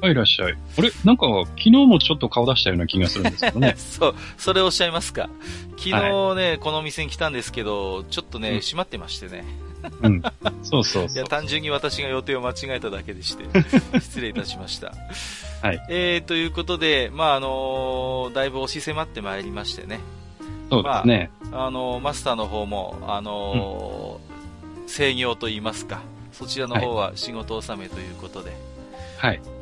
はい、いらっしゃい。あれ？なんか、昨日もちょっと顔出したような気がするんですけどね。そう、それおっしゃいますか。昨日ね、はい、この店に来たんですけど、ちょっとね、うん、閉まってましてね。うん。そうそうそう。いや、単純に私が予定を間違えただけでして、失礼いたしました。はい。えー、ということで、まあ、あのー、だいぶ押し迫ってまいりましてね。そうですね。まあ、あのー、マスターの方も、あのーうん、制御と言いますか、そちらの方は仕事納めということで、はい。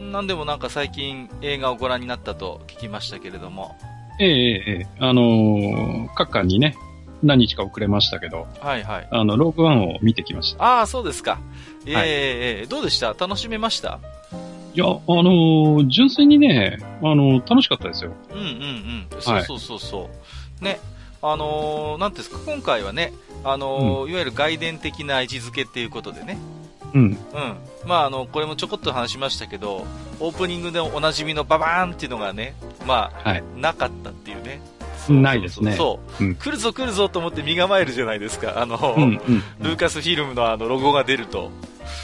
なんでもなんか最近映画をご覧になったと聞きましたけれども。ええええ、あのー、各館にね、何日か遅れましたけど、はいはい。あの、ローグワンを見てきました。ああ、そうですか。ええはい、ええ、どうでした？楽しめました？いや、あのー、純粋にね、あのー、楽しかったですよ。うんうんうん。そうそうそうそう。はい、ね。あのー、なんですか、今回はね、あのーうん、いわゆる外伝的な位置づけっていうことでね、うん。うん。まあ、あの、これもちょこっと話しましたけど、オープニングでおなじみのババーンっていうのがね、まあ、はい、なかったっていうね。ないですね。そう。うん、来るぞ来るぞと思って身構えるじゃないですか。あの、うんうん、ルーカスフィルムのあのロゴが出ると。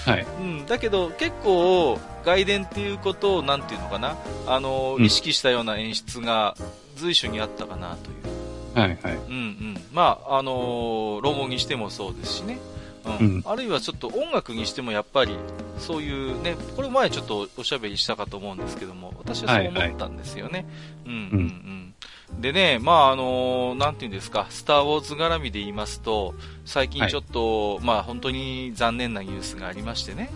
はい。うん。だけど、結構、外伝っていうことを、なんていうのかな、あの、意識したような演出が随所にあったかなという。はいはい。うんうん。まあ、あのロゴにしてもそうですしね。うん、あるいはちょっと音楽にしてもやっぱりそういうね、これ前ちょっとおしゃべりしたかと思うんですけども、私はそう思ったんですよね。はいはい、うんうんうん。でね、まああのなんていうんですか、スターウォーズ絡みで言いますと、最近ちょっと、はい、まあ本当に残念なニュースがありましてね。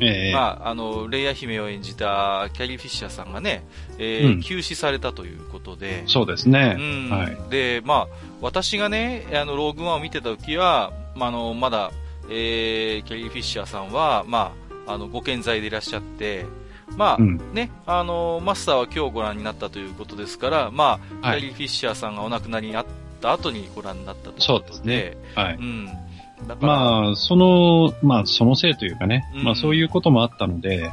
えまあ、あの、レイヤ姫を演じたキャリー・フィッシャーさんがね、えー、うん、休止されたということで。そうですね。うん。はい、で、まあ、私がね、あの、ローグワンを見てた時は、まあ、あの、まだ、えー、キャリー・フィッシャーさんは、まあ、あのご健在でいらっしゃって、まあ、うん、ね、あのマスターは今日ご覧になったということですから、まあ、はい、キャリー・フィッシャーさんがお亡くなりになった後にご覧になったということで、そうですね。はい。うん。まあ、その、まあ、そのせいというかね、うん、まあ、そういうこともあったので、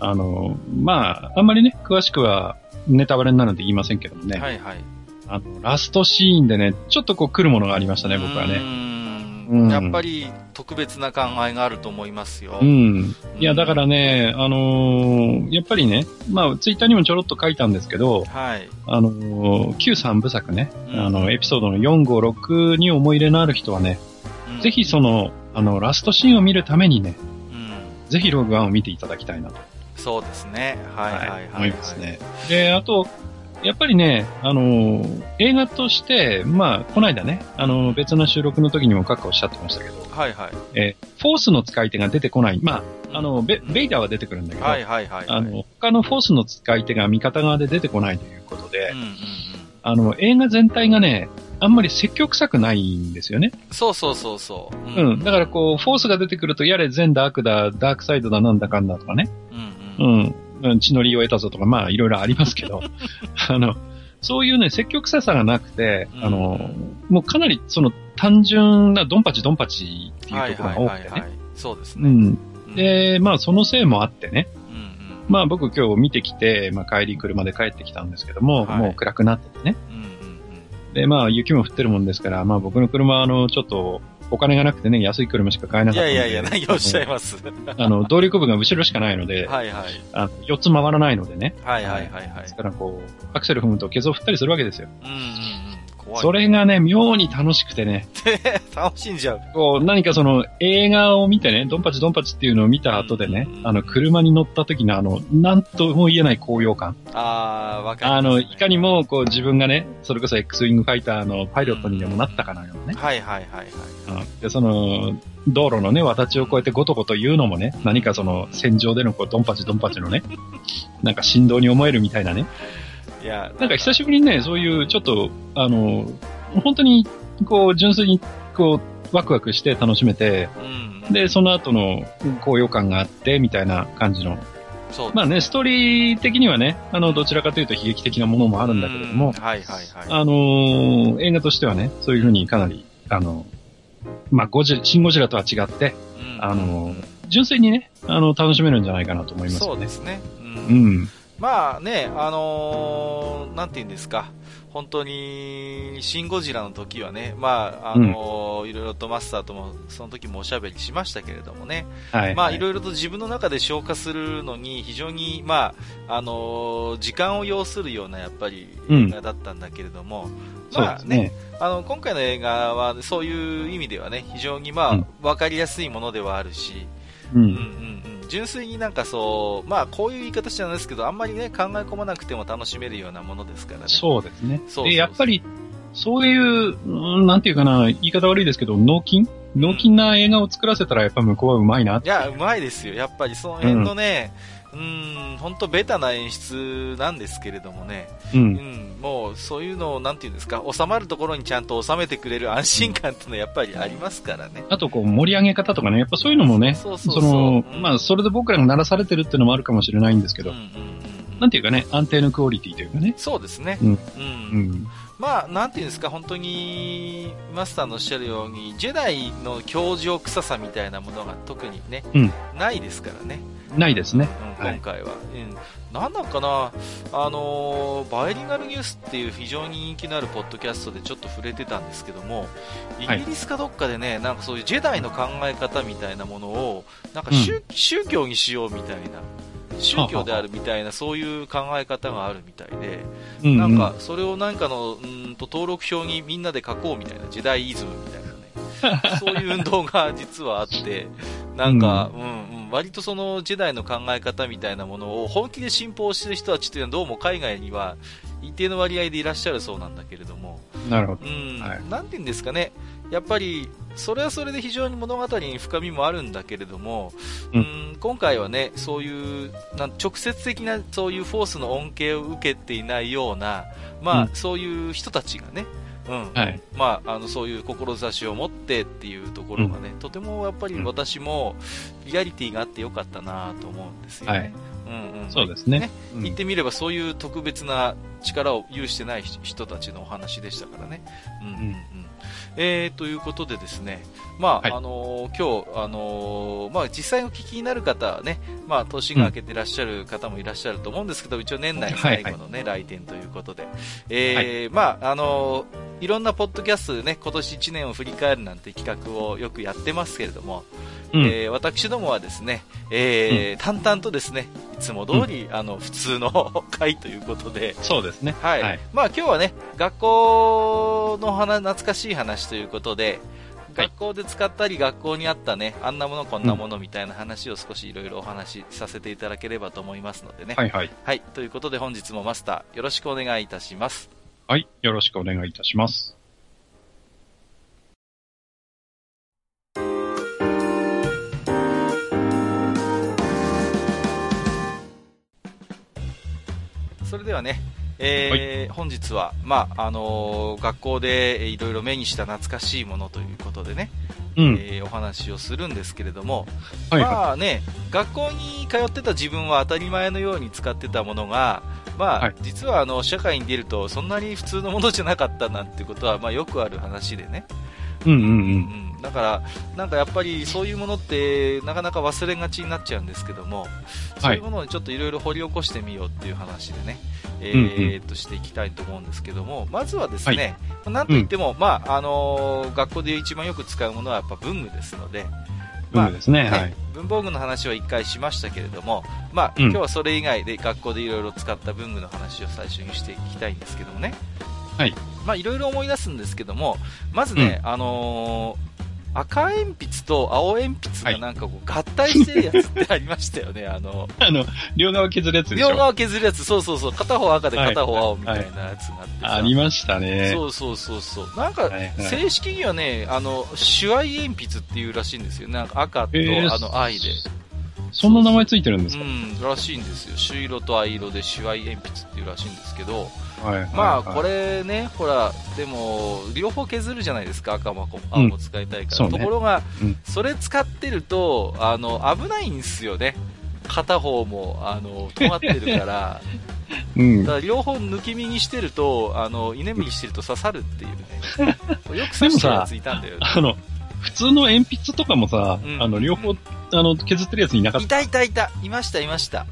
あの、まあ、あんまりね、詳しくはネタバレになるんで言いませんけどもね。はいはい。あの、ラストシーンでね、ちょっとこう来るものがありましたね、僕はね。やっぱり特別な考えがあると思いますよ。うん。いや、だからね、あのー、やっぱりね、まあ、ツイッターにもちょろっと書いたんですけど、はい。あのー、旧三部作ね、うん、あの、エピソードの4、5、6に思い入れのある人はね、うん、ぜひその、あの、ラストシーンを見るためにね、うん、ぜひログワンを見ていただきたいなと。そうですね。はいはいはい、はい、思いますね。で、あと、やっぱりね、あのー、映画として、まあ、この間ね、あのー、別の収録の時にも閣下おっしゃってましたけど、はいはい。えー、フォースの使い手が出てこない。まあ、あの、ベベイダーは出てくるんだけど、はいはいはい、はい、あの、他のフォースの使い手が味方側で出てこないということで、うんうんうん、あの、映画全体がね、あんまり積極臭くないんですよね。そうそうそうそう。うん。うん、だからこう、フォースが出てくると、やれ善だ悪だ、ダークサイドだなんだかんだとかね。うん、うん、うん。血の利を得たぞとか、まあ、いろいろありますけど、あの、そういうね、積極臭さがなくて、うん、あの、もうかなりその単純なドンパチドンパチっていうところが多くてね。そうですね。うん。で、まあそのせいもあってね、まあ僕今日見てきて、まあ帰り車で帰ってきたんですけども、はい、もう暗くなっててね。うんうんうん、で、まあ雪も降ってるもんですから、まあ僕の車はあの、ちょっとお金がなくてね、安い車しか買えなかったいやいやいや、何をおっしゃいます。あの、動力部が後ろしかないので、はいはい。あ4つ回らないのでね。はいはいはいはい。ですからこう、アクセル踏むと削を振ったりするわけですよ。うんうんうん。それがね、妙に楽しくてね。楽しんじゃう。こう、何かその映画を見てね、ドンパチドンパチっていうのを見た後でね、あの、車に乗った時のあの、なんとも言えない高揚感。ああ、わかる、ね、あの、いかにもこう自分がね、それこそ X ウィングファイターのパイロットにでもなったかのようなね。はいはいはいはい。うん、で、その、道路のね、私を越えてごとごと言うのもね、何かその戦場でのこうドンパチドンパチのね、なんか振動に思えるみたいなね。いや、なんか久しぶりにね、そういうちょっと、あの、本当に、こう、純粋に、こう、ワクワクして楽しめて、うん、で、その後の高揚感があって、みたいな感じのそう、まあね、ストーリー的にはね、あの、どちらかというと悲劇的なものもあるんだけれども、はいはいはい。あのー、映画としてはね、そういうふうにかなり、あの、まあ、ゴジシンゴジラとは違って、うん、あの、純粋にね、あの、楽しめるんじゃないかなと思いますね。そうですね。うん。うん、まあね、あのー、なんて言うんですか。本当に、シン・ゴジラの時はね、まあ、あの、うん、いろいろとマスターとも、その時もおしゃべりしましたけれどもね、はい、まあ、いろいろと自分の中で消化するのに、非常に、まあ、あの、時間を要するような、やっぱり、映画だったんだけれども、うん、まあね、ねあの、今回の映画は、そういう意味ではね、非常にまあ、わ、うん、かりやすいものではあるし、うん、うん、うん純粋になんかそう、まあこういう言い方しちゃうんですけど、あんまりね、考え込まなくても楽しめるようなものですからね。そうですね。そうで、やっぱり、そういう、なんていうかな、言い方悪いですけど、脳筋？脳筋な映画を作らせたらやっぱ向こうはうまいないや、うまいですよ。やっぱりその辺のね、うん、うん本当ベタな演出なんですけれどもね、うん、うん、もうそういうのを、なんていうんですか、収まるところにちゃんと収めてくれる安心感っていうのはやっぱりありますからね。あとこう盛り上げ方とかね、やっぱそういうのもね、そうまあそれで僕らが鳴らされてるっていうのもあるかもしれないんですけど、うんうんうん、なんていうかね、安定のクオリティというかね。そうですね。うん。うんまあ、なんていうんですか、本当に、マスターのおっしゃるように、ジェダイの教場臭さみたいなものが特にね、うん、ないですからね。ないですね。うん、今回は。はい、うん。なんだかな、あのー、バイリンガルニュースっていう非常に人気のあるポッドキャストでちょっと触れてたんですけども、イギリスかどっかでね、はい、なんかそういうジェダイの考え方みたいなものを、なんか宗うん、宗教にしようみたいな。宗教であるみたいな、そういう考え方があるみたいで、うんうん、なんか、それをなんかの、うんと登録表にみんなで書こうみたいな、時代イズムみたいなね、そういう運動が実はあって、なんか、うん、うん、割とそのジェダイの考え方みたいなものを本気で信奉してる人たちっていうのはどうも海外には一定の割合でいらっしゃるそうなんだけれども、なるほど。うん、はい、なんて言うんですかね、やっぱり、それはそれで非常に物語に深みもあるんだけれども、うん、今回はね、そういう直接的なそういうフォースの恩恵を受けていないような、まあ、うん、そういう人たちがね、うん。はい、まあ、あのそういう志を持ってっていうところがね、うん、とてもやっぱり私もリアリティがあってよかったなと思うんですよね。はい。うんうん、そうですね、ね。うん、言ってみればそういう特別な力を有してない人たちのお話でしたからね。うんうん。うんえー、ということでですね、まあ、はい、あのー、今日、あのー、まあ、実際お聞きになる方はね、まあ、年が明けてらっしゃる方もいらっしゃると思うんですけど、うん、一応年内最後のね、はい。はい、来店ということで、えー、はい、まあ、あのいろんなポッドキャストでね、今年1年を振り返るなんて企画をよくやってますけれども、うん、えー、私どもはですね、えー、うん、淡々とですね、いつも通り、うん、あの、普通の 会ということで、そうですね。はい。はい、まあ今日はね、学校の話、懐かしい話ということで、学校で使ったり学校にあったね、あんなものこんなものみたいな話を少しいろいろお話しさせていただければと思いますのでね。はいはい。はい。ということで本日もマスターよろしくお願いいたします。はい。よろしくお願いいたします。それではね、えー、はい、本日は、まああのー、学校でいろいろ目にした懐かしいものということでね、うん、えー、お話をするんですけれども、はいはい、まあね、学校に通ってた自分は当たり前のように使ってたものが、まあ、はい、実はあの社会に出るとそんなに普通のものじゃなかったなんてことは、まあ、よくある話でね。うん。うんうん。だから、なんかやっぱりそういうものってなかなか忘れがちになっちゃうんですけども、そういうものをちょっといろいろ掘り起こしてみようっていう話でね、えー、としていきたいと思うんですけども、まずはですね、はい、なんといっても、うん、まあ、あのー、学校で一番よく使うものはやっぱ文具ですので、まあ、ですね、はい。文房具の話は一回しましたけれども、まあ、うん、今日はそれ以外で学校でいろいろ使った文具の話を最初にしていきたいんですけどもね。はい。まあ、いろいろ思い出すんですけども、まずね、うん、あのー赤鉛筆と青鉛筆がなんかこう合体してるやつってありましたよね、あの。あの、両側削るやつでしょ？両側削るやつ、そうそうそう。片方赤で片方青みたいなやつがあって、ありましたね。そうそうそうそう。なんか、正式にはね、あの、手愛鉛筆っていうらしいんですよ。なんか赤と、あの、愛で。そんな名前ついてるんですか？うん、らしいんですよ。朱色と藍色で手愛鉛筆っていうらしいんですけど、はい、まあ、これね、ほら、でも、両方削るじゃないですか、赤も青も使いたいから。うんね、ところが、うん、それ使ってると、あの、危ないんですよね。片方も、あの、尖ってるから、うん、だから両方抜き身にしてると、あの、居眠りしてると刺さるっていうね。よく刺したやついたんだよ、ね、あの、普通の鉛筆とかもさ、うん、あの、両方、あの、削ってるやついなかった？いたいたいた。いました、いました。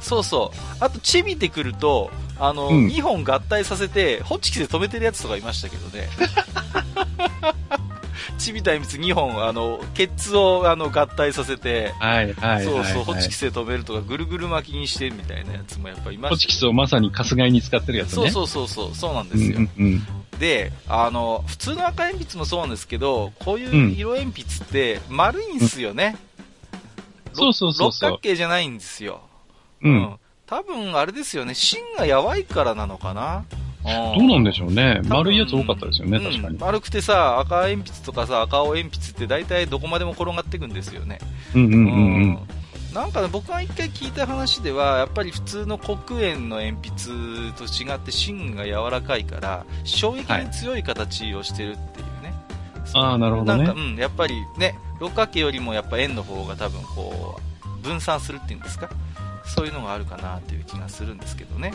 そうそう。あと、ちびてくると、あの、うん、2本合体させて、ホッチキスで止めてるやつとかいましたけどね。ちびた鉛筆2本、あの、ケツをあの合体させて、はいはいそうそう、ホッチキスで止めるとか、ぐるぐる巻きにしてみたいなやつもやっぱいました。ホッチキスをまさにカスガイに使ってるやつね。そうそうそうそう、そうなんですよ。うんうんうんで、あの、普通の赤鉛筆もそうなんですけど、こういう色鉛筆って丸いんですよね。うん、そうそうそう六角形じゃないんですよ。うん。うん、多分あれですよね、芯がやわいからなのかな。どうなんでしょうね。丸いやつ多かったですよね、確かに。丸くてさ、赤鉛筆とかさ、赤青鉛筆って大体どこまでも転がっていくんですよね。うんうんうんうん。なんかね、僕が一回聞いた話では、やっぱり普通の黒鉛の鉛筆と違って芯が柔らかいから、衝撃に強い形をしてるっていうね。はい、ああ、なるほどね。なんか、うん、やっぱりね、六角形よりもやっぱ円の方が多分こう、分散するっていうんですか？そういうのがあるかなっていう気がするんですけどね。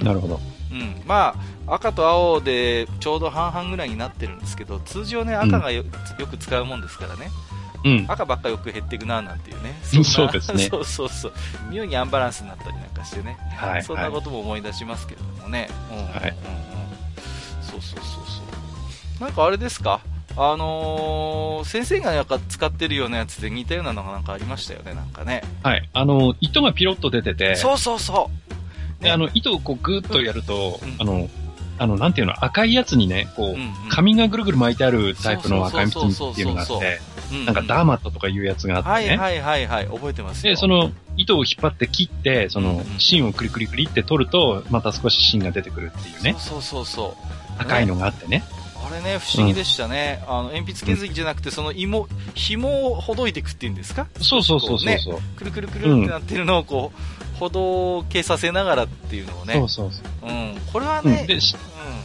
うん、なるほど。うん、まあ、赤と青でちょうど半々ぐらいになってるんですけど、通常ね、赤がようん、よく使うもんですからね。うん、赤ばっかよく減っていくななんていうね。そそうですね。そうそうそう。妙にアンバランスになったりなんかしてね。はい。そんなことも思い出しますけれどもね。うん、はい。うんうん。そうそうそうそう。なんかあれですか？あのー、先生がなんか使ってるようなやつで似たようなのがなんかありましたよね、なんかね。はい。あの、糸がピロッと出てて。そうそうそう。で、あの、糸をこうグーッとやると、うん、あの、あの、なんていうの、赤いやつにね、こう、うんうん、紙がぐるぐる巻いてあるタイプの赤い鉛筆っていうのがあって、なんかダーマットとかいうやつがあってね。はいはいはいはい、覚えてますで、その糸を引っ張って切って、その芯をクリクリクリって取ると、また少し芯が出てくるっていうね。そうそうそう赤いのがあってね。あれね、不思議でしたね。うん、あの、鉛筆削りじゃなくて、その芋、紐をほどいていくっていうんですかそうそうそうそうね。くるくるくるってなってるのをこう、ほどけさせながらっていうのをね。そうそうそう。うん。これはね、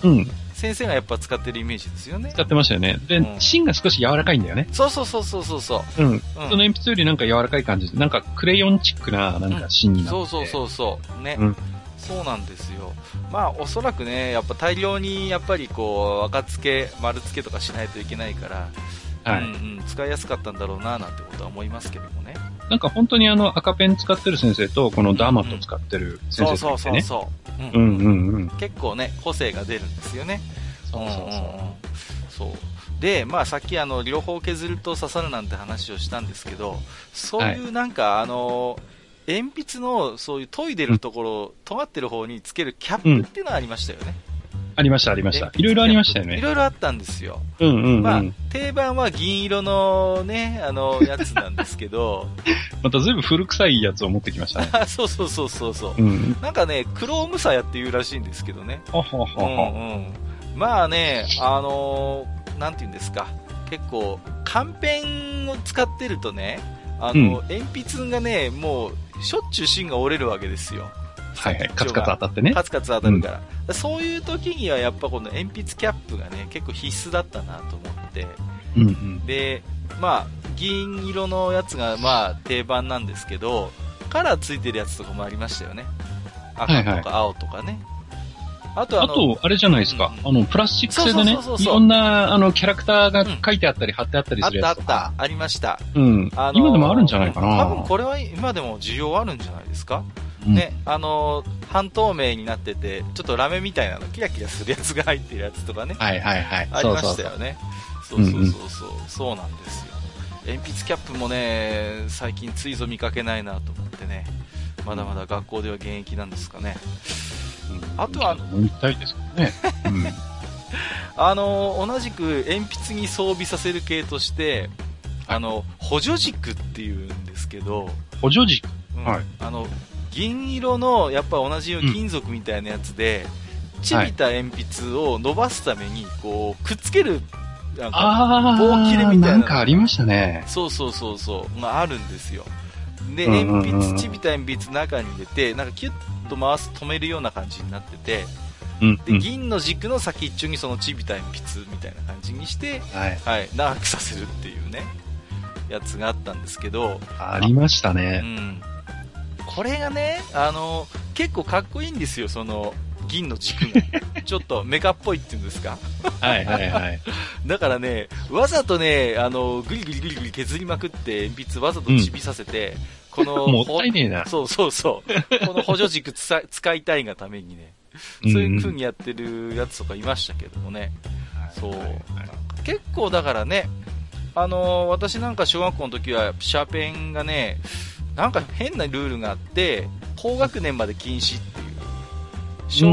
うん。うん先生がやっぱ使ってるイメージですよね。使ってましたよね。で、うん、芯が少し柔らかいんだよね。そうそうそうそうそうそう。うん。うん、その鉛筆よりなんか柔らかい感じで、なんかクレヨンチックな、なんか芯になって、うん、そうそうそうそう。ね。うん、そうなんですよ。まあ、おそらくね、やっぱ大量に、やっぱりこう、赤付け、丸付けとかしないといけないから、はい、うんうん、使いやすかったんだろうな、なんてことは思いますけどもね。なんか本当にあの赤ペン使ってる先生と、このダーマット使ってる先生と、ね、そうそうそうそう。うんうんうん。結構ね、個性が出るんですよね。そうそうそう。そうで、まあ、さっきあの両方削ると刺さるなんて話をしたんですけど、そういうなんか、はい、あの鉛筆のそういう研いでるところ、うん、尖ってる方につけるキャップっていうのはありましたよね。ありました、ありました。いろいろありましたよね。いろいろあったんですよ。うんうん、うん、まあ、定番は銀色のね、あの、やつなんですけど。また全部古臭いやつを持ってきましたね。そうそうそうそうそう、うん。なんかね、クロームサヤっていうらしいんですけどね。はははは。うんうんまあね、あのー、なんて言うんですか、結構、缶ペンを使ってるとね、あの、うん、鉛筆がね、もう、しょっちゅう芯が折れるわけですよ。はいはい。カツカツ当たってね。カツカツ当たるから。うん、そういう時にはやっぱこの鉛筆キャップがね、結構必須だったなと思って。うんうん、で、まあ、銀色のやつがまあ定番なんですけど、カラーついてるやつとかもありましたよね。赤とか青とかね。はいはいあとあと、あれじゃないですか。あの、プラスチック製でね、いろんな、あの、キャラクターが書いてあったり、貼ってあったりするやつあったあった、ありました。うん。あの今でもあるんじゃないかな。多分これは今でも需要あるんじゃないですか。ね、あの半透明になってて、ちょっとラメみたいなの、キラキラするやつが入ってるやつとかね。はいはいはい。ありましたよね。そうそうそうそう、そうなんですよ。鉛筆キャップもね、最近ついぞ見かけないなと思ってね、まだまだ学校では現役なんですかね。あとは、飲みたいですね。うん、あの、同じく鉛筆に装備させる系として、あの、補助軸っていうんですけど、補助軸、うん、はい。あの、銀色の、やっぱ同じよう金属みたいなやつで、うん、ちびた鉛筆を伸ばすために、こう、くっつける、なんか、棒切れみたいな。なんかありましたね。そうそうそうそう、まあ、あるんですよ。で、鉛筆、ちびた鉛筆中に入れて、なんかキュッと回す、止めるような感じになってて、うんで銀の軸の先っちょにそのちびた鉛筆みたいな感じにして、はい、はい、長くさせるっていうね、やつがあったんですけど。ありましたね。うん。これがね、あの、結構かっこいいんですよ、その、銀の軸が。ちょっとメカっぽいっていうんですか？はいはいはい。だからね、わざとね、あの、グリグリグリグリ削りまくって鉛筆わざとちびさせて、うん、この、もったいねえな。そうそうそう。この補助軸使いたいがためにね、そういう風にやってるやつとかいましたけどもね。そう。結構だからね、あのー、私なんか小学校の時はシャーペンがね、なんか変なルールがあって、高学年まで禁止っていう。小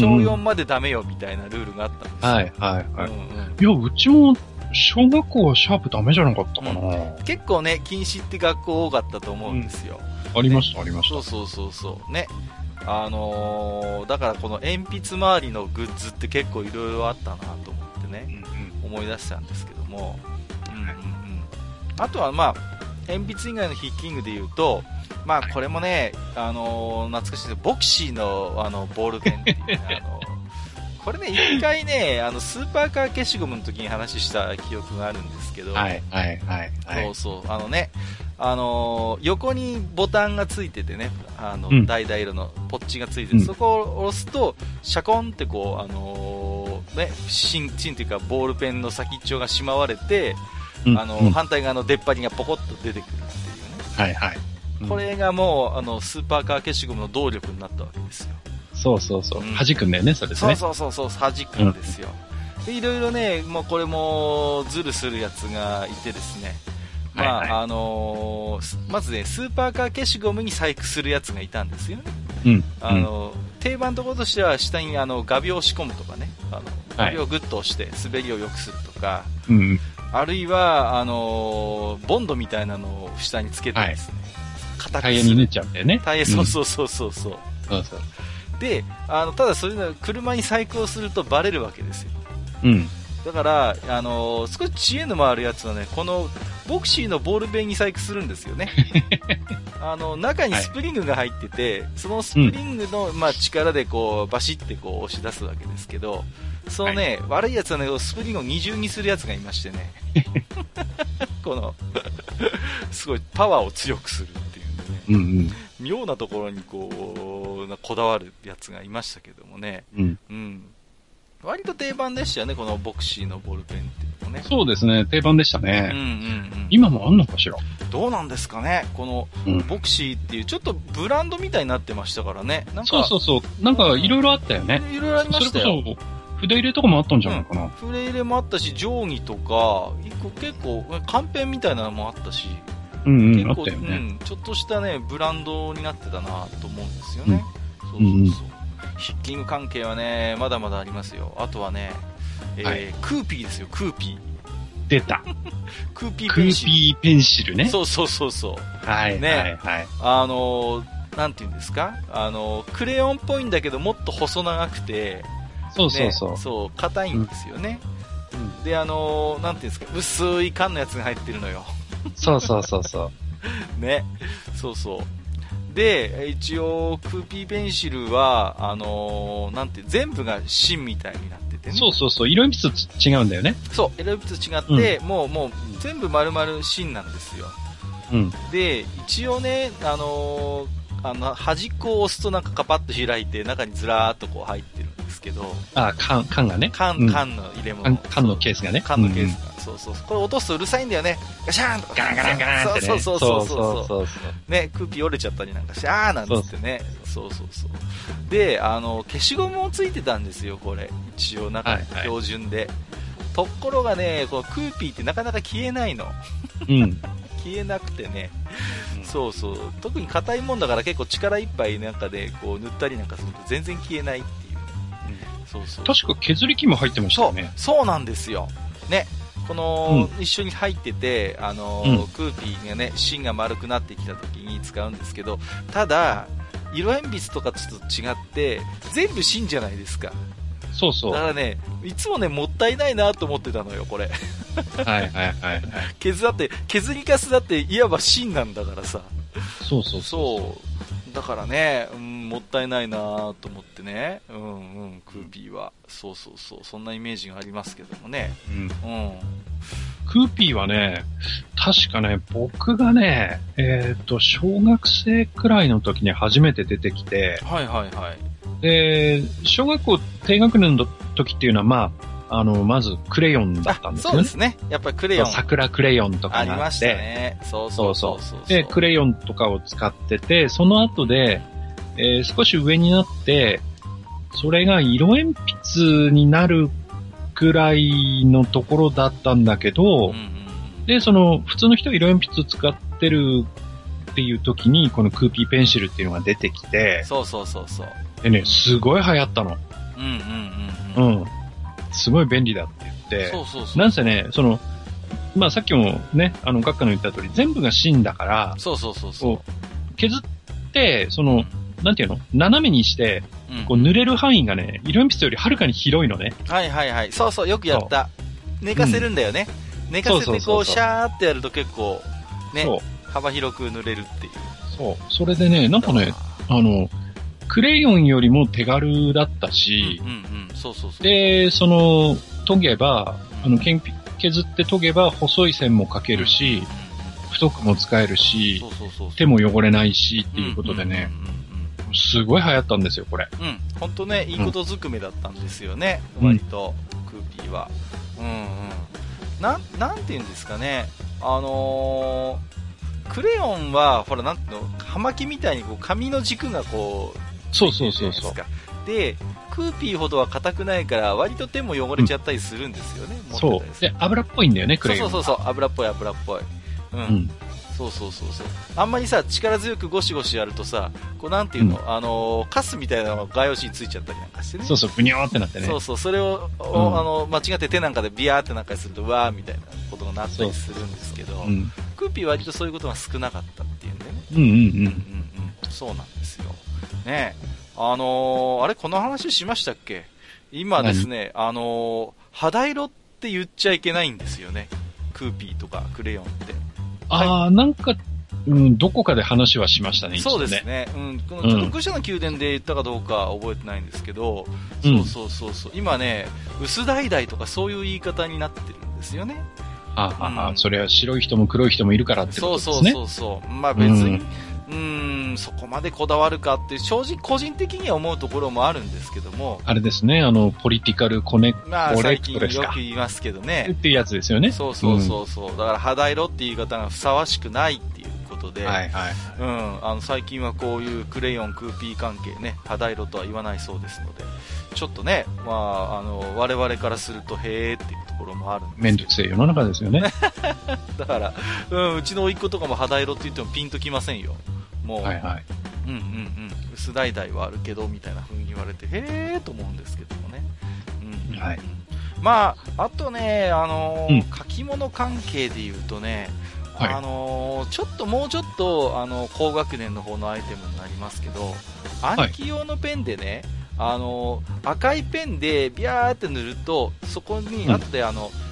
小4までダメよみたいなルールがあったんですよ。はいはいはい。うんうん、いや、うちも小学校はシャープダメじゃなかったかな、うん、結構ね、禁止って学校多かったと思うんですよ。うん、ありました、ね、ありました。そうそうそうそう。ね。あのー、だからこの鉛筆周りのグッズって結構いろいろあったなと思ってね、うんうん、思い出したんですけども、うんうんうん、あとはまあ、鉛筆以外のヒッキングで言うと、まあこれもね、あのー、懐かしいです。ボクシーのあのボールペンっていう、ね、あのこれね、一回ね、あの、スーパーカー消しゴムの時に話した記憶があるんですけど、はい、はい、はい。そうそう、あのね、あのー、横にボタンがついててね、あの、うん、橙色のポッチがついてて、うん、そこを押すと、シャコンってこう、あのー、ね、芯、芯っていうか、ボールペンの先っちょがしまわれて、うん、あのー、反対側の出っ張りがポコッと出てくるっていうね。はいはい。これがもう、あの、スーパーカー消しゴムの動力になったわけですよ。そうそうそう。弾くんだよね、それね。そうそうそうそう、弾くんですよ。で、いろいろね、もうこれも、ズルするやつがいてですね。まあ、はいはい、あのー、まずね、スーパーカー消しゴムに細工するやつがいたんですよね。うん。あのー、定番ところとしては、下にあの、画鋲を仕込むとかね。あの、画鋲をグッと押して、滑りを良くするとか。うん。あるいは、あのー、ボンドみたいなのを下につけてですね。はい、タイヤに塗っちゃうんだよね。タイヤ、そうそうそうそうそう。そうそう。で、あの、ただそれの車に細工をするとバレるわけですよ。うん。だから、あのー、少し知恵の回るやつはね、このボクシーのボールペンに細工するんですよね。あの、中にスプリングが入ってて、はい、そのスプリングの、うん、まあ、力でこう、バシってこう押し出すわけですけど、そのね、はい、悪いやつはね、スプリングを二重にするやつがいましてね。このすごいパワーを強くするっていうね。うんうん妙なところにこう、こだわるやつがいましたけどもね。うん。うん。割と定番でしたよね、このボクシーのボールペンっていうのね。そうですね、定番でしたね。うんうんうん。今もあんのかしら？どうなんですかね、この、ボクシーっていう、ちょっとブランドみたいになってましたからね。なんかそうそうそう。なんかいろいろあったよね。いろいろありましたよ。それこそ、筆入れとかもあったんじゃないかな。うん、筆入れもあったし、定規とか、結構、カンペンみたいなのもあったし。うんうん、結構、ね、うん、ちょっとしたね、ブランドになってたなと思うんですよね。うん、そうそうそう。うんうんヒッキング関係はね、まだまだありますよ。あとはね、えーはい、クーピーですよ、クーピー。出た。クーピーペンシル。クーピーペンシルね。そうそうそうそう。はい。ね。はい、はい。あのー、なんて言うんですか？あのー、クレヨンっぽいんだけど、もっと細長くて、そうそうそう。ね、そう、硬いんですよね。うん、で、あのー、なんて言うんですか薄い缶のやつが入ってるのよ。そうそうそうそう。ね。そうそう。で、一応、クーピーペンシルは、あのー、なんて、全部が芯みたいになっててね。そうそうそう、色鉛筆違うんだよね。そう、色鉛筆違って、うん、もう、もう、全部丸々芯なんですよ。うん。で、一応ね、あのー、あの、端っこを押すとなんかカパッと開いて、中にずらーっとこう入ってるんですけど。あ、缶、缶がね。缶、缶の入れ物。缶のケースがね。缶のケースが。そうそうこれ落とすとうるさいんだよね。ガシャーンとか。ガランガランガランってね。そうそうそうそうそうね、空気折れちゃったりなんかして、あーなんつってね。そうそうそう。で、あの、消しゴムもついてたんですよ、これ。一応、なんか、標準で。ところがね、このクーピーってなかなか消えないの。うん。消えなくてね、うん、そうそう、特に硬いもんだから結構力いっぱいなんかでこう塗ったりなんかすると全然消えないっそうそう。確か削り器も入ってましたよね。そう、そうなんですよ。ね、この、うん、一緒に入ってて、あのー、うん、クーピーがね、芯が丸くなってきた時に使うんですけど、ただ、色鉛筆とかちょっと違って、全部芯じゃないですか。そうそう。だからね、いつもね、もったいないなと思ってたのよ、これ。はいはいはい。削だって、削りかすだって、いわば芯なんだからさ。そうそうそうだからね、うん、もったいないなと思ってね。うんうん、クーピーは。そうそうそう。そんなイメージがありますけどもね。うん。うん。クーピーはね、確かね、僕がね、えっ、ー、と、小学生くらいの時に初めて出てきて、はいはいはい。で、小学校低学年の時っていうのは、まあ、あの、まずクレヨンだったんですよね。そうですね。やっぱりクレヨン。桜クレヨンとかありましたね。そうそうそうそうで、クレヨンとかを使ってて、その後で、えー、少し上になって、それが色鉛筆になるくらいのところだったんだけど、うんうん、で、その、普通の人は色鉛筆を使ってるっていう時に、このクーピーペンシルっていうのが出てきて、そうそうそうそう。でね、すごい流行ったの。うんうんうん、うん。うん。すごい便利だって言って、そうそうそう。なんせね、その、まあさっきもね、あの、学科の言った通り、全部が芯だから、そうそうそうそう。削って、その、なんていうの？斜めにして、こう濡れる範囲がね、色鉛筆よりはるかに広いのね。はいはいはい。そうそう、よくやった。寝かせるんだよね。うん、寝かせてこう、シャーってやると結構、ね、幅広く塗れるっていう。そう。それでね、なんかね、あの、クレヨンよりも手軽だったし、うんうんうん、そうそうそう。で、その、研げば、あの、削って研げば細い線も描けるし、太くも使えるし、手も汚れないしっていうことでね、すごい流行ったんですよ、これ。うん。ほんとね、いいことずくめだったんですよね、うん、割と、クーピーは。うんうん。なん、なんて言うんですかね、あのー、クレヨンは、ほら、なんていうの、葉巻みたいにこう紙の軸がこう、そうそうそうそう。で、クーピーほどは硬くないから、割と手も汚れちゃったりするんですよね。うん、そう。で、油っぽいんだよね、クレヨン。そうそうそう、油っぽい油っぽい。うん。うん、そうそうそうそう。あんまりさ、力強くゴシゴシやるとさ、こうなんていうの、うん、あのカスみたいなのが画用紙についちゃったりなんかしてね。そうそう、ブニョーってなってね。そうそう、それを、うん、あの、間違って手なんかでビヤーってなんかすると、うわーみたいなことになったりするんですけど、クーピーは割とそういうことが少なかったっていうんでね。うんうんうん。うんうんうん。そうなんですよ。ねあのー、あれ、この話しましたっけ？今ですね、あのー、肌色って言っちゃいけないんですよね。クーピーとかクレヨンって。ああ、はい、なんか、うん、どこかで話はしましたね、そうですね。うん。このちょっと愚者の宮殿で言ったかどうか覚えてないんですけど、うん、そうそうそうそう。今ね、薄橙とかそういう言い方になってるんですよね。ああ、うん、それは白い人も黒い人もいるからってことですね。そうそうそうそう。まあ別に、うんうん、そこまでこだわるかって、正直個人的には思うところもあるんですけども。あれですね、あの、ポリティカルコネまあ、最近よく言いますけどね。っていうやつですよね。そうそうそうそう、うん、だから肌色っていう言い方がふさわしくないっていうことで、はいはい。うん、あの、最近はこういうクレヨン、クーピー関係ね、肌色とは言わないそうですので、ちょっとね、まあ、あの、我々からすると、へーっていうところもあるんですめんどくせえ世の中ですよね。だから、うん、うちの甥っ子とかも肌色って言ってもピンときませんよ。もう、はいはい、うんうんうん、薄橙はあるけど、みたいな風に言われて、へーと思うんですけどもね。うん、はい。まあ、あとね、あのーうん、書き物関係で言うとね、はい、あのー、ちょっともうちょっと、あの、高学年の方のアイテムになりますけど、暗記用のペンでね、はい、あのー、赤いペンでビャーって塗ると、そこに後であの、うん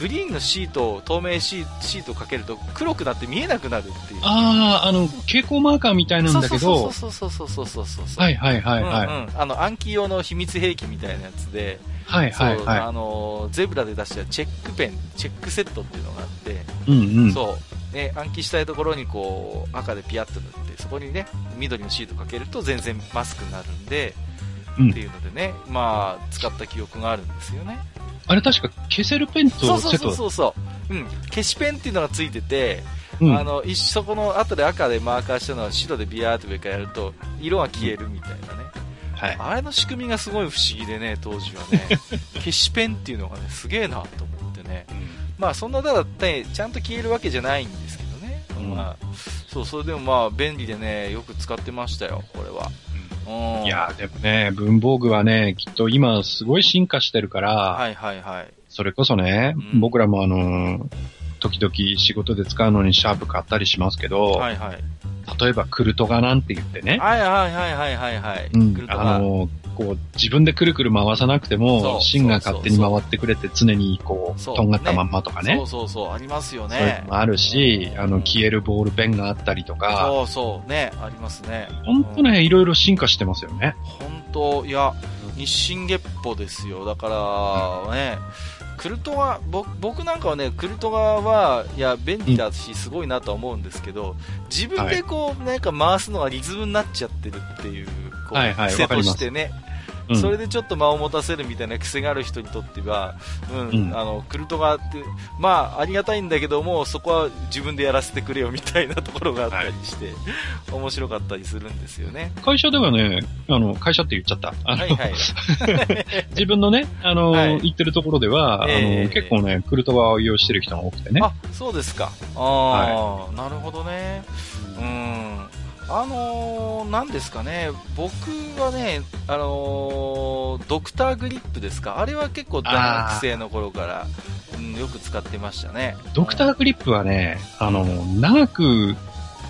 グリーンのシートを、透明シートをかけると黒くなって見えなくなるっていう。ああ、あの、蛍光マーカーみたいなんだけど。そうそうそうそうそうそうはいはいはいはい。うんうん、あの、暗記用の秘密兵器みたいなやつで、はいはいはい。あの、ゼブラで出したチェックペン、チェックセットっていうのがあって、うんうん。そう。ね、暗記したいところにこう、赤でピヤッと塗って、そこにね、緑のシートかけると全然マスクになるんで、うん、っていうのでね、まあ、使った記憶があるんですよね。あれ確か消せるペンとセットそうそうそうそう。うん。消しペンっていうのがついてて、うん、あの、一そこの後で赤でマーカーしたのは白でビヤーって上からやると、色が消えるみたいなね。はい。あれの仕組みがすごい不思議でね、当時はね。消しペンっていうのがね、すげえなと思ってね。うん、まあ、そんなだって、ちゃんと消えるわけじゃないんですけどね。うん、まあ、そう、それでもまあ、便利でね、よく使ってましたよ、これは。いや、でもね、文房具はね、きっと今すごい進化してるから、はいはいはい。それこそね、うん、僕らもあの、時々仕事で使うのにシャープ買ったりしますけど、はいはい。例えばクルトガなんて言ってね。はいはいはいはいはいはい。うん、あの、こう、自分でくるくる回さなくても、芯が勝手に回ってくれて常にこう、とんがったまんまとかね。そうそうそう、ありますよね。そういうのもあるし、あの、消えるボールペンがあったりとか。そうそう、ね、ありますね。ほんとね、いろいろ進化してますよね。ほんと、いや、日進月歩ですよ。だから、ね、クルトガ、僕なんかはね、クルトガは、いや、便利だし、すごいなとは思うんですけど、自分でこう、なんか回すのがリズムになっちゃってるっていう、こう、癖としてね。それでちょっと間を持たせるみたいな癖がある人にとっては、うん、うん、あの、クルトガって、まあ、ありがたいんだけども、そこは自分でやらせてくれよみたいなところがあったりして、はい、面白かったりするんですよね。会社ではね、あの、会社って言っちゃった。はいはい。自分のね、あの、はい、行ってるところでは、えー、あの、結構ね、クルトガを利用してる人が多くてね。あ、そうですか。ああ、はい、なるほどね。うん。あのー、なんですかね、僕はね、あのー、ドクターグリップですか、あれは結構大学生の頃から、うん、よく使ってましたね。ドクターグリップはね、あのー、長く、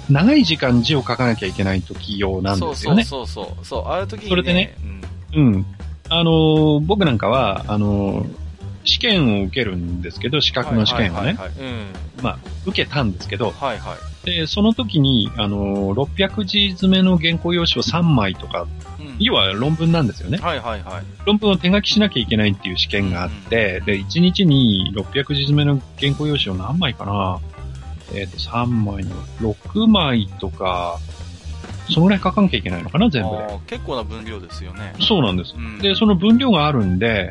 長い時間字を書かなきゃいけない時用なんですよね。そうそうそうそう、ああいう時に、ね、それでね、うん、うん。あの僕なんかは、あの試験を受けるんですけど、資格の試験をね。まあ、受けたんですけど、はいはい、で、その時に、あの、600字詰めの原稿用紙を3枚とか、うん、要は論文なんですよね。はいはいはい。論文を手書きしなきゃいけないっていう試験があって、うん、で、1日に600字詰めの原稿用紙を何枚かなえっ、ー、と、3枚の、6枚とか、そのぐらい書かなきゃいけないのかな、全部で。結構な分量ですよね。そうなんです。うん、で、その分量があるんで、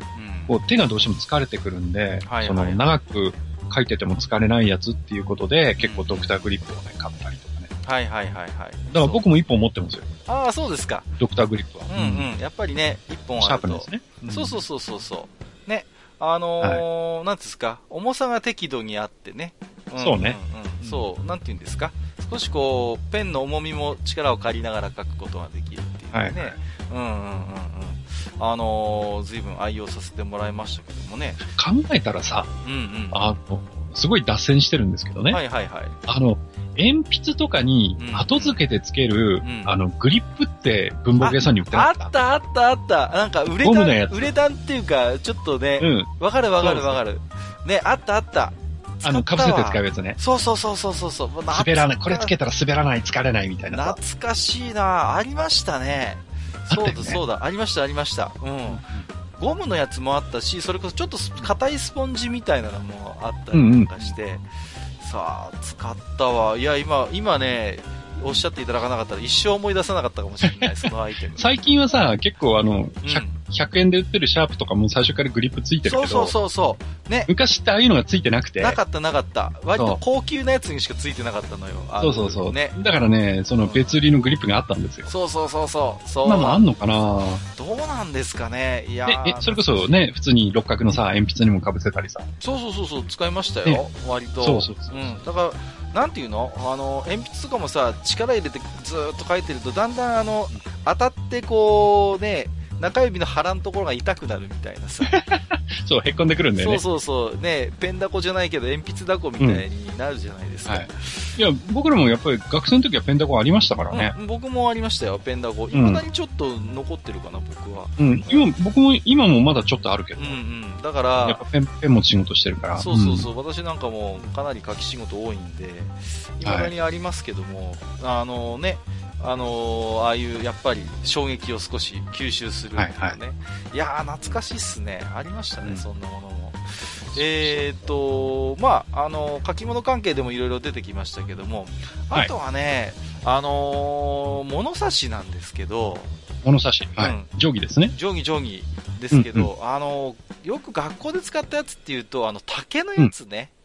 こう手がどうしても疲れてくるんで、はいはい、その長く書いてても疲れないやつっていうことで、結構ドクターグリップをね、買ったりとかね。はいはいはいはい。だから僕も一本持ってますよ。ああ、そうですか。ドクターグリップは。うんうん。やっぱりね、一本あると。シャープですね。うん、そうそうそうそうそう。ね。あのーはい、なんですか、重さが適度にあってね。うん、そうね。うん、そう、なんて言うんですか？少しこう、ペンの重みも力を借りながら書くことができるっていうね。はい、うんうんうんうん。あのー、随分愛用させてもらいましたけどもね。考えたらさ、うんうん、あの、すごい脱線してるんですけどね。はいはいはい。あの、鉛筆とかに後付けてつける、うんうん、あの、グリップって文房具屋さんに売ってなかった？あったあったあった。なんか、売れたん、売れたんっていうか、ちょっとね、わ、うん、かるわかるわかる。ね、あったあった。あの、かぶせて使うやつね。そうそうそうそうそうそう。滑らない。これつけたら滑らない、疲れないみたいな。懐かしいなありましたね。そうだ、そうだ、ありました、ありました。うん。ゴムのやつもあったし、それこそちょっと硬いスポンジみたいなのもあったりとかして、うんうん、さあ、使ったわ。いや、今、今ね、おっしゃっていただかなかったら一生思い出さなかったかもしれない、そのアイテム。最近はさ、結構あの、100, 100円で売ってるシャープとかも最初からグリップついてるけど。そうそうそう。ね。昔ってああいうのがついてなくて。なかったなかった。割と高級なやつにしかついてなかったのよ。そうそうそう。ね。だからね、その別売りのグリップがあったんですよ。そうそうそうそう。そう今もあんのかな？どうなんですかね。いやえ、それこそね、普通に六角のさ、鉛筆にも被せたりさ。そうそうそうそう、使いましたよ。割と。そうそうそう。うん。だから、なんていうの？あの、鉛筆とかもさ、力入れてずっと書いてると、だんだんあの、当たってこう、ね、中指の腹のところが痛くなるみたいなさ。そう、へっこんでくるんだよね。そうそうそう。ね、ペンダコじゃないけど、鉛筆ダコみたいになるじゃないですか。うんはい、いや、僕らもやっぱり学生の時はペンダコありましたからね。うん、僕もありましたよ、ペンダコ。いまだにちょっと残ってるかな、僕は。うん。今、僕も、今もまだちょっとあるけど。うんうん。だから、やっぱペン、ペン持ち仕事してるから。そうそうそう。うん、私なんかもかなり書き仕事多いんで、いまだにありますけども、はい、あのね、あのー、ああいうやっぱり衝撃を少し吸収するっていうね、はいはい、いやー懐かしいっすね。ありましたね、うん、そんなものも。えっ、ー、とまああの書き物関係でもいろいろ出てきましたけどもあとはね、はい、あのー、物差しなんですけど物差し、はい、うん、定規ですね。定規定規ですけど、うんうん、あのよく学校で使ったやつっていうとあの竹のやつね、竹尺、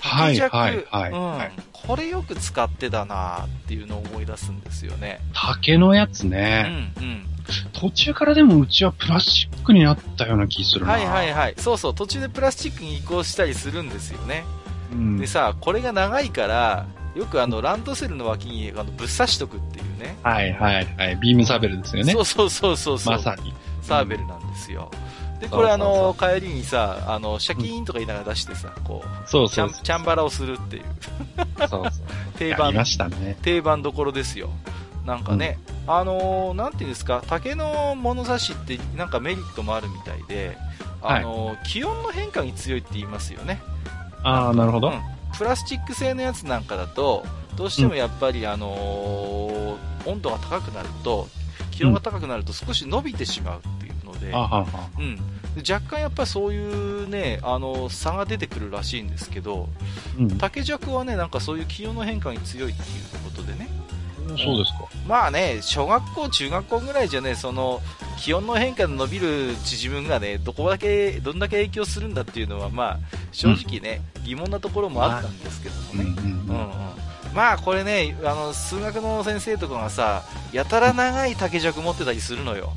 はいはいはい、うん、これよく使ってたなっていうのを思い出すんですよね。竹のやつね。うんうん。途中からでもうちはプラスチックになったような気するな。はいはいはい。そうそう、途中でプラスチックに移行したりするんですよね。うん、でさ、これが長いから、よくあの、ランドセルの脇にあのぶっ刺しとくっていうね。はいはいはい。ビームサーベルですよね。そうそうそうそうまさに。サーベルなんですよ。うんで、これあの、帰りにさ、あの、シャキーンとか言いながら出してさ、こう、そうそうチャンバラをするっていう。そうそう。定番、ね、定番どころですよ。なんかね、うん、あのー、なんていうんですか、竹の物差しってなんかメリットもあるみたいで、あのーはい、気温の変化に強いって言いますよね。ああ、なるほど、うん。プラスチック製のやつなんかだと、どうしてもやっぱり、あのー、温度が高くなると、気温が高くなると少し伸びてしまうっていうので、うん、若干やっぱりそういうね、あの、差が出てくるらしいんですけど、うん、竹尺はね、なんかそういう気温の変化に強いっていうことでね。そうですか。まあね、小学校、中学校ぐらいじゃね、その、気温の変化で伸びる縮分がね、どこだけ、どんだけ影響するんだっていうのは、まあ、正直ね、うん、疑問なところもあったんですけどもね。うんうんうん、まあこれね、あの、数学の先生とかがさ、やたら長い竹尺持ってたりするのよ。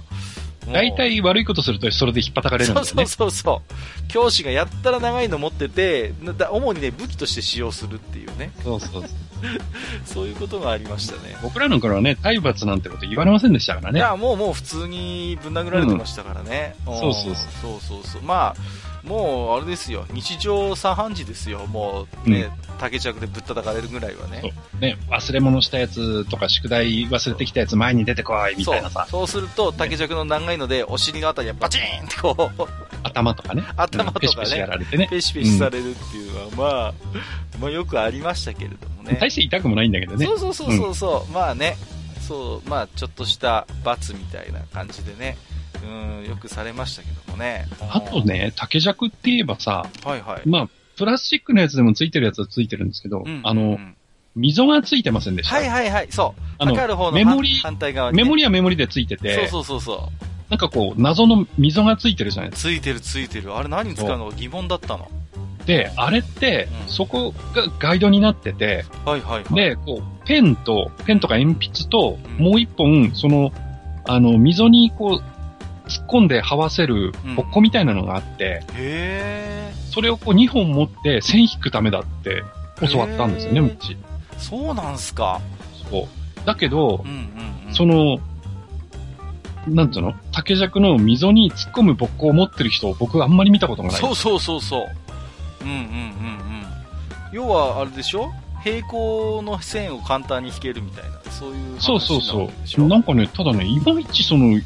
大体悪いことするとそれで引っ叩かれるんだよね。そうそうそう教師がやったら長いの持ってて、主にね、武器として使用するっていうね。そうそう そういうことがありましたね。僕らの頃はね、体罰なんてこと言われませんでしたからね。いや、もうもう普通にぶん殴られてましたからね。うん、そうそうそう。そうそうそう。まあ、もう、あれですよ、日常茶飯事ですよ、もうね、うん、竹着でぶったたかれるぐらいはね。ね、忘れ物したやつとか、宿題忘れてきたやつ前に出てこい、みたいなさ。そうすると、竹着の長いので、お尻のあたりはバチーンってこう。頭とかね。頭とかね。ペシペシやられてね。ペシペシされるっていうのは、まあ、まあよくありましたけれどもね。大して痛くもないんだけどね。そうそうそうそうそう、うん、まあね、そう、まあちょっとした罰みたいな感じでね。うん、よくされましたけどもね。あとね、竹尺って言えばさ、はいはい。まあ、プラスチックのやつでもついてるやつはついてるんですけど、うんうんうん、あの、溝がついてませんでしたはいはいはい、そう。あの、かる方のメモリ、反対側に、ね、メモリはメモリでついてて、そうそうそうそう。なんかこう、謎の溝がついてるじゃないですか。ついてるついてる。あれ何に使うの？か疑問だったの？で、あれって、うん、そこがガイドになってて、はいはい、はい、で、こう、ペンと、ペンとか鉛筆と、もう一本、その、あの、溝にこう、突っ込んで這わせるボッコみたいなのがあって、うん、へそれをこう2本持って線引くためだって教わったんですよね、うち。そうなんすか？そう。だけど、うんうんうん、その、なんつうの？竹尺の溝に突っ込むボッコを持ってる人を僕あんまり見たことがない。そうそうそうそう。うんうんうんうん。要はあれでしょ？平行の線を簡単に引けるみたいな、そういうそうそうそう。なんかね、ただね、いまいちその、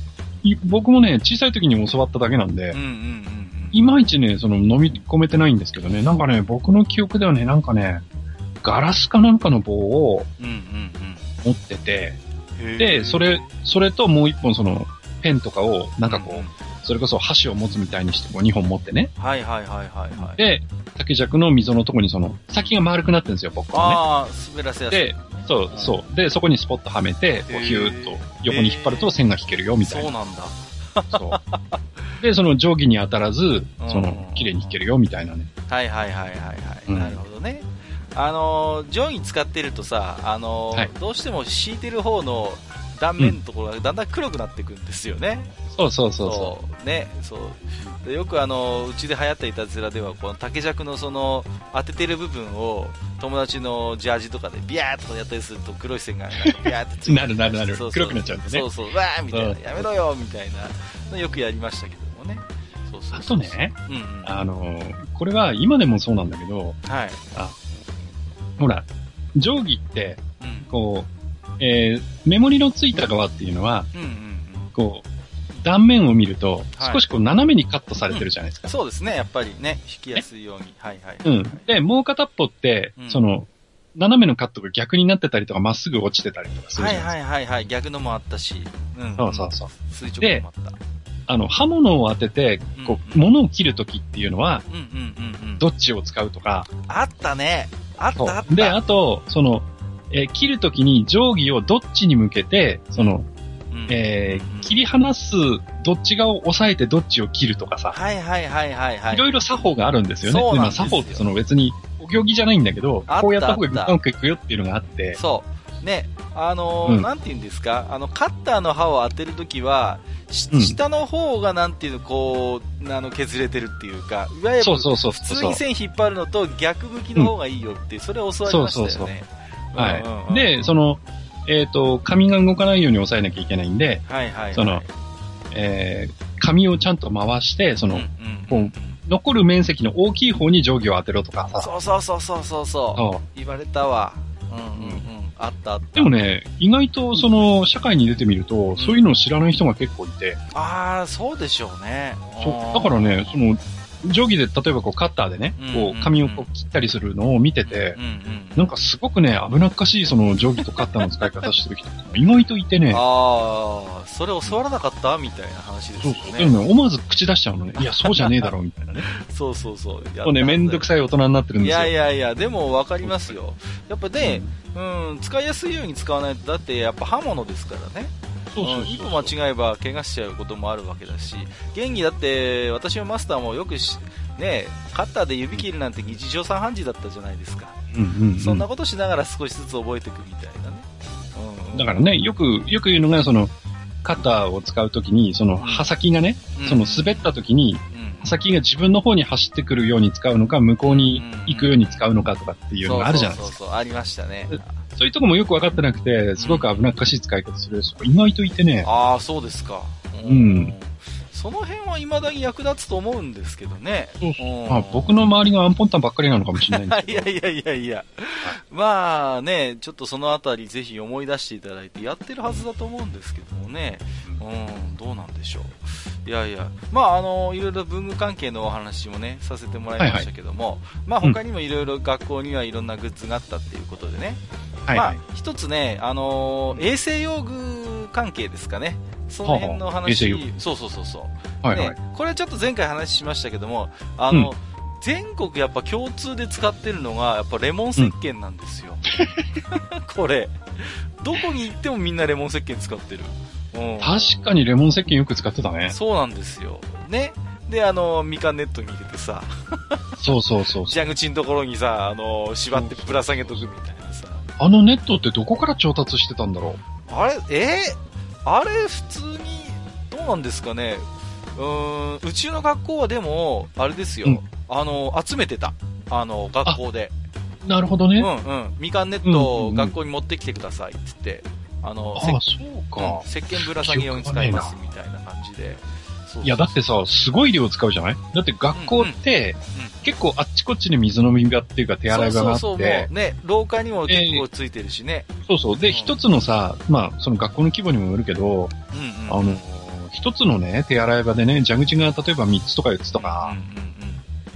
僕もね、小さい時に教わっただけなんで、うんうんうんいまいちね、その飲み込めてないんですけどね、なんかね、僕の記憶ではね、なんかね、ガラスかなんかの棒を持ってて、で、それ、それともう一本その、ペンとかを、なんかこう、それこそ箸を持つみたいにして、こう2本持ってね。はいはいはいはい、はい。で、竹尺の溝のとこにその、先が丸くなってるんですよ、僕はね。ああ、滑らせやすい。で、そう、そう。で、そこにスポットはめて、こうヒューッと横に引っ張ると線が引けるよ、みたいな。そうなんだ。そう。で、その定規に当たらず、その、綺麗に引けるよ、みたいなね。はいはいはいはいはい。うん、なるほどね。あの、定規使ってるとさ、あの、はい、どうしても敷いてる方の断面のところがだんだん黒くなっていくんですよね。そうそうそうそう。ね、そう。よくあの、うちで流行ったいたずらでは、この竹尺のその、当ててる部分を、友達のジャージとかでビャーっとやったりすると黒い線がビャーってついてなるなるなる。黒くなっちゃうんでね。そうそう、わーみたいな、やめろよみたいな、よくやりましたけどもね。そうそうあとね、うんうん、あの、これは今でもそうなんだけど、はい。あ、ほら、定規って、こう、えー、メモリのついた側っていうのは、うんうんうん、こう、断面を見ると、少しこう斜めにカットされてるじゃないですか。うん、そうですね、やっぱりね、引きやすいように。はいはい、はい、うん。で、もう片っぽって、うん、その、斜めのカットが逆になってたりとか、まっすぐ落ちてたりとかするじゃないですか。はいはいはいはい、逆のもあったし。うん、そうそうそう。垂直もあった。あの、刃物を当てて、こう、うんうん、物を切るときっていうのは、うんうんうんうん、どっちを使うとか。あったね。あったあった。で、あと、その、えー、切るときに定規をどっちに向けて、その、うん、えー、切り離す、どっち側を押さえてどっちを切るとかさ。はいはいはいはいはい。いろいろ作法があるんですよね。そうなんですよ。作法ってその別に、お行儀じゃないんだけど、こうやった方がうまくいくよっていうのがあって。そう。ね、あのーうん、なんて言うんですか、あの、カッターの刃を当てるときは、下の方がなんていうの、こう、あの、削れてるっていうか、いわゆる、普通に線引っ張るのと逆向きの方がいいよって、それを教わりましたよね。そうそうそうはい。で、その、えっ、ー、と、紙が動かないように押さえなきゃいけないんで、はいはい、はい、その、えー、紙をちゃんと回して、その、うんうん残る面積の大きい方に定規を当てろとかさ。そうそうそうそうそうそう。言われたわ。うんうんうん。あったあった。でもね、意外とその、社会に出てみると、うん、そういうのを知らない人が結構いて。ああ、そうでしょうね。そう。だからね、その、定規で例えばこうカッターでね、こう紙をこう切ったりするのを見てて、なんかすごくね、危なっかしいその定規とカッターの使い方してる人意外といてね。ああ、それ教わらなかったみたいな話ですよね。そうそう。でもね、思わず口出しちゃうのね。いや、そうじゃねえだろ、みたいなね。そうそうそう。もうね、めんどくさい大人になってるんですよ。いやいやいや、でもわかりますよ。やっぱね、うん、うん、使いやすいように使わないと、だってやっぱ刃物ですからね。一歩間違えば怪我しちゃうこともあるわけだし、現にだって私のマスターもよくし、ね、カッターで指切るなんて日常茶飯事だったじゃないですか、うんうんうん、そんなことしながら少しずつ覚えていくみたいなね。うん、だからね、よく、よく言うのが、その、カッターを使うときに、その刃先がね、うん、その滑ったときに、刃先が自分の方に走ってくるように使うのか、向こうに行くように使うのかとかっていうのがあるじゃないですか。そうそうそう、ありましたね。そういうとこもよく分かってなくて、すごく危なっかしい使い方する人意外といてね。ああ、そうですか。うん。その辺は未だに役立つと思うんですけどね。まあ、僕の周りがアンポンタンばっかりなのかもしれないんですけど。いやいやいやいや。まあね、ちょっとそのあたりぜひ思い出していただいてやってるはずだと思うんですけどもね。うん、どうなんでしょう。いやいや、まああの、いろいろ文具関係のお話もね、させてもらいましたけども、はいはい、まあ他にもいろいろ学校にはいろんなグッズがあったっていうことでね。はいはい、まあ、一つね、あのー、衛生用具関係ですかね。その辺の話、はそうそうそうそう。はいはい、ね、これちょっと前回話しましたけども、あの、うん、全国やっぱ共通で使ってるのが、やっぱレモン石鹸なんですよ。うん、これ。どこに行ってもみんなレモン石鹸使ってる。うん、確かにレモン石鹸よく使ってたね。そうなんですよ。ね。で、あの、みかんネットに入れてさ。そうそうそう。蛇口のところにさ、あの、縛ってぶら下げとくみたいなさ。あのネットってどこから調達してたんだろう？あれ、え？ー、あれ普通に、どうなんですかねうん、うちの学校はでも、あれですよ、うん、あの、集めてた。あの、学校で。なるほどね。うんうん。みかんネットを学校に持ってきてくださいって言って、あの、あそうか、うん、石鹸ぶら下げ用に使いますみたいな感じで。いや、だってさ、すごい量使うじゃない？だって学校って、結構あっちこっちに水飲み場っていうか手洗い場があって。そうそうそうね、廊下にも結構ついてるしね。そうそう。で、一、つのさ、まあ、その学校の規模にもよるけど、あの、一つのね、手洗い場でね、蛇口が例えば3つとか4つとか、うんうん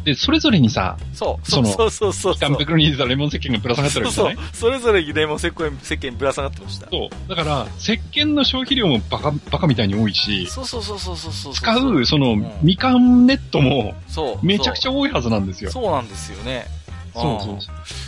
で、それぞれにさ、そう、その、そうそうそうそう。袋に入れたレモン石鹸がぶら下がってるわけじゃない？そうそれぞれにレモン石鹸、石鹸ぶら下がってました。そう。だから、石鹸の消費量もバカ、バカみたいに多いし、そうそうそうそうそう使う、その、うん、みかんネットも、そう。めちゃくちゃ多いはずなんですよ。そうなんですよね。そうそう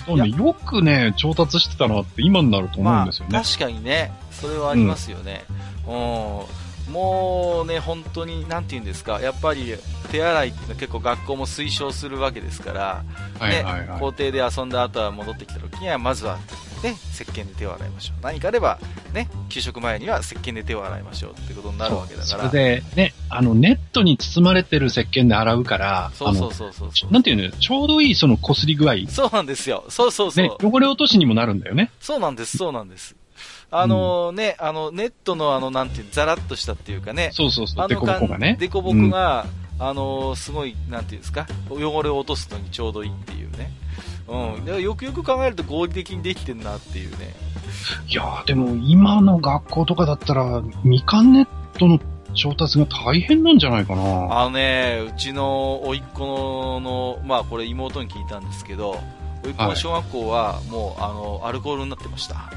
そう。ね、よくね、調達してたなって今になると思うんですよね。まあ、確かにね、それはありますよね。うん。もうね、本当に、なんて言うんですか、やっぱり手洗いっていうのは結構学校も推奨するわけですから、ね、校庭で遊んだ後は戻ってきた時には、まずは、ね、石鹸で手を洗いましょう。何かあれば、ね、給食前には石鹸で手を洗いましょうってことになるわけだから。それで、ね、あの、ネットに包まれてる石鹸で洗うから、そうそうそうそうなんていうの、ちょうどいいその擦り具合。そうなんですよ。そうそうそう。ね、汚れ落としにもなるんだよね。そうなんです、そうなんです。あのね、あの、ネットのあの、なんてザラッとしたっていうかね。そうそうそう、デコボコがね。デコボコが、うん、あのすごい、なんていうんですか、汚れを落とすのにちょうどいいっていうね。うん。だからよくよく考えると合理的にできてんなっていうね。いやでも今の学校とかだったら、みかんネットの調達が大変なんじゃないかな。あのね、うちの甥っ子の、まあこれ妹に聞いたんですけど、甥っ子の小学校はもう、はい、あの、アルコールになってました。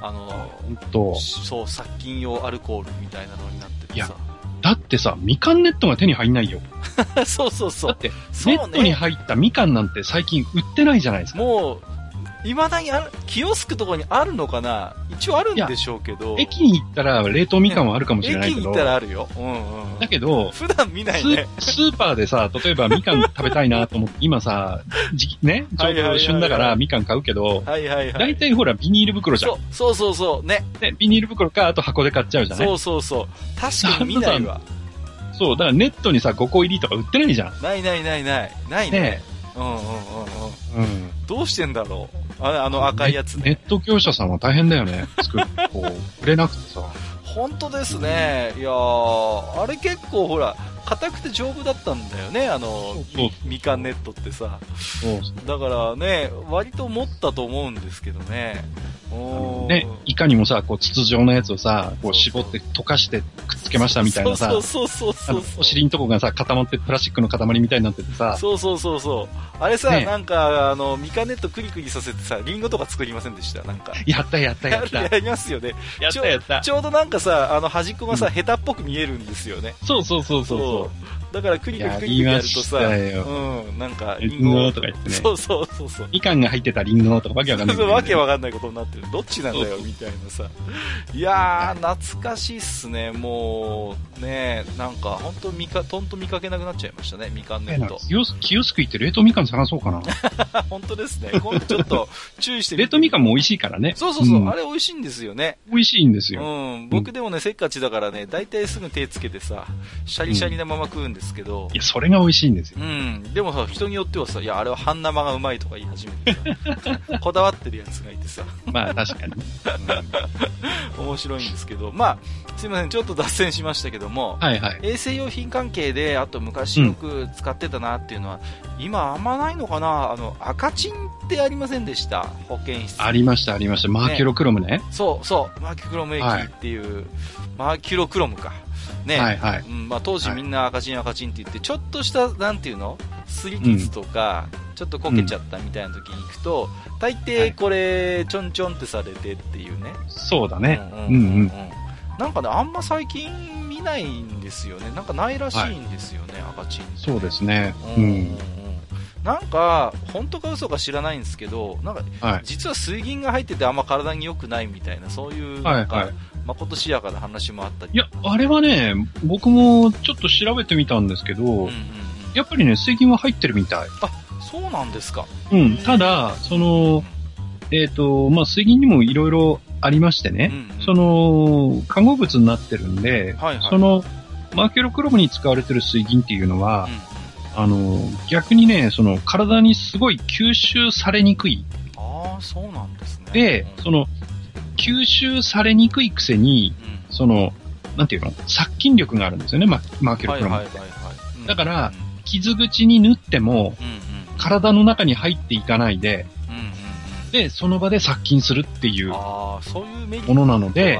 あの、そう、殺菌用アルコールみたいなのになっててさ。だってさ、みかんネットが手に入んないよ。そうそうそう。だって、ネットに入ったみかんなんて最近売ってないじゃないですか。もう、いまだにある、キオスクとかにあるのかな？一応あるんでしょうけど。駅に行ったら冷凍みかんはあるかもしれないけど。駅に行ったらあるよ。うんうん。だけど、普段見ないねス。スーパーでさ、例えばみかん食べたいなと思って、今さ、時期ね、ちょうど旬だからみかん買うけど、はいはいはい。大体ほらビニール袋じゃん。そうそうそうね。ね、ビニール袋か、あと箱で買っちゃうじゃない？そうそうそう。確かに見ないわ。そう、だからネットにさ、5個入りとか売ってないじゃん。ないないないない。ないね。ねうんうんうんうん。うん。どうしてんだろう？ああの赤いやつね。ネット業者さんは大変だよね。作る、こう、売れなくてさ。本当ですね。いやー、あれ結構ほら、硬くて丈夫だったんだよね、あの、みかんネットってさ。だからね、割と持ったと思うんですけどね。ね、いかにもさ、こう筒状のやつをさ、こう絞って溶かしてくっつけましたみたいなさ、そうそうそうそうお尻のとこがさ、固まってプラスチックの塊みたいになっててさ、そうそうそうそう。あれさ、ね、なんか、あの、ミカネットクリクリさせてさ、リンゴとか作りませんでした？なんか。やったやったやった。やりますよね。やったやった。ちょうどなんかさ、あの端っこがさ、うん、ヘタっぽく見えるんですよね。そうそうそうそうそうだからクリクリクリクリやるとさ、うん、なんか、リンゴとか言ってね。そうそうそうそう。みかんが入ってたリンゴとかわけわかんない、ね。わけわかんないことになってる。どっちなんだよ、みたいなさ。いやー、懐かしいっすね。もう、ねなんか、本当見か、とんと見かけなくなっちゃいましたね、みかんネット。キヨスク行って冷凍みかん探そうかな。本当ですね。今度ちょっと 注意して冷凍みかんも美味しいからね。そうそうそう、うん、あれ美味しいんですよね。美味しいんですよ。うん。僕でもね、せっかちだからね、大体すぐ手つけてさ、シャリシャリなまま食うんですけど、いや、それが美味しいんですよ。うん。でもさ、人によってはさ、いや、あれは半生がうまいとか言い始めてさ、こだわってるやつがいてさ。まあ、確かに。うん、面白いんですけど、まあ、すいません、ちょっと脱線しましたけども、はいはい。衛生用品関係で、あと昔よく使ってたなっていうのは、うん、今あんまないのかな？あの、赤チンってありませんでした？保健室。ありました、ありました。マーキュロクロムね。ねそう、そう、マーキュロム液っていう、はい、マーキュロクロムか。ね、はいはい。うん、まあ当時みんな赤チン赤チンって言って、ちょっとした、なんていうの？すり傷とか、ちょっとこけちゃったみたいな時に行くと、うん、大抵これ、ちょんちょんってされてっていうね。そうだね。うんうん、うんうんなんかね、あんま最近見ないんですよね。なんかないらしいんですよね、はい、赤チン、そうですね。うん。うんなんか、本当か嘘か知らないんですけど、なんか、はい、実は水銀が入っててあんま体に良くないみたいな、そういう、なんか、はいはい、まことしやかな話もあったり。いや、あれはね、僕もちょっと調べてみたんですけど、うんうんうん、やっぱりね、水銀は入ってるみたい。あ、そうなんですか。うん、ただ、その、えっ、ー、と、まあ、水銀にもいろいろありましてね、うんうん、その、化合物になってるんで、はいはい、その、マーケロクロムに使われてる水銀っていうのは、うん、あの、逆にね、その、体にすごい吸収されにくい。ああ、そうなんですね。で、その、吸収されにくいくせに、うん、その、なんていうの殺菌力があるんですよね、ママーケルプラムって。だから、傷口に縫っても、体の中に入っていかないで、で、その場で殺菌するっていうものなので、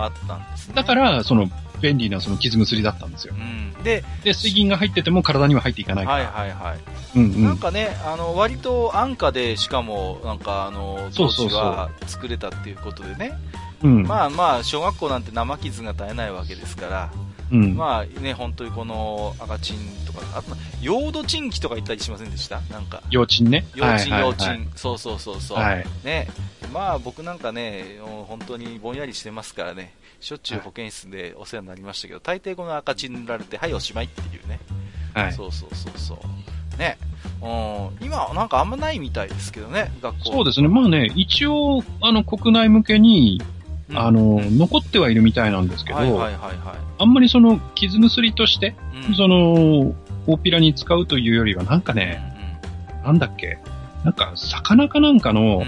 だから、その、便利なその傷薬だったんですよ。うん、で、で、水銀が入ってても体には入っていかないから。はいはいはい。うんうん、なんかね、あの、割と安価で、しかも、なんか、あの、当時は作れたっていうことでね。うん、まあまあ、小学校なんて生傷が絶えないわけですから、うん、まあね、本当にこの赤チンとか、あと、ヨードチンキとか言ったりしませんでした？なんか。幼稚ね。幼稚、幼稚。そうそうそうそう。はい、ね。まあ僕なんかね、本当にぼんやりしてますからね、しょっちゅう保健室でお世話になりましたけど、大抵この赤チン塗られて、はい、おしまいっていうね。はい。そうそうそうそう。ね。うん、今なんかあんまないみたいですけどね、学校。そうですね。まあね、一応、あの、国内向けに、あの、残ってはいるみたいなんですけど、はいはいはいはい、あんまりその傷薬として、うん、その、大ピラに使うというよりは、なんかね、うん、なんだっけ、なんか、魚かなんかの、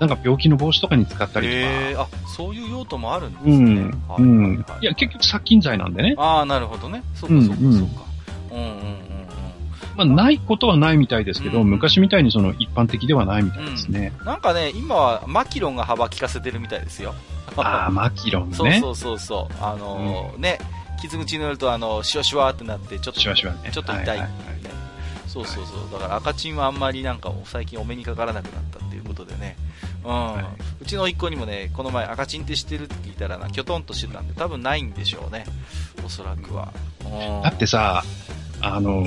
なんか病気の防止とかに使ったりとか。えー、あ、そういう用途もあるんですね。うん。はいや、結局殺菌剤なんでね。ああ、なるほどね。そうかそうかそうか。うんうんまあ、ないことはないみたいですけど、うん、昔みたいにその一般的ではないみたいですね。うん、なんかね、今はマキロンが幅利かせてるみたいですよ。ああ、マキロンね。そうそうそう。あのーうん、ね、傷口に塗ると、あの、シュワシュワってなって、ちょっと、シュワシュワね、ちょっと痛い、ねはいはいはい、そうそうそう。だから赤チンはあんまりなんか最近お目にかからなくなったっていうことでね。うん、はい、うちの一個にもね、この前赤チンって知ってるって聞いたらな、きょとんとしてたんで、多分ないんでしょうね。おそらくは。だってさ、あの、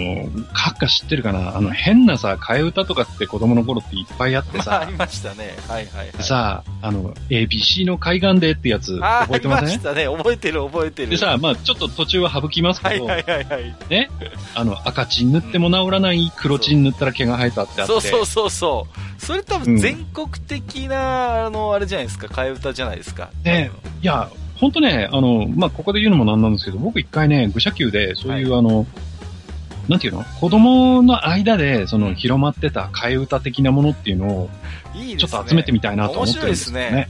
カッカ知ってるかな？あの、変なさ、替え歌とかって子供の頃っていっぱいあってさ。あ、りましたね。はいはい、はい。さあ、あの、ABC の海岸でってやつ、覚えてません？ありましたね。覚えてる覚えてる。でさ、まあちょっと途中は省きますけど、はいはいはいはい。ね？あの、赤チン塗っても治らない、黒チン塗ったら毛が生えたってあって。そうそうそうそう。それ多分全国的な、うん、あの、あれじゃないですか、替え歌じゃないですか？ね。いや、本当ね、あの、まあ、ここで言うのもなんなんですけど、僕一回ね、愚者級で、そういう、はい、あの、なんていうの？子供の間で、その、広まってた替え歌的なものっていうのを、ちょっと集めてみたいなと思ってるんですね。いいですね。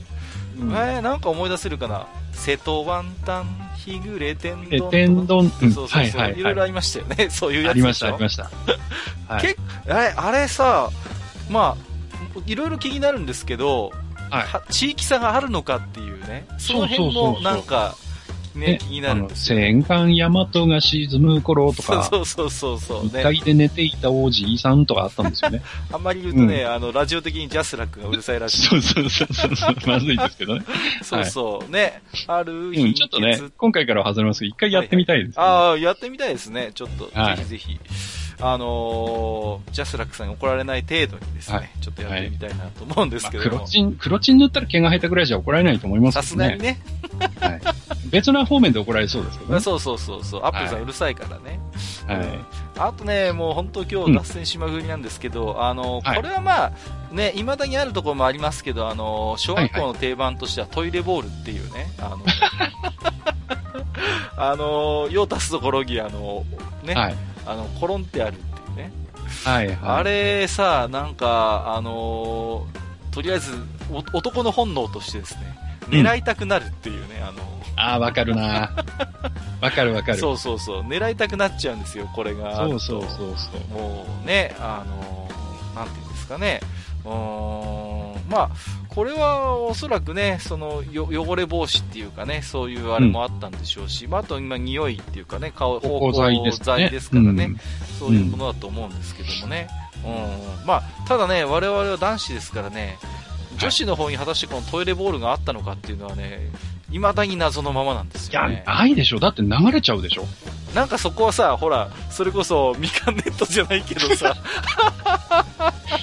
うん、えー、なんか思い出せるかな？瀬戸ワンタン、日暮れ天丼。天丼、うん、そうそうそう、はいはい、はい。いろいろありましたよね。そういうやつありました、ありました。はい、けあれあれさ、まあ、いろいろ気になるんですけど、はい、地域差があるのかっていうね、その辺もなんか、ね、気になる。戦艦大和が沈む頃とか、そうそうそうそう、ね。一階で寝ていた王子さんとかあったんですよね。あんまり言うとね、うん、あの、ラジオ的にジャスラックがうるさいらしい。そうそうそうそう、まずいですけどね。そうそう、ね、ある日、うん、ちょっとね、今回からは外れますけど、一回やってみたいです、ねはいはい、ああ、やってみたいですね、ちょっと、はい、ぜひぜひ。あのー、ジャスラックさんに怒られない程度にですね、はい、ちょっとやってみたいなと思うんですけど、まあ、黒チン、黒チン塗ったら毛が生えたぐらいじゃ怒られないと思いますね。さすがにね。はい。別な方面で怒られそうですけどね。そうそうそうそう。アップルさんうるさいからね。はい。あとね、もう本当今日脱線しまくりなんですけど、うん、あの、これはまあ、ね、未だにあるところもありますけど、あの、小学校の定番としてはトイレボールっていうね、あの、あの、用足すところに、あの、ね、はい、あの、コロンってあるっていうね。はいはい、あれさ、なんか、あのー、とりあえず男の本能としてですね、狙いたくなるっていうね、うん、あのああ、わかるな わかるわかる。そうそうそう、狙いたくなっちゃうんですよ、これが。そうそうそうそう。もうね、あのー、なんていうんですかね、うーん、まあ、これはおそらくね、その汚れ防止っていうかね、そういうあれもあったんでしょうし、うん、まあ、あと今、匂いっていうかね、顔、芳香剤ですからね、うん、そういうものだと思うんですけどもね。うん、まあ、ただね、我々は男子ですからね、女子の方に果たしてこのトイレボールがあったのかっていうのはね、未だに謎のままなんですよ、ね。いや、ないでしょ。だって流れちゃうでしょ。なんかそこはさ、ほら、それこそみかんネットじゃないけどさ。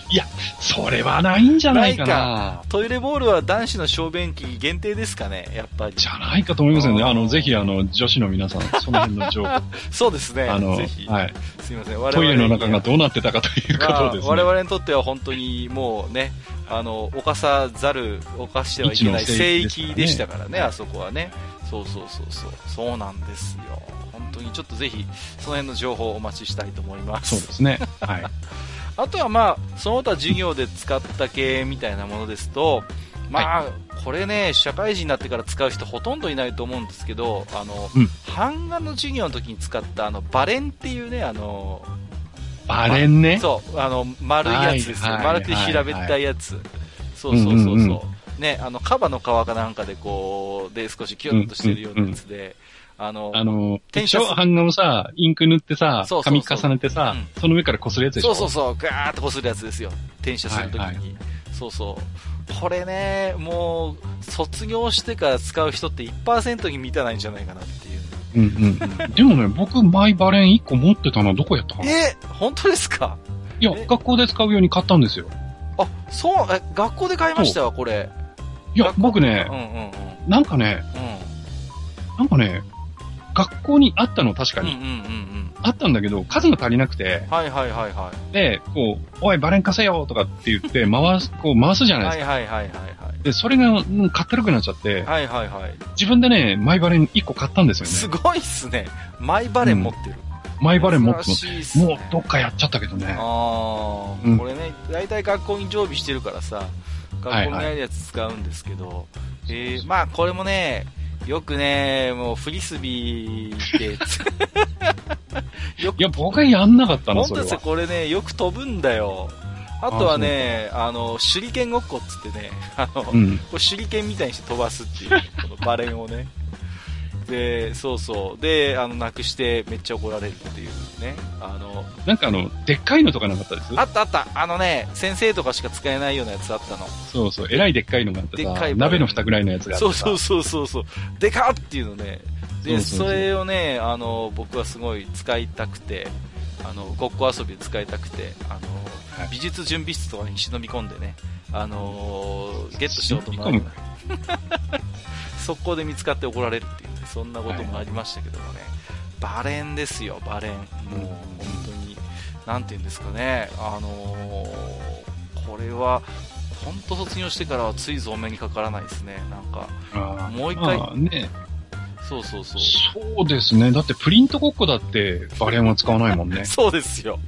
いや、それはないんじゃないかな。トイレボールは男子の小便器限定ですかね、やっぱり。じゃないかと思いますよね。あの、ぜひ、あの、女子の皆さん、その辺の情報。そうですね。あの、ぜひ。はい。すいません。我々トイレの中がどうなってたかということですね。我々にとっては本当にもうね、あの、犯さざる、犯してはいけない聖域でしたからね、あそこはね。そうそうそうそう。そうなんですよ。本当にちょっとぜひ、その辺の情報をお待ちしたいと思います。そうですね。はい。あとはまあ、その他授業で使った系みたいなものですと、まあ、はい、これね、社会人になってから使う人ほとんどいないと思うんですけど、あの、うん、版画の授業の時に使ったあの、バレンっていうね、あの、バレンね？そう、あの、丸いやつですよ。丸くて平べったいやつ。そうそうそうそう。ね、あの、カバの皮かなんかでこう、で少しキュッとしてるようなやつで、あの、あの、転写版画をさ、インク塗ってさ、紙重ねてさ、うん、その上から擦るやつでしょ？そうそうそう、ガーッと擦るやつですよ。転写するときに、はいはい。そうそう。これね、もう、卒業してから使う人って1%に満たないんじゃないかなっていう。うんうん。でもね、僕、マイバレン1個持ってたのはどこやったかなえ本当ですか？いや、学校で使うように買ったんですよ。あ、そう、え、学校で買いました？よ、これ。いや、僕ね、うんうんうん、なんかね、うん、なんかね、学校にあったの確かに。うんうんうんうん、あったんだけど、数が足りなくて。はいはいはいはい。で、こう、おい、バレン貸せよとかって言って、回す、こう回すじゃないですか。はいはいはいはい。で、それが、うん、かったるくなっちゃって。はいはいはい。自分でね、マイバレン1個買ったんですよね。すごいっすね。マイバレン持ってる。うん、マイバレン持ってます。ね、もうどっかやっちゃったけどね。ああ、うん、これね、大体学校に常備してるからさ、学校にあるやつ使うんですけど、はいはい、えー、まあこれもね、よくね、もうフリスビーで よく。いや、僕はやんなかったの、それは。これね、よく飛ぶんだよ。あとはね、あの、手裏剣ごっこっつってね、あの、うん、これ手裏剣みたいにして飛ばすっていう、このバレンをね。で、そうそう。で、あの、なくしてめっちゃ怒られるっていうね。あの、なんかあの、でっかいのとかなかったです？あったあった。あのね、先生とかしか使えないようなやつあったの。そうそう。えらいでっかいのがあってさ、でっかい鍋の蓋ぐらいのやつがあってそうそうそうそうそう。でかっていうのね。で、それをね、あの、僕はすごい使いたくて、あの、ごっこ遊びで使いたくて、あの、はい、美術準備室とかに忍び込んでね、あのゲットしようと思う。速攻で見つかって怒られるっていう、ね、そんなこともありましたけどもね、はい、バレンですよ、バレン。もう本当に、なんて言うんですかね、あのー、これは、本当卒業してからはついぞお目にかからないですね、なんか、もう一回、まあね、そうそうそう。そうですね。だってプリントごっこだってバレンは使わないもんね。そうですよ。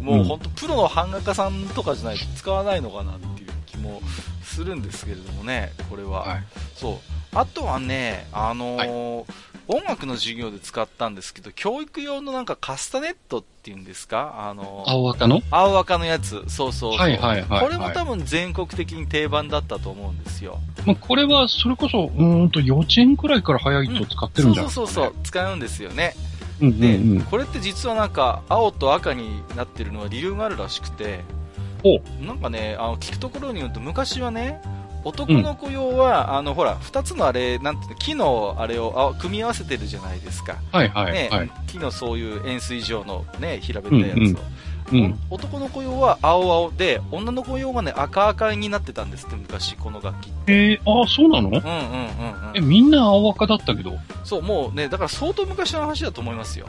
もう本当、プロの版画家さんとかじゃないと使わないのかなっていう気もするんですけれどもね、これは。はい、そう。あとはね、あのーはい、音楽の授業で使ったんですけど、教育用のなんかカスタネットっていうんですか？あの、青赤の？青赤のやつ。そうそうはいはいはい、これも多分全国的に定番だったと思うんですよ。まあ、これは、それこそ、うんと、幼稚園くらいから早いと使ってるんじゃないですか、ねうん、そうそうそう、使うんですよね。うんうんうん、で、これって実はなんか、青と赤になってるのは理由があるらしくて、なんかね、あの、聞くところによると、昔はね、男の子用は、うん、あの、ほら、二つのあれ、なんていうの、木のあれをあ組み合わせてるじゃないですか。はいはい、ね、はい、木のそういう円錐状のね、平べったいやつを。うんうん、男の子用は青青で、女の子用がね、赤赤になってたんですって、昔、この楽器って。えー、ああ、そうなの？うんうんうん、うん。え、みんな青赤だったけど？そう、もうね、だから相当昔の話だと思いますよ。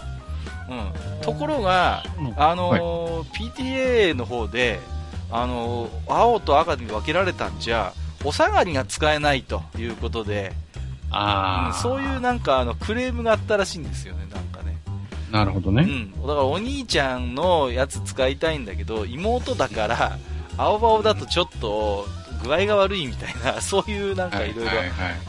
うん。ところが、あのーはい、PTA の方で、あのー、青と赤に分けられたんじゃ、お下がりが使えないということで、あうん、そういうなんかあのクレームがあったらしいんですよね、なんかね。なるほどね。うん。だからお兄ちゃんのやつ使いたいんだけど、妹だから、青葉だとちょっと具合が悪いみたいな、そういうなんかいろいろ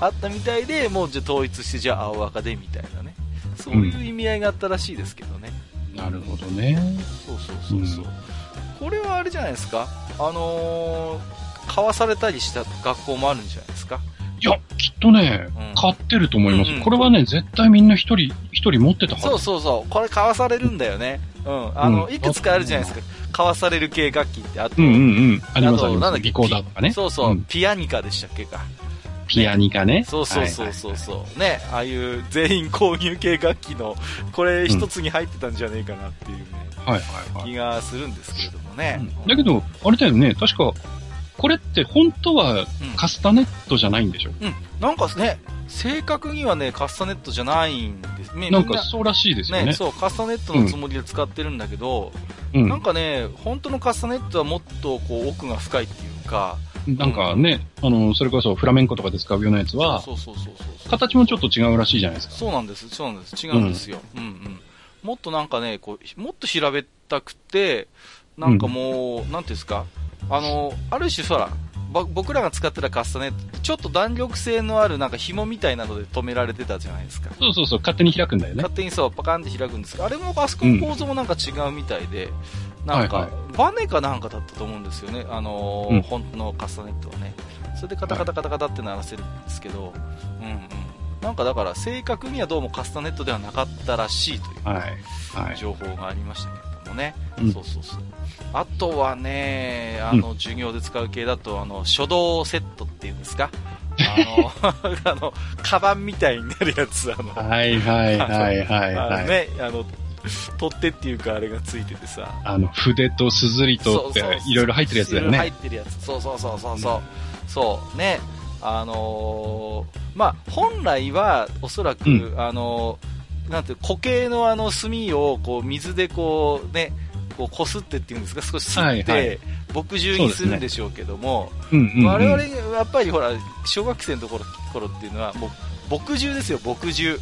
あったみたいで、もうじゃ統一してじゃあ青赤でみたいなね。そういう意味合いがあったらしいですけどね。うん、なるほどね。そうそうそうそう。うん、これはあれじゃないですかあのー買わされたりした学校もあるんじゃないですか？いや、きっとね、うん、買ってると思います、うんうん。これはね、絶対みんな一人、一人持ってたはず。そうそうそう。これ買わされるんだよね。うん。あの、うん、いくつかあるじゃないですか。買わされる系楽器って。あと、うんうんうん。ありますあります。なんだっけ、コーダーとかね。そうそう、ピアニカでしたっけか。ピアニカね。そうそうそうそうそう、はいはい、ね、ああいう全員購入系楽器の、これ一つに入ってたんじゃねえかなっていうね、はいはいはい、気がするんですけれどもね。だけど、あれだよね、確か、これって本当はカスタネットじゃないんでしょ、うん、うん、なんかね、正確にはね、カスタネットじゃないんですね。なんかそうらしいですよね。ねそう、カスタネットのつもりで使ってるんだけど、うん、なんかね、本当のカスタネットはもっとこう奥が深いっていうか、なんかね、うん、あの、それこそフラメンコとかで使うようなやつは、そうそうそうそう形もちょっと違うらしいじゃないですか。そうなんです、そうなんです。違うんですよ。うん、うん、うん。もっとなんかね、こう、もっと平べったくて、なんかもう、うん、なんていうんですか、あの、ある種、そら、僕らが使ってたカスタネット、ちょっと弾力性のあるなんか紐みたいなので止められてたじゃないですか。そうそうそう、勝手に開くんだよね。勝手にそう、パカンって開くんですが、あれもあそこの構造もなんか違うみたいで、うん、なんか、はいはい、バネかなんかだったと思うんですよね、あのーうん、本当のカスタネットはね。それでカタカタカタカタって鳴らせるんですけど、うんうん。なんかだから正確にはどうもカスタネットではなかったらしいという、はいはい、情報がありましたけど。もね、うん、そうそうそうあとはねあの、授業で使う系だとあの書道セットっていうんですか？あの あのカバンみたいになるやつあの。はいはいはいはいはい。ねあの取っ手っていうかあれがついててさ。あの筆とすずりとっていろいろ入ってるやつだよね。入ってるやつ。そうそうそうそうそう、うん、そう。ね。あのー、まあ本来はおそらく、うん、あのーなんて固形のあの炭をこう水でこうね、こうこすってっていうんですか、少し吸って、墨汁にするんでしょうけども、我々やっぱりほら、小学生のところ頃っていうのは、もう墨汁ですよ、墨汁。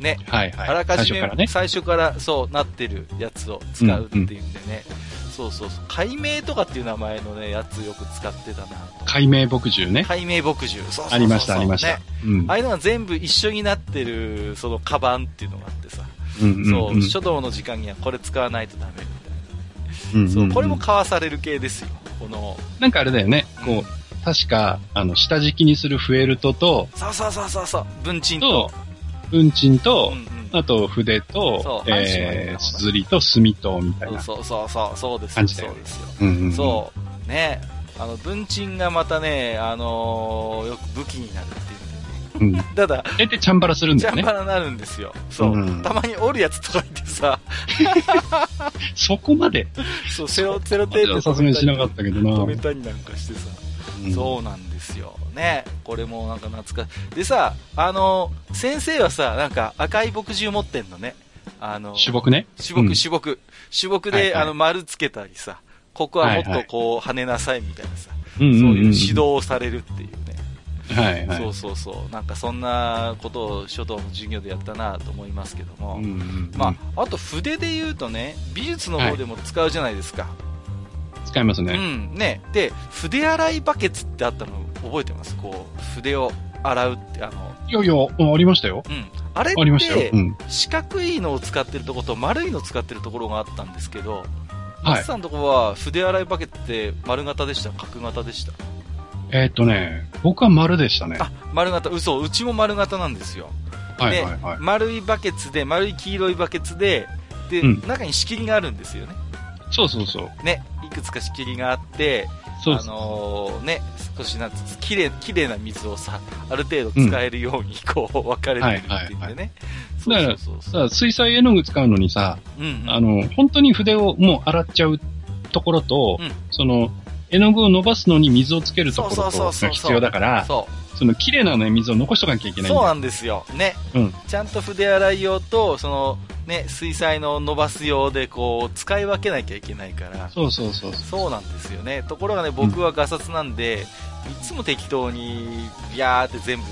ね。はいはい、あらかじめ最初から,、ね、そうなってるやつを使うっていうんでね。うんうんそうそうそう。解明とかっていう名前のね、やつよく使ってたなと。解明墨汁ね。解明墨汁。そうそうありました、ありました。うん、ああいうのが全部一緒になってる、そのカバンっていうのがあってさ。うんうんうん、そう、書道の時間にはこれ使わないとダメうんうんうん、そう、これも買わされる系ですよ。この。なんかあれだよね、こう、確か、あの、下敷きにするフェルトと、そうそうそうそうそう、文鎮と、文鎮と、うんうんあと筆と、えー、すずりと墨と、みたいな。そうそうそう、そうです。そうですよ。うんうんうん、そう。ね。あの、文鎮がまたね、あのー、よく武器になるっていただ、大体チャンバラするんだよね。チャンバラになるんですよ。そう。うん、たまに折るやつとかいてさ。そこまでそう、セロ、セロテープさすがにしなかったけどな。止めたりなんかしてさ。うん、そうなんですよ。ね。これもなんか懐かでさ、あの、先生はさ、なんか赤い墨汁持ってんのね。あの、主木ね？主木、主木。主木で、はいはい、あの、丸つけたりさ、ここはもっとこう、跳ねなさいみたいなさ、そういう指導をされるっていうね。はいはい、そうそうそう。なんかそんなことを書道の授業でやったなと思いますけども。うんうんうん、まあ、あと筆で言うとね、美術の方でも使うじゃないですか。はい、使いますね。うん。ね。で、筆洗いバケツってあったの覚えてます？こう、筆を洗うって、あの、いやいや、ありましたよ。うん。あれって、四角いのを使ってるところと丸いのを使ってるところがあったんですけど、はい。さんのところは筆洗いバケって丸型でした？角型でした？えー、っとね、僕は丸でしたね。あ、丸型、嘘、うちも丸型なんですよ。はいはいはい、丸いバケツで、丸い黄色いバケツで、で、うん、中に仕切りがあるんですよね。そうそうそう。ね、いくつか仕切りがあって、そうあのー、ね、少しなんつきれい、きれいな水をさ、ある程度使えるように、こう、分かれてるっていうんでね。だから、さ、水彩絵の具使うのにさ、うんうん、あの、本当に筆をもう洗っちゃうところと、うん、その、絵の具を伸ばすのに水をつけるところとが必要だから、その綺麗なね、水を残しとかなきゃいけないそうなんですよ。ね。うん。ちゃんと筆洗い用と、その、ね、水彩の伸ばす用でこう使い分けなきゃいけないからそうそうそうそうなんですよねところがね僕はガサツなんで、うん、いつも適当にビャーって全部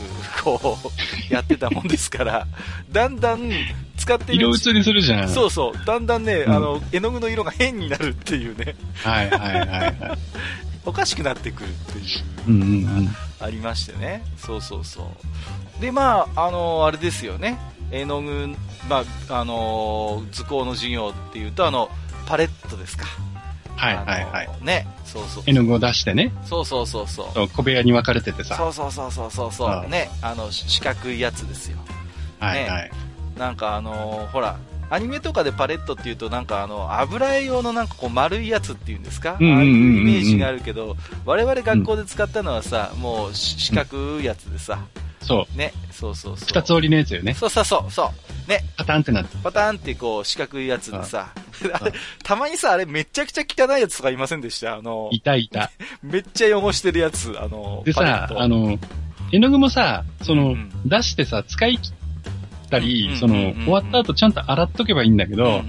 こう やってたもんですからだんだん使って色移りするじゃんそうそう。だんだんね、うん、あの絵の具の色が変になるっていうね。はいはいはい、はい、おかしくなってくるっていう。のがありましてね、そうそうそう。でまああのあれですよね。絵の具、まああの図工の授業っていうとあのパレットですか。はいはいはい。ね、そうそう絵の具を出してね。そうそうそうそう。小部屋に分かれててさ。そうそうそうそうそうそう。ね、あの、四角いやつですよ。はいはい。なんかあのー、ほら、アニメとかでパレットっていうとなんかあの油絵用のなんかこう丸いやつっていうんですか、ああいうイメージがあるけど我々学校で使ったのはさ、うん、もう四角いやつでさ、そう。ね、そうそうそう。二つ折りのやつよね。そうそうそう、そう。ね。パターンってなって。パターンってこう、四角いやつでさ、あれ、たまにさ、あれめちゃくちゃ汚いやつとかいませんでした？あの、いたいた。めっちゃ汚してるやつ、あの、でさ、あの、絵の具もさ、その、うん、出してさ、使い切ったり、その、終わった後ちゃんと洗っとけばいいんだけど、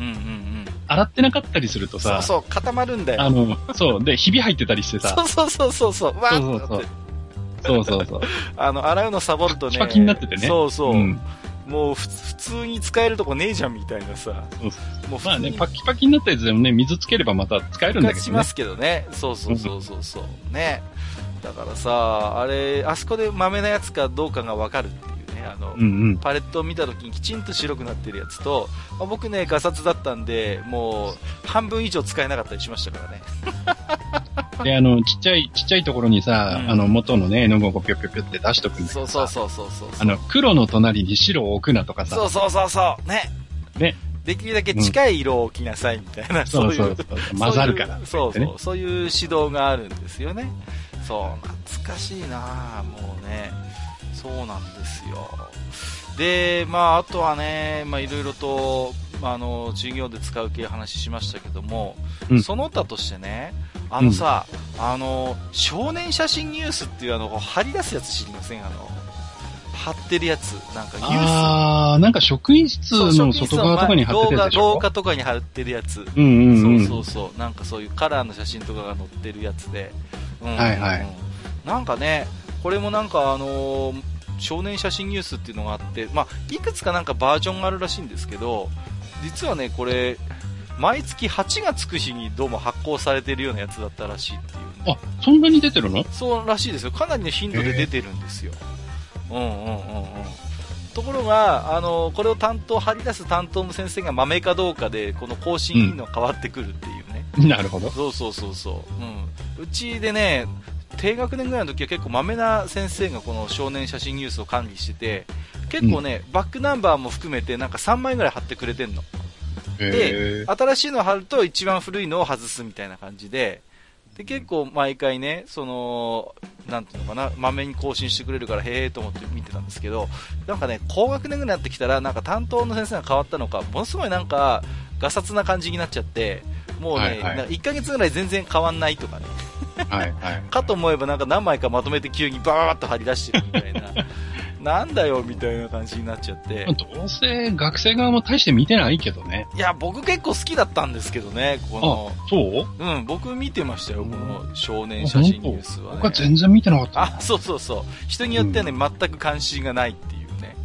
洗ってなかったりするとさ、そうそう、固まるんだよ。あの、そう、で、ひび入ってたりしてさ、そうそうそうそう、わーそうそうそう。そうそうそう。あの、洗うのサボるとね。パキになっててね。そうそう。うん、もう普通に使えるとこねえじゃんみたいなさ。もうまあね、パキパキになったやつでもね、水つければまた使えるんだけどね。しますけどね。そうそうそうそうそう。ね。だからさ、あれ、あそこで豆なやつかどうかがわかるってね、あの、うんうん、パレットを見た時にきちんと白くなってるやつと、まあ、僕ね、ガサツだったんで、もう、半分以上使えなかったりしましたからね。で、あの、ちっちゃい、ちっちゃいところにさ、うん、あの、元のね、絵の具をぴょぴょぴょって出しとくんだけどそうそうそうそうあの、黒の隣に白を置くなとかさ。そうそうそうそう。ね。ね。できるだけ近い色を置きなさいみたいな、うん、そうそう。そう混ざるから、ね、そうそう。そういう指導があるんですよね。そう。懐かしいなもうねそうなんですよ。でまああとはねまあいろいろとあの授業で使う系話しましたけども、うん、その他としてねあのさ、うん、あの少年写真ニュースっていうあの貼り出すやつ知りません？あの貼ってるやつ。なんかニュース。ああなんか職員室の外側とかに貼ってるやつ動画とかに貼ってるやつ、うんうんうん、そうそうそう。なんかそういうカラーの写真とかが載ってるやつで、うん、はいはい。なんかねこれもなんかあのー、少年写真ニュースっていうのがあって、まあ、いくつかなんかバージョンがあるらしいんですけど実はねこれ毎月8がつく日にどうも発行されてるようなやつだったらしいっていう、ね、あそんなに出てるの？そうらしいですよ。かなりの頻度で出てるんですよ、うんうんうんうんところがあのこれを担当張り出す担当の先生が豆かどうかでこの更新の変わってくるっていうね、うん、なるほど。そうそうそうそう、うん、うちでね低学年ぐらいの時は結構まめな先生がこの少年写真ニュースを管理してて結構ね、うん、バックナンバーも含めてなんか3枚ぐらい貼ってくれてんの。で、新しいのを貼ると一番古いのを外すみたいな感じで、で、結構毎回ね、その、なんていうのかな、まめに更新してくれるから、へえと思って見てたんですけど、なんかね、高学年ぐらいになってきたら、なんか担当の先生が変わったのか、ものすごいなんか、ガサツな感じになっちゃって、もうね、はいはい、1ヶ月ぐらい全然変わんないとかね。はいはい、かと思えばなんか何枚かまとめて急にバーッと張り出してるみたいな。なんだよみたいな感じになっちゃって。どうせ学生側も大して見てないけどね。いや、僕結構好きだったんですけどね、この。あ、そう？うん、僕見てましたよ、この少年写真ニュースは、ね。僕は全然見てなかった。あ、そうそうそう。人によってはね、うん、全く関心がないっていうね。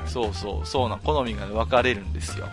はい、そうそう、そうな、好みが、ね、分かれるんですよ。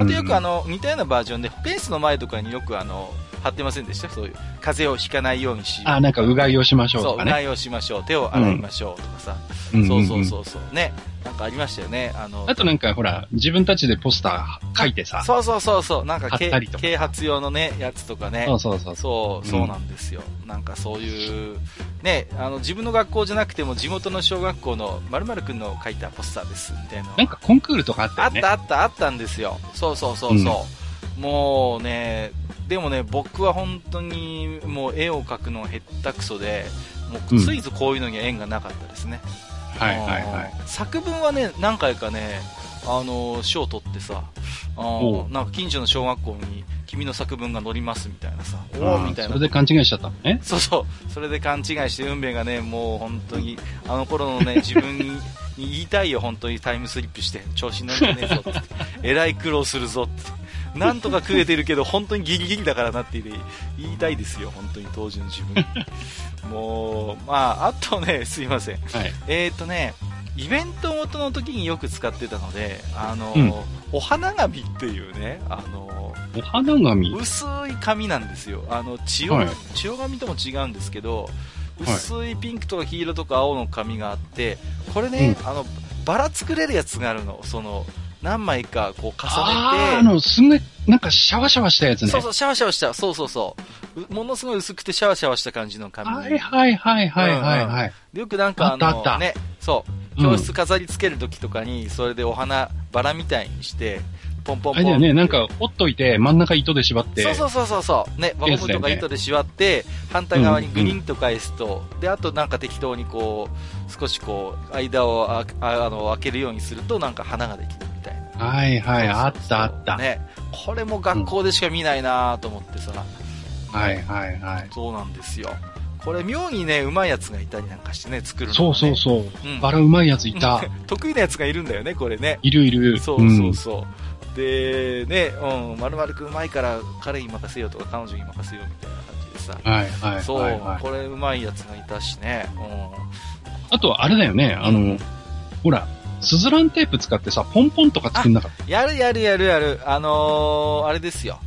あとよくあの、似たようなバージョンで、保健室の前とかによくあの、貼ってませんでした？そういう。風邪をひかないようにしあ、なんかうがいをしましょうとかね。そう、うがいをしましょう。手を洗いましょうとかさ。うん、そうそうそうそう。ね。なんかありましたよね。あの、あとなんかほら、自分たちでポスター書いてさ。そうそうそうそう。なんか、啓発用のね、やつとかね。そうそうそう。そう、そうなんですよ。うん、なんかそういう、ね、あの、自分の学校じゃなくても地元の小学校の〇〇くんの書いたポスターですみたいな。なんかコンクールとかあったよね。あったあったあったんですよ。そうそうそうそう。うん、もうね、でもね、僕は本当にもう絵を描くの下手くそで、もうついぞこういうのに縁がなかったですね。うんはいはいはい。作文はね、何回かね、あの、賞を取ってさ、あなんか近所の小学校に君の作文が載りますみたいなさ、おおみたいな。それで勘違いしちゃったのね？そうそう。それで勘違いして運命がね、もう本当に、あの頃のね、自分に言いたいよ、本当にタイムスリップして、調子乗んじゃねえぞって。えらい苦労するぞって。なんとか食えてるけど、本当にギリギリだからなって言いたいですよ、本当に当時の自分。もう、まあ、あとね、すいません。はい、えっ、ー、とね、イベントごとの時によく使ってたので、あの、うん、お花紙っていうね、あの、お花紙？薄い紙なんですよ。あの、千代、はい、千代紙とも違うんですけど、薄いピンクとか黄色とか青の紙があって、これね、うん、あの、バラ作れるやつがあるの。その、何枚かこう重ねて。ああの、すんごい、なんかシャワシャワしたやつね。そうそう、シャワシャワした。そうそうそう。ものすごい薄くてシャワシャワした感じの紙。はいはいはいはいはい、はい、よくなんかあの、ね、そう、教室飾り付ける時とかに、それでお花、バラみたいにして、ポンポンポン。あれだよね、なんか、折っといて、真ん中糸で縛って。そうそうそうそうそう。ね、輪ゴムとか糸で縛って、反対側にグリンと返すと、うんうん、で、あとなんか適当にこう、少しこう、間をああの開けるようにすると、なんか花ができる。はいはい、あったあった。ね。これも学校でしか見ないなと思ってさ、うん。はいはいはい。そうなんですよ。これ妙にね、うまいやつがいたりなんかしてね、作るの、ね、そうそうそう。うん、バラうまいやついた。得意なやつがいるんだよね、これね。いるいる。そうそうそう。うん、で、ね、うん、まるまるくうまいから彼に任せようとか彼女に任せようみたいな感じでさ。はいはい。そう、はいはい、これうまいやつがいたしね。うん。あとはあれだよね、あの、ほら、スズランテープ使ってさ、ポンポンとか作んなかった？やるやるやるやる。あのー、あれですよ。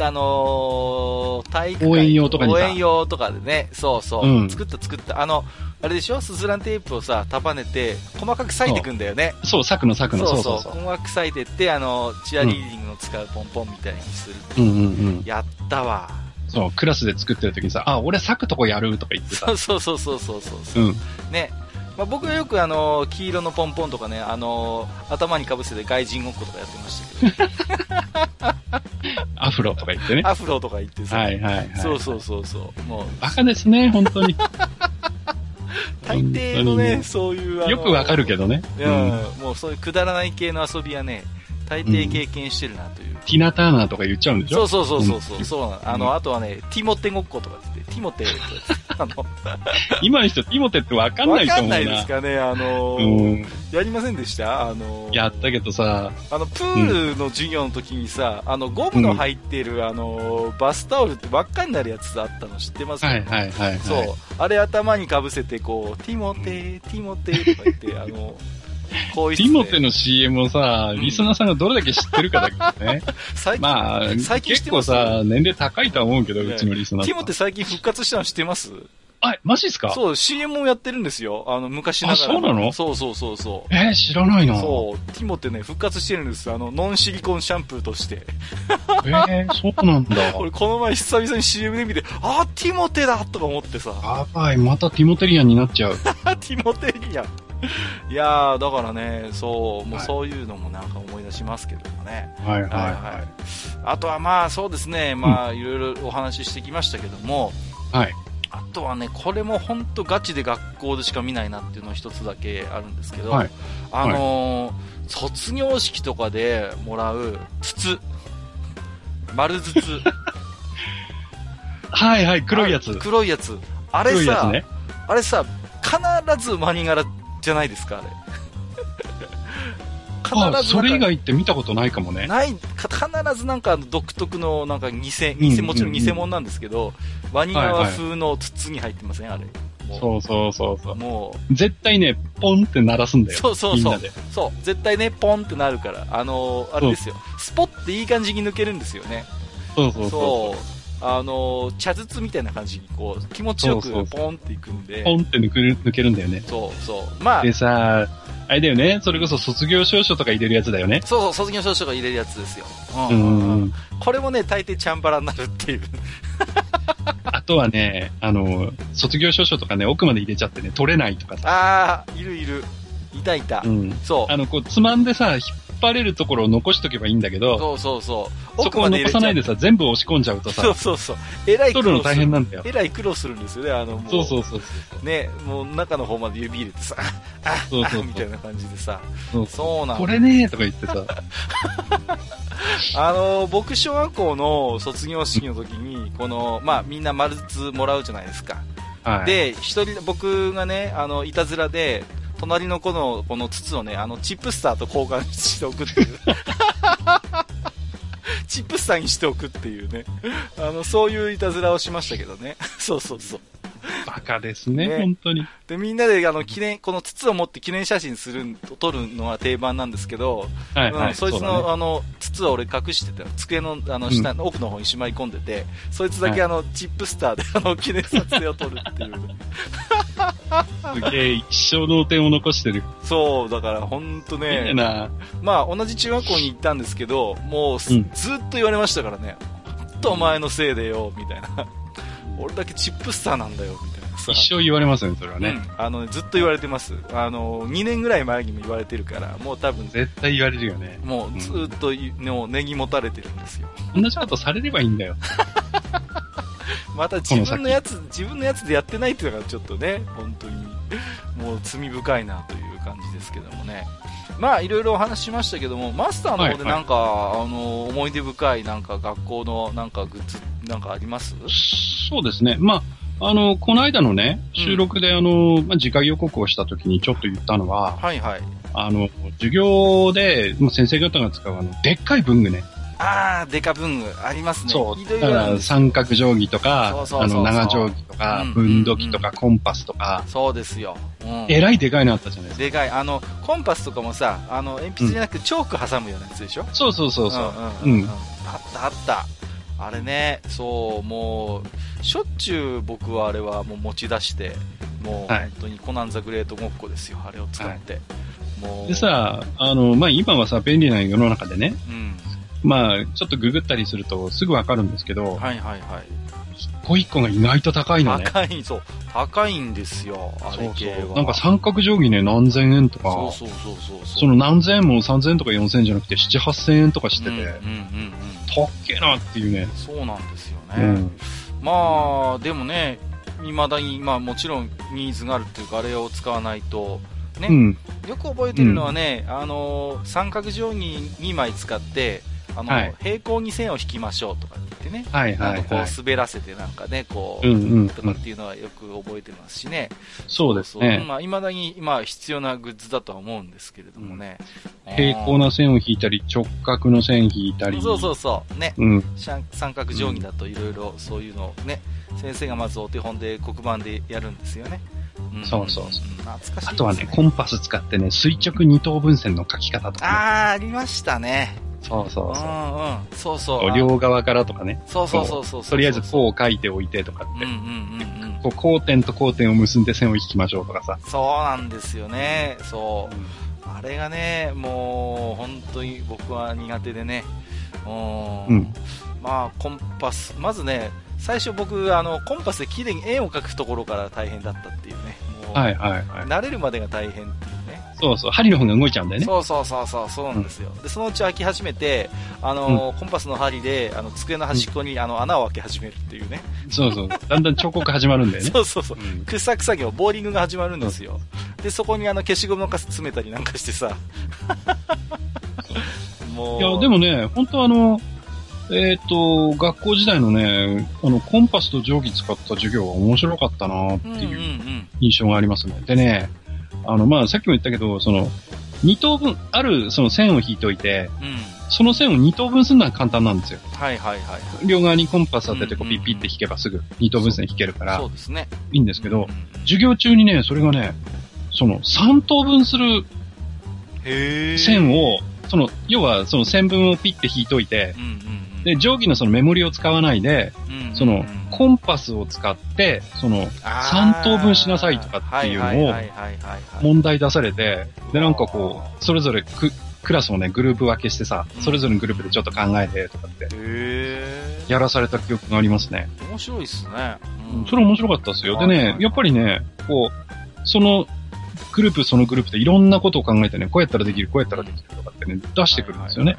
あのー、体育応援用とかに応援用とかでね、そうそう、うん、作った作った。あの、あれでしょ？スズランテープをさ、束ねて、細かく裂いていくんだよね。そう、裂くの裂くの。そうそう細かく裂いてって、あの、チアリーディングの使うポンポンみたいにする。うんうんうん。やったわ。そう、クラスで作ってる時にさ、あ、俺裂くとこやる？とか言ってさ。そうそうそうそうそうそう。うん。ね。まあ、僕はよくあの黄色のポンポンとかねあの頭にかぶせて外人ごっことかやってましたけど。アフロとか言ってね。アフロとか言ってさ。はいはい、はい、そうそうそうそう。もう。バカですね本当に。大抵のねそういうよくわかるけどね。うん、もうそういうくだらない系の遊びはね大抵経験してるなという、うん、ティナ・ターナーとか言っちゃうんでしょ？そうそうそうそうそう、うん、あの、あとはねティモテごっことかってティモテあの？今の人ティモテってわかんないと思うな。わかんないですかね、あのー、やりませんでした？あのー、やったけどさ、あの、プールの授業の時にさ、あの、ゴムの入ってる、あのー、バスタオルって輪っかになるやつあったの知ってます？か、はいはいはい、はい、そう。あれ頭にかぶせて、こう、ティモテ、ティモテとか言って、あのこうティモテの CM をさ、リスナーさんがどれだけ知ってるかだけどね。最近、まあ、最近結構さ、年齢高いとは思うけど、うちのリスナーさん。ティモテ最近復活したの知ってます？あ、マジっすか？そう、CM もやってるんですよ。あの、昔ながら。あ、そうなの？そうそうそうそう。えー、知らないなそう、ティモテね、復活してるんです。あの、ノンシリコンシャンプーとして。えー、そうなんだ。俺、この前久々に CM で見て、あ、ティモテだとか思ってさ。やばい、またティモテリアンになっちゃう。ティモテリアン。いやー、だからね、そう、もうそういうのもなんか思い出しますけどもね。はいはいはい。はいはい、あとはまあそうですね、まあいろいろお話ししてきましたけども、はい。あとはね、これも本当ガチで学校でしか見ないなっていうの一つだけあるんですけど、はい、あのーはい、卒業式とかでもらう筒、丸筒。はいはい、黒いやつ。黒いやつ。あれさ、ね、あれさ、必ずマニ柄じゃないですか、あれ。必ずそれ以外って見たことないかもね。ない、必ずなんか独特のなんか偽、偽、もちろん偽物なんですけど、ワニ側風の筒に入ってません、あれ。そうそうそうそう。もう。絶対ね、ポンって鳴らすんだよ。そうそうそう。そう。絶対ね、ポンってなるから。あのー、あれですよ。スポッていい感じに抜けるんですよね。そうそうそう。そうあの、茶筒みたいな感じに、こう、気持ちよくポンっていくんで。ポンって抜けるんだよね。そうそう。まあ。でさ、あれだよね、それこそ卒業証書とか入れるやつだよね。そうそう、卒業証書が入れるやつですよ。うん。うんこれもね、大抵チャンバラになるっていう。あとはね、あの、卒業証書とかね、奥まで入れちゃってね、取れないとかさ。ああ、いるいる。いたいた。うん。そう。あの、こう、つまんでさ、引っ張れるところを残しとけばいいんだけど、そうそうそう。そこを残さないでさ、全部押し込んじゃうとさ、そうそうそう。えらい苦労する。取るの大変なんだよ。えらい苦労するんですよね、あの、もう。そうそうそうね、もう中の方まで指入れてさ、あ、そうそうみたいな感じでさ、そうそうなんこれねとか言ってさ、あの、僕、小学校の卒業式の時に、この、まあ、みんな丸つもらうじゃないですか。はい、で、一人、僕がね、あの、いたずらで、隣の子のこの筒をね、あの、チップスターと交換しておくっていう。チップスターにしておくっていうね。あの、そういういたずらをしましたけどね。そうそうそう。バカですね、ね本当に。で、みんなで、あの、記念、この筒を持って記念写真する、撮るのが定番なんですけど、はい、はい、そいつの、ね、あの、筒を俺隠してて、机の、あの、下、の、奥の方にしまい込んでて、そいつだけあの、チップスターで、あの、記念撮影を撮るっていう。すげえ、一生の点を残してる。そう、だからほんとね。まあ、同じ中学校に行ったんですけど、もう、うん、ずっと言われましたからね。ほんとお前のせいでよ、みたいな。俺だけチップスターなんだよ、みたいなさ。一生言われますよね、それはね。うん、あの、ずっと言われてます。あの、2年ぐらい前にも言われてるから、もう多分。絶対言われるよね。もうずっと、うん、もうネギ持たれてるんですよ。同じことされればいいんだよ。また自分のやつ、自分のやつでやってないっていうのがちょっとね、本当に、もう罪深いなという感じですけどもね。まあ、いろいろお話しましたけども、マスターの方でなんか、はいはい、あの、思い出深いなんか学校のなんかグッズなんかあります？そうですね。まあ、あの、この間のね、収録で、あの、まあ、次回予告をした時にちょっと言ったのは、はいはい。あの、授業で、まあ、先生方が使うあの、でっかい文具ね。ああ、デカ文具ありますね。そう。だから三角定規とか、あの長定規とか、分度器とか、コンパスとか。そうですよ。うん、えらいでかいのあったじゃないですか。でかい。あの、コンパスとかもさ、あの、鉛筆じゃなくてチョーク挟むようなやつでしょ、うん、そうそうそうそう。うん、うん、あったあった。あれね、そう、もう、しょっちゅう僕はあれはもう持ち出して、もう本当にコナンザグレートごっこですよ、あれを使って。はい、もう。でさ、あの、まあ、今はさ、便利な世の中でね、うん、まあ、ちょっとググったりするとすぐわかるんですけど、はいはいはい。一個一個が意外と高いのね。高い、そう。高いんですよ、あれ系は。そうそうなんか三角定規ね、何千円とか。そうそうそうそうその何千円も三千円とか四千円じゃなくて、七八千円とかしてて、うんうんうんうん、たっけなっていうね。そうなんですよね。うん、まあ、でもね、未だに、まあもちろんニーズがあるっていうか、あれを使わないと、ね、うん、よく覚えてるのはね、あの三角定規2枚使って、あの、はい、平行に線を引きましょうとかって言ってね、はいはい、はい、こう滑らせてなんかね、こう、うんうんうん、とかっていうのはよく覚えてますしね。そうですね。そうまあ、未だに、まあ、必要なグッズだとは思うんですけれどもね。うん、平行な線を引いたり、直角の線引いたり。そうそうそう。ね。うん、三角定規だといろいろそういうのをね、先生がまずお手本で黒板でやるんですよね。そうそうそう。懐かしい、ね、あとはね、コンパス使ってね、垂直二等分線の書き方とか、ね、ああ、ありましたね。そうそうそう。うんうん。そうそう。両側からとかね。そうそうそうそうとりあえずこう書いておいてとかって。うんうんうんうん。こう、交点と交点を結んで線を引きましょうとかさ。そうなんですよね。そう。うん、あれがね、もう、本当に僕は苦手でね。うん。まあ、コンパス。まずね、最初僕、あの、コンパスで綺麗に円を描くところから大変だったっていうね。もう、はいはいはい。慣れるまでが大変ってそうそう、針の方が動いちゃうんだよね。そうそうそうそう、そうなんですよ。うん、で、そのうち開き始めて、あの、うん、コンパスの針で、あの、机の端っこに、あの、穴を開け始めるっていうね。そうそう。だんだん彫刻始まるんだよね。そうそうそう。掘削作業、ボーリングが始まるんですよ。で、そこにあの、消しゴムのカス詰めたりなんかしてさ。もう。いや、でもね、本当あの、えっ、ー、と、学校時代のね、あの、コンパスと定規使った授業は面白かったなっていう印象がありますね。でね、あの、まあ、さっきも言ったけど、その、二等分、あるその線を引いておいて、うん、その線を二等分するのは簡単なんですよ。はいはいはい。両側にコンパス当ててこうピッピッて引けばすぐ二等分線引けるから、そうですね。いいんですけど、授業中にね、それがね、その三等分する線を、その、要はその線分をピッて引いといて、うんうんで、定規のそのメモリを使わないで、その、コンパスを使って、その、3等分しなさいとかっていうのを、問題出されて、で、なんかこう、それぞれククラスをね、グループ分けしてさ、それぞれのグループでちょっと考えてとかって、やらされた記憶がありますね。面白いっすね。それ面白かったっすよ。でね、やっぱりね、こう、その、グループそのグループでいろんなことを考えてね、こうやったらできる、こうやったらできるとかってね、出してくるんですよね。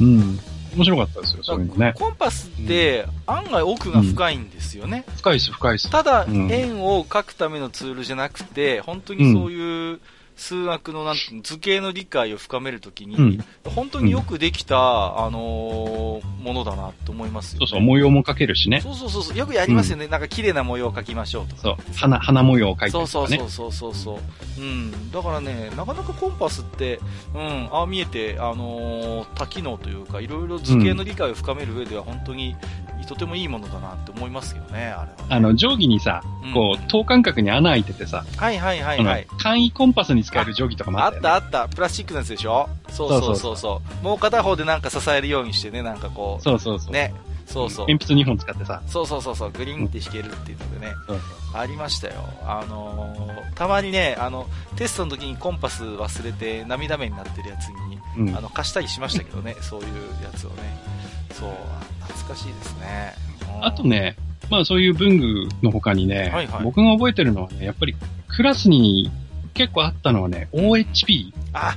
うん。うん。面白かったですよ、そういうのね。コンパスって、案外奥が深いんですよね。深いです、深いです。ただ、円を描くためのツールじゃなくて、本当にそういう、数学のなん図形の理解を深めるときに、うん、本当によくできた、うん、あのー、ものだなと思いますよ、ね、そうそう、模様も描けるしね。そうそうそう、よくやりますよね。うん、なんか綺麗な模様を描きましょうとか。そう、花、花模様を描いてるとか、ね。そうそうそうそうそう。うん。だからね、なかなかコンパスって、うん、ああ見えて、あのー、多機能というか、いろいろ図形の理解を深める上では本当にとてもいいものだなって思いますけどね、あれは、ね、あの、定規にさ、こう、等間隔に穴開いててさ、はいはいはいはい。簡易コンパスに使える定規とかもあった、ね、あったあった。プラスチックのやつでしょ？そうそうそうそうもう片方でなんか支えるようにしてね、なんかこう。そうそうそう。ね。そうそう。鉛筆2本使ってさ。そうそうそうそう、グリーンって弾けるっていうのでね。そうそうありましたよ。あのー、たまにね、あの、テストの時にコンパス忘れて涙目になってるやつに、うん、あの、貸したりしましたけどね、そういうやつをね。そう、懐かしいですね。あとね、まあそういう文具の他にね、はいはい、僕が覚えてるのはね、やっぱりクラスに結構あったのはね、OHP。あ、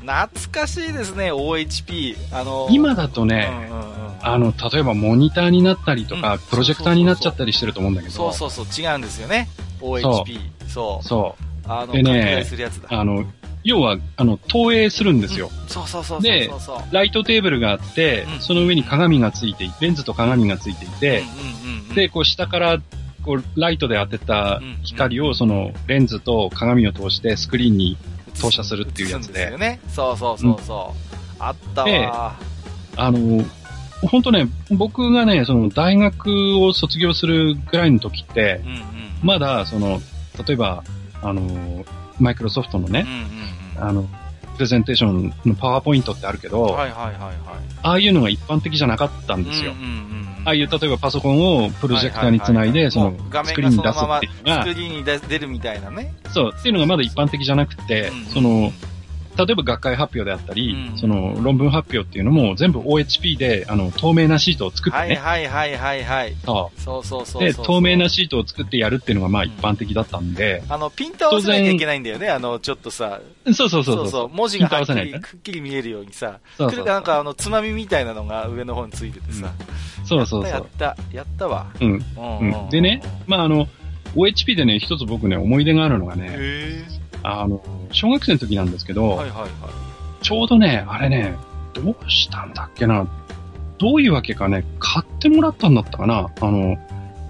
懐かしいですね、OHP。あの今だとね、うんうんうん、あの、例えばモニターになったりとか、うん、プロジェクターになっちゃったりしてると思うんだけど。そうそうそう、違うんですよね。OHP。そう。そう。あの、でね、あの、要は、あの、投影するんですよ。うん、そうそうそうで、ライトテーブルがあって、うん、その上に鏡がついていて、レンズと鏡がついていて、で、こう下から、こう、ライトで当てた光を、その、レンズと鏡を通してスクリーンに投射するっていうやつで。でね。そうそうそうそう。あったわ。あの、本当ね、僕がね、その大学を卒業するぐらいの時って、うんうん、まだ、その、例えば、あの、マイクロソフトのね、うんうんうん、あの、プレゼンテーションのパワーポイントってあるけど、はいはいはいはい、ああいうのが一般的じゃなかったんですよ。うんうんうん、ああいう、例えばパソコンをプロジェクターにつないで、その、スクリーンに出すっていうのが、スクリーンに出るみたいなね。そう、っていうのがまだ一般的じゃなくて、その、例えば学会発表であったり、うん、その論文発表っていうのも全部 OHP であの透明なシートを作ってね。はいはいはいはいそう。そうそうそうで、透明なシートを作ってやるっていうのがまあ一般的だったんで。うん、あの、ピント合わせなきゃいけないんだよね、あの、ちょっとさ。そうそうそうそうそう文字がはっきりくっきり見えるようにさ。そうそうなんかあの、つまみみたいなのが上の方についててさ。うん、そうそうそう。やった、やったわ。うん。うん、でね、まああの、OHP でね、一つ僕ね、思い出があるのがね、あの、小学生の時なんですけど、はいはいはい。ちょうどね、あれね、どうしたんだっけな。どういうわけかね、買ってもらったんだったかな。あの、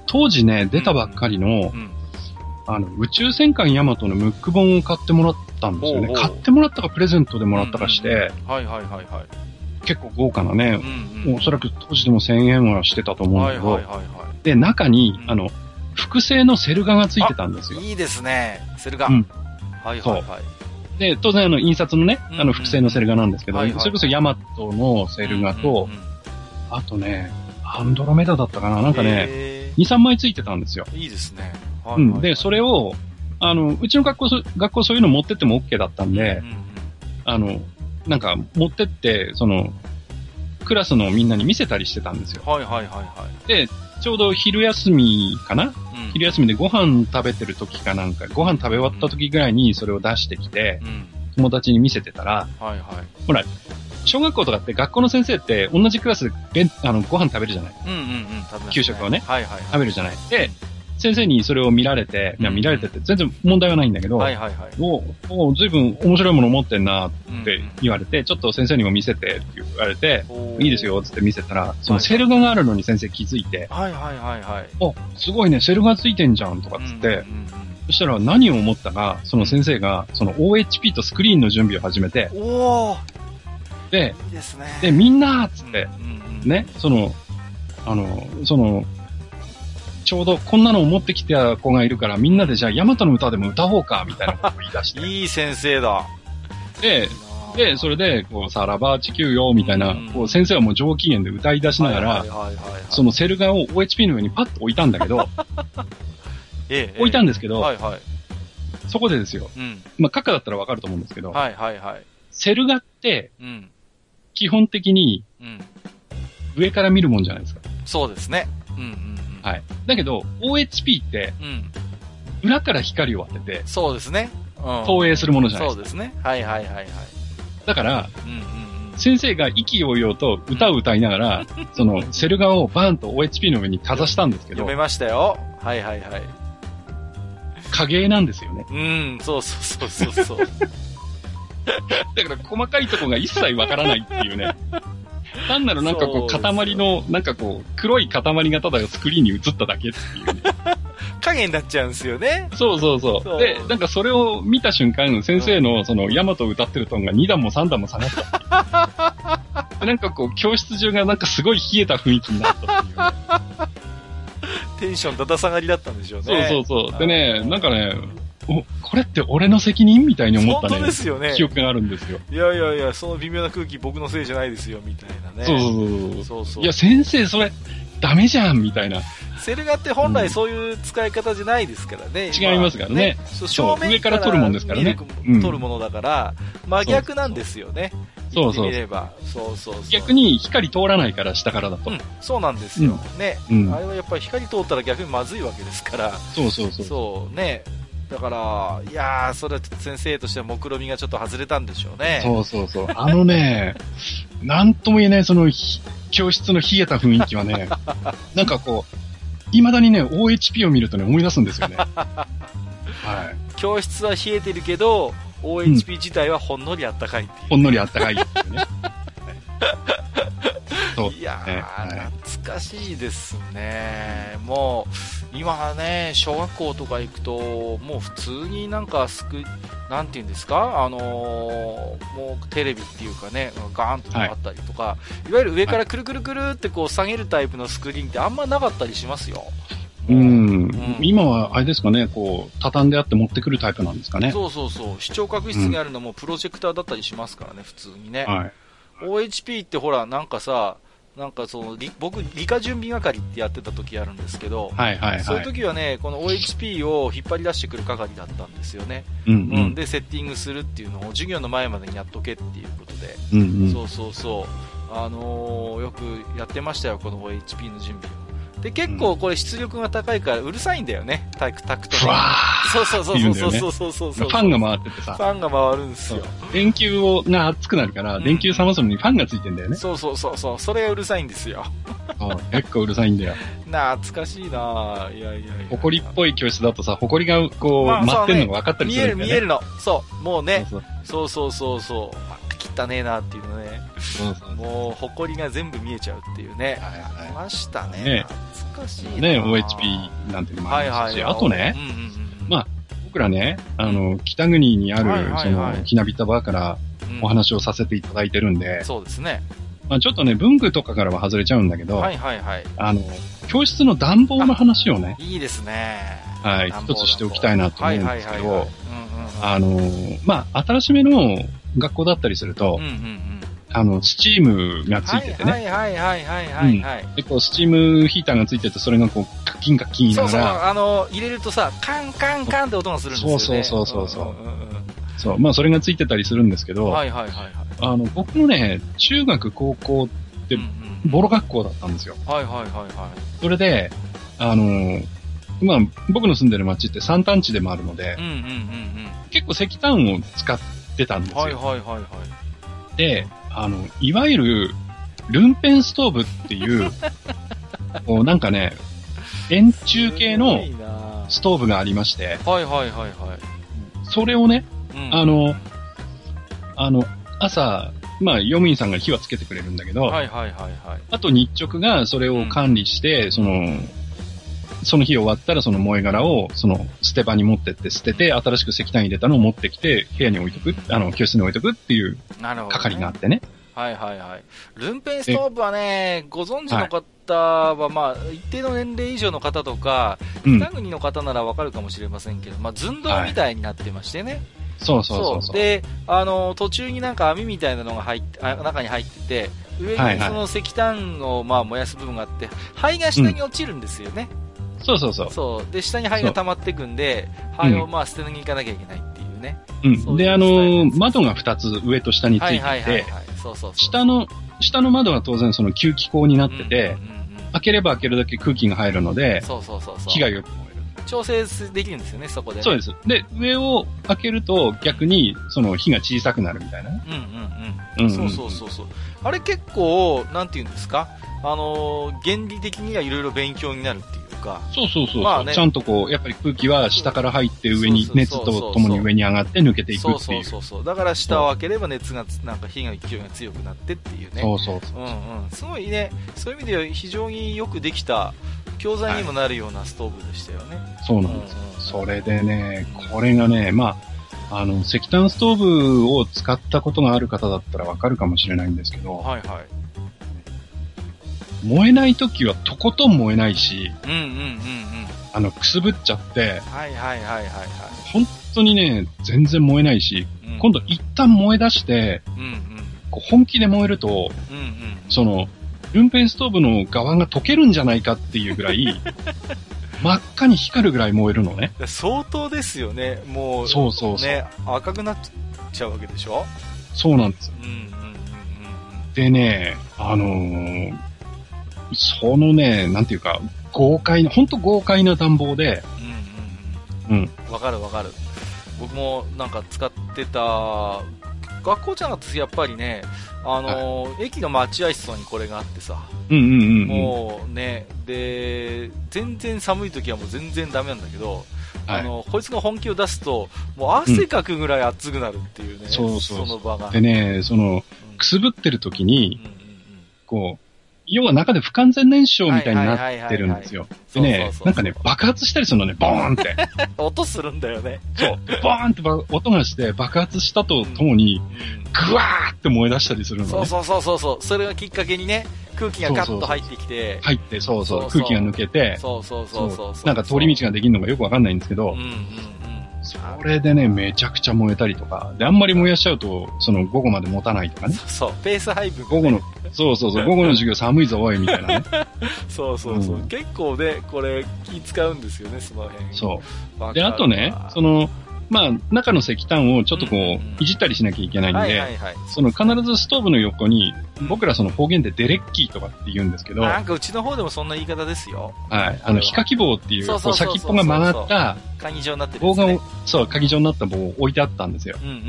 当時ね、出たばっかりの、うんうん、あの、宇宙戦艦ヤマトのムック本を買ってもらったんですよね。買ってもらったかプレゼントでもらったかして、はいはいはいはい。結構豪華なね、うんうん、おそらく当時でも1000円はしてたと思うんだけど、はいはいはいはい、で、中に、あの、複製のセル画がついてたんですよ。いいですね、セル画。うん、はいはいはい。で、当然あの、印刷のね、あの、複製のセル画なんですけど、それこそヤマトのセル画と、あとね、アンドロメダだったかななんかね、2、3枚ついてたんですよ。いいですね。うん。で、それを、あの、うちの学校、学校そういうの持ってっても OK だったんで、あの、なんか持ってって、その、クラスのみんなに見せたりしてたんですよ。はいはいはいはい。で、ちょうど昼休みかな、うん、昼休みでご飯食べてる時かなんか、ご飯食べ終わった時ぐらいにそれを出してきて、うん、友達に見せてたら、はいはい、ほら、小学校とかって学校の先生って同じクラスであのご飯食べるじゃない、うんうんうん、給食をね、はいはいはい、食べるじゃない。で、先生にそれを見られて、いや見られてて全然問題はないんだけど、はいはいはい、おおずいぶん面白いもの持ってんなって言われて、ちょっと先生にも見せてって言われて、いいですよって見せたら、そのセル画があるのに先生気づいて、はいはいはいはい。お、すごいね、セル画ついてんじゃんとかっつって、そしたら何を思ったか、その先生が、その OHP とスクリーンの準備を始めて、おで、いいでで、みんなっつって、ね、その、あの、その、ちょうどこんなのを持ってきた子がいるから、みんなでじゃあ、ヤマトの歌でも歌おうか、みたいなことを 言い出して。いい先生だ。で、で、それで、こう、さらば地球よ、みたいな、こう、先生はもう上機嫌で歌い出しながら、そのセル画を OHP の上にパッと置いたんだけど、ええ、置いたんですけど、はいはい、そこでですよ。うん、まあ、カッカだったらわかると思うんですけど、はいはいはい、セル画って、うん、基本的に、上から見るもんじゃないですか。そうですね。うんうんうん、はい。だけど、OHP って、裏から光を当てて、そうですね。投影するものじゃないですか。そうですね。はいはいはいはい。だから、うんうん先生が意気揚々と歌を歌いながら、その、セル画をバーンと OHP の上にかざしたんですけど。読めましたよ。はいはいはい。影絵なんですよね。うん、そうそうそうそうそう。だから細かいとこが一切わからないっていうね。単なるなんかこう塊の、なんかこう、黒い塊がただスクリーンに映っただけっていうね。影になっちゃうんですよね。そうそうそう。そうで、なんかそれを見た瞬間、先生のその、ヤマト歌ってるトーンが2段も3段も下がった なんかこう、教室中がなんかすごい冷えた雰囲気になったっていう、ね。テンションだだ下がりだったんでしょうね。そうそうそう。でね、なんかね、お、これって俺の責任みたいに思ったね。本当ですよね。記憶があるんですよ。いやいやいや、その微妙な空気僕のせいじゃないですよ、みたいなね。そうそうそうそういや、先生、それ、ダメじゃん、みたいな。セル画って本来そういう使い方じゃないですからね。うん、違いますからね。ね正面から撮るもんですからね。撮るものだから、真逆なんですよね。そうそう。そうそう逆に光通らないから、下からだと。うん、そうなんですよ。ね、うん。あれはやっぱり光通ったら逆にまずいわけですから。そうそうそう。そうね。だから、いやー、それは先生としては目論みがちょっと外れたんでしょうね。そうそうそう。あのね、なんとも言えない、その、教室の冷えた雰囲気はね、なんかこう、未だにね、OHP を見るとね、思い出すんですよね。はい。教室は冷えてるけど、OHP 自体はほんのりあったかいっていう、ほんのりあったかいっていうね。そう、いやー、懐かしいですね。もう、今はね、小学校とか行くと、もう普通になんかすく、なんていうんですか、あのー、もうテレビっていうかね、ガーンとあったりとか、はい、いわゆる上からくるくるくるってこう下げるタイプのスクリーンってあんまなかったりしますよ。うん、うん、今はあれですかね、こう、畳んであって持ってくるタイプなんですかね。そうそうそう。視聴覚室にあるのもプロジェクターだったりしますからね、普通にね。はい。OHP ってほら、なんかさ、なんかその僕、理科準備係ってやってた時あるんですけど、はいはいはい、そういう時はね、この OHP を引っ張り出してくる係だったんですよね、うん、うん。うん、でセッティングするっていうのを授業の前までにやっとけっていうことで、うんうん、そうそうそう、あのー、よくやってましたよ、この OHP の準備を。で、結構これ出力が高いからうるさいんだよね、タクタクと、ね。そうそうそうそうそうそうそうそう。ファンが回っててさ。ファンが回るんですよ。電球をが熱くなるから、電球冷ますのにファンがついてんだよね。そうそうそうそう。それがうるさいんですよ。結構うるさいんだよ。懐かしいないやいやいや。埃っぽい教室だとさ、埃がこう、舞ってんのが分かったりするんだよね。見える見えるの。そう。もうね。そうそうそうそう。汚ねえなっていうのね、もう、埃が全部見えちゃうっていうね、はいはい、ましたね。ね懐かしいね、OHP なんていうのもありますし、あとね、まあ、僕らね、あの、北国にある、その、ひなびたバーからお話をさせていただいてるんで、そうですね。まあちょっとね、文具とかからは外れちゃうんだけど、はいはいはい。あの、教室の暖房の話をね、いいですね。はい、一つしておきたいなと思うんですけど、あの、まあ新しめの学校だったりすると、うんうんうん、あの、スチームがついててね。はいはいはいはいはい、はい、うん、で、こう、スチームヒーターがついてて、それがこう、カッキンカッキン言いながら。そうそう、あの、入れるとさ、カンカンカンって音がするんですよね。そうそうそうそう。うんうんうん、そう、まあ、それがついてたりするんですけど、はいはいはい、はい。あの、僕のね、中学、高校って、ボロ学校だったんですよ。はいはいはいはい。それで、あの、まあ、僕の住んでる町って山間地でもあるので、うんうんうんうん、結構石炭を使ってたんですよ。はいはいはいはい。で、あの、いわゆる、ルンペンストーブっていう、こうなんかね、円柱形のストーブがありまして、はいはいはいはい。それをね、うん、あの、あの、朝、まあ、用務員さんが火はつけてくれるんだけど、はいはいはいはい。あと日直がそれを管理して、うん、その、その日終わったらその燃え殻をその捨て場に持ってって捨てて、新しく石炭入れたのを持ってきて、部屋に置いとく、あの、教室に置いとくっていう係があってね。はいはいはい。ルンペンストーブはね、ご存知の方は、まあ、一定の年齢以上の方とか、北国の方ならわかるかもしれませんけど、まあ、寸胴みたいになってましてね。そうそうそうそう。で、あの、途中になんか網みたいなのが入って、あ中に入ってて、上にその石炭をまあ燃やす部分があって、灰が下に落ちるんですよね。うん、そうそうそう。そう。で、下に灰が溜まっていくんで、灰をまあ捨てに行かなきゃいけないっていうね。うん。うで、あのー、窓が2つ上と下についてて、はいはいはい、はい、そうそう下の、下の窓は当然その吸気口になってて、開ければ開けるだけ空気が入るので、そうそうそうそう。火がよく調整できるんですよね、そこで、ね、そうです。で、上を開けると逆にその火が小さくなるみたいなね。うんうんうん。うんうん、そうそうそうそう。あれ結構、なんていうんですか？あのー、原理的にはいろいろ勉強になるっていうか。そうそうそう。まあね、ちゃんとこう、やっぱり空気は下から入って上に、熱とともに上に上がって抜けていくっていう。そうそうそう。だから下を開ければ熱が、なんか火が勢いが強くなってっていうね。そうそうそう。うんうん。すごいね、そういう意味では非常によくできた、教材にもなるようなストーブでしたよね。はい、そうなんです、うんうん、それでね、これがね、まあ、あの、石炭ストーブを使ったことがある方だったらわかるかもしれないんですけど、はいはい。燃えない時はとことん燃えないし、うんうんうんうん。あの、くすぶっちゃって、はいはいはいはい、はい。本当にね、全然燃えないし、うん、今度一旦燃え出して、うんうん、こう本気で燃えると、うんうん、その、ルンペンストーブの側が溶けるんじゃないかっていうぐらい、真っ赤に光るぐらい燃えるのね。相当ですよね。もう、そうそうそう。ね、赤くなっちゃうわけでしょ？そうなんです。うんうんうんうん、でね、あのー、そのね、なんていうか、豪快な、ほんと豪快な暖房で、うんうんうん。うん。わかるわかる。僕もなんか使ってた、学校じゃなくてやっぱりね、あのー、駅の待合室にこれがあってさ、うんうんうん、もうね、で、全然寒い時はもう全然ダメなんだけど、はい、あの、こいつが本気を出すと、もう汗かくぐらい熱くなるっていうね、うん、そうそうその場が。でね、その、くすぶってる時に、うんうんうん、こう、要は中で不完全燃焼みたいになってるんですよ。でね、なんかね、爆発したりするのね、ボーンって。音するんだよね。そう。ボーンって音がして爆発したとともに、ぐわーって燃え出したりするのね。そうそうそうそうそう。それがきっかけにね、空気がガッと入ってきて。入って、そうそう。空気が抜けて。そうそうそうそう。なんか通り道ができるのがよくわかんないんですけど、うんうんそれでね、めちゃくちゃ燃えたりとか。で、あんまり燃やしちゃうと、その午後まで持たないとかね。そう、ペース配分、ね、午後の、そうそうそう、午後の授業寒いぞ、おい、みたいなね。そうそうそう、うん、結構ね、これ気使うんですよね、その辺。そう。で、あとね、その、まあ、中の石炭をちょっとこう、いじったりしなきゃいけないんで、その必ずストーブの横に、僕らその方言でデレッキーとかって言うんですけど、なんかうちの方でもそんな言い方ですよ。はい。あの、ヒカキ棒っていう、こう先っぽが曲がった、鍵状になってる、棒が、そう、鍵状になった棒を置いてあったんですよ。うんうんうん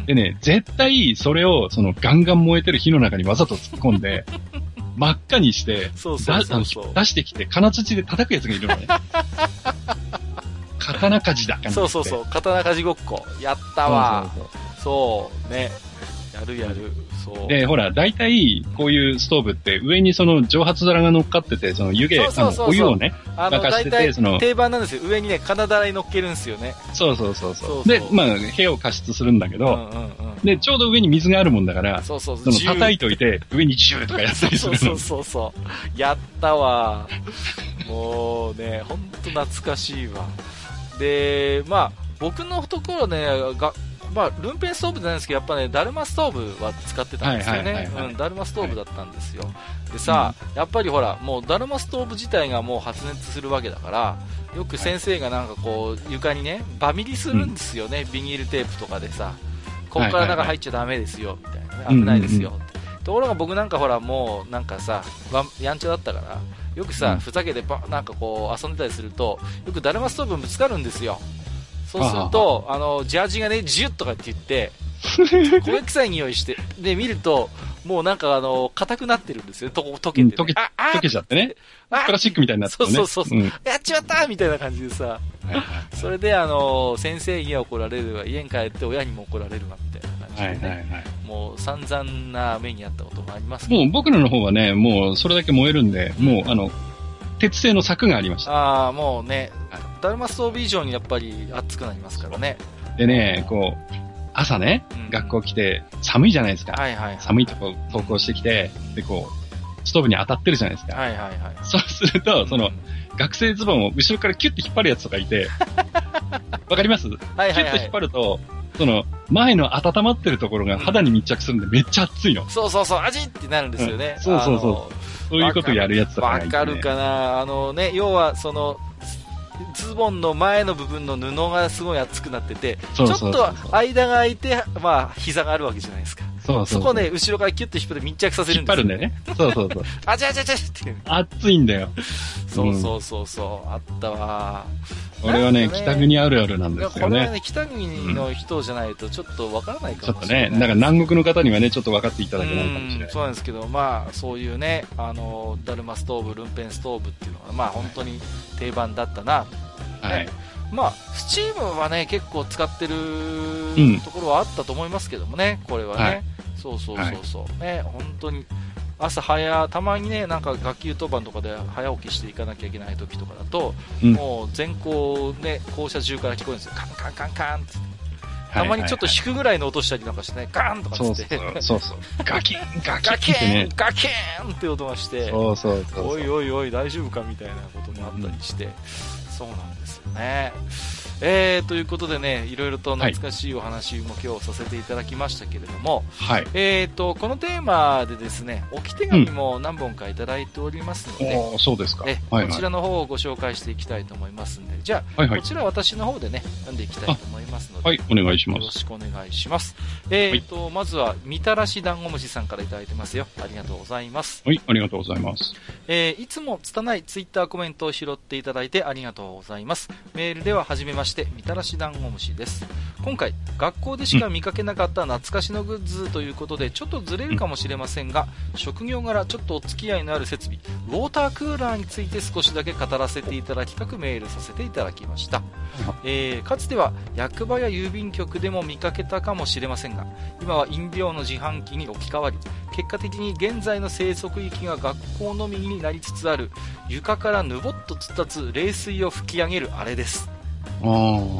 うん、でね、絶対それを、そのガンガン燃えてる火の中にわざと突っ込んで、真っ赤にして、そうそうそうそう出してきて、金槌で叩くやつがいるのね。刀鍛冶だ。そうそうそう、刀鍛冶ごっこ。やったわ。そうね。やるやる。そう。で、ほら、大体、こういうストーブって上にその蒸発皿が乗っかってて、その湯気、そうそうお湯をね、沸かしてて、その。定番なんですよ。上にね、金だらに乗っけるんですよね。そうそうそうそう。で、まあ、部屋を加湿するんだけど、で、ちょうど上に水があるもんだから、そうそうそう。その叩いといて、上にジューとかやったりするそうそうそう。やったわ。もうね、ほんと懐かしいわ。で、まあ、僕のところね、がまあ、ルンペンストーブじゃないですけど、やっぱね、ダルマストーブは使ってたんですよね。うん、ダルマストーブだったんですよ。でさ、うん、やっぱりほら、もうダルマストーブ自体がもう発熱するわけだから、よく先生がなんかこう、床にね、バミリするんですよね、うん、ビニールテープとかでさ、ここから中入っちゃだめですよ、みたいな。ね、危ないですよ、ところが僕なんかほら、もうなんかさ、やんちゃだったから、よくさ、ふざけてばなんかこう遊んでたりするとよくだるまストーブぶつかるんですよ。そうするとあのジャージがねジュッとかって言って 焦げ臭い匂いしてで見るともうなんかあの硬くなってるんですよと溶けて、ね、溶け溶けちゃってね。プラスチックみたいになってね。そうそうそう、う。ん、やっちまったみたいな感じでさ、それであの先生には怒られるわ。家に帰って親にも怒られるわみたいな感じで、ね、はいはいはいもう散々な目にあったこともありますもう僕らの方はね、もうそれだけ燃えるんで、もうあの、鉄製の柵がありました。ああ、もうね、ダルマストーブ以上にやっぱり熱くなりますからね。でね、こう、朝ね、学校来て寒いじゃないですか。はいはい、はい、寒いとこ登校してきて、で、こう、ストーブに当たってるじゃないですか。はいはいはい。そうすると、その、学生ズボンを後ろからキュッて引っ張るやつとかいて、わかります？はいはい、はい、キュッと引っ張ると、その、前の温まってるところが肌に密着するんでめっちゃ熱いの。そうそうそう、味ってなるんですよね。うん、そうそうそう。そういうことやるやつだから、ね。わかるかなあのね、要はその、ズボンの前の部分の布がすごい厚くなってて、ちょっと間が空いて、まあ、膝があるわけじゃないですか。そうそうそこね、後ろからキュッと引っ張って密着させるんですよ、ね。引っ張るんだよね。そうそうそう。あちゃあちゃあちゃって。熱いんだよ。そうそうそうそう、あったわ。俺はね、北国あるあるなんですよね。これはね、北国の人じゃないとちょっとわからないかもしれない。ちょっとね、なんか南国の方にはね、ちょっと分かっていただけないかもしれない。そうなんですけど、まあ、そういうね、あの、ダルマストーブ、ルンペンストーブっていうのが、まあ、本当に定番だったな。はい。まあ、スチームはね、結構使ってるところはあったと思いますけどもね、これはね。はい、そうそうそうそう。はい、ね、本当に。朝早、たまにね、なんか学級当番とかで早起きしていかなきゃいけない時とかだと、うん、もう全校ね、校舎中から聞こえるんですよ。カンカンカンカンって。たまにちょっと引くぐらいの音したりなんかしてね、ガーンとかつって。そうそうガキン、ガキン、ガキン、ガキンって音がして、そうそうそうおいおいおい、大丈夫かみたいなこともあったりして、うん、そうなんですよね。えー、ということでね、いろいろと懐かしいお話も今日させていただきましたけれども、はい、えーと、このテーマでですね、置き手紙も何本かいただいておりますので、うん、そうですか、えはいはい、こちらの方をご紹介していきたいと思いますんで、じゃあ、はいはい、こちら私の方でね、読んでいきたいと思いますので、はい、お願いします。よろしくお願いします。えーと、はい、まずは、みたらし団子虫さんからいただいてますよ。ありがとうございます。はい、ありがとうございます。えー、いつも拙いツイッターコメントを拾っていただいてありがとうございます。メールでは、はじめまして、みたらし団ダンゴムシです。今回学校でしか見かけなかった懐かしのグッズということでちょっとずれるかもしれませんが職業柄ちょっとお付き合いのある設備ウォータークーラーについて少しだけ語らせていただきたくメールさせていただきました、えー、かつては役場や郵便局でも見かけたかもしれませんが今は飲料の自販機に置き換わり結果的に現在の生息域が学校のみになりつつある床からぬぼっとつったつ冷水を吹き上げるあれです。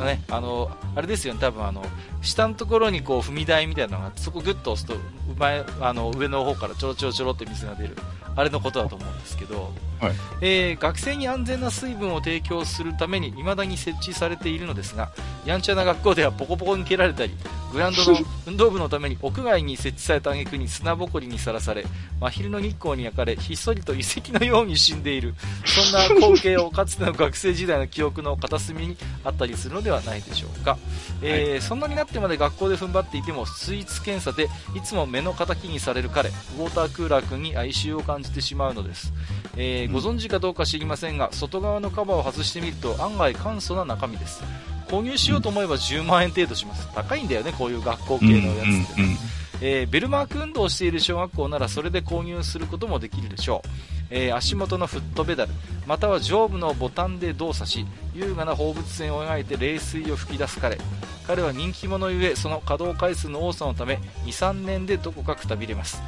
ね、あの、あれですよね、多分あの、下のところにこう踏み台みたいなのがそこをぐっと押すと前あの上の方からちょろちょろちょろって水が出る。あれのことだと思うんですけど、はい、えー、学生に安全な水分を提供するために未だに設置されているのですがやんちゃな学校ではポコポコに蹴られたりグラウンドの 運動部のために屋外に設置された挙句に砂ぼこりにさらされ真昼の日光に焼かれひっそりと遺跡のように死んでいる。そんな光景をかつての学生時代の記憶の片隅にあったりするのではないでしょうか、えーはい、そんなになってまで学校で踏ん張っていてもスイーツ検査でいつも目の敵にされる彼ウォータークーラー君に哀愁を感じてしまうのです、えー、ご存知かどうか知りませんが外側のカバーを外してみると案外簡素な中身です。購入しようと思えば10万円程度します。高いんだよねこういう学校系のやつって、ね、えー、ベルマーク運動をしている小学校ならそれで購入することもできるでしょう、えー、足元のフットペダルまたは上部のボタンで動作し優雅な放物線を描いて冷水を噴き出す彼。彼は人気者ゆえその稼働回数の多さのため23年でどこかくたびれます。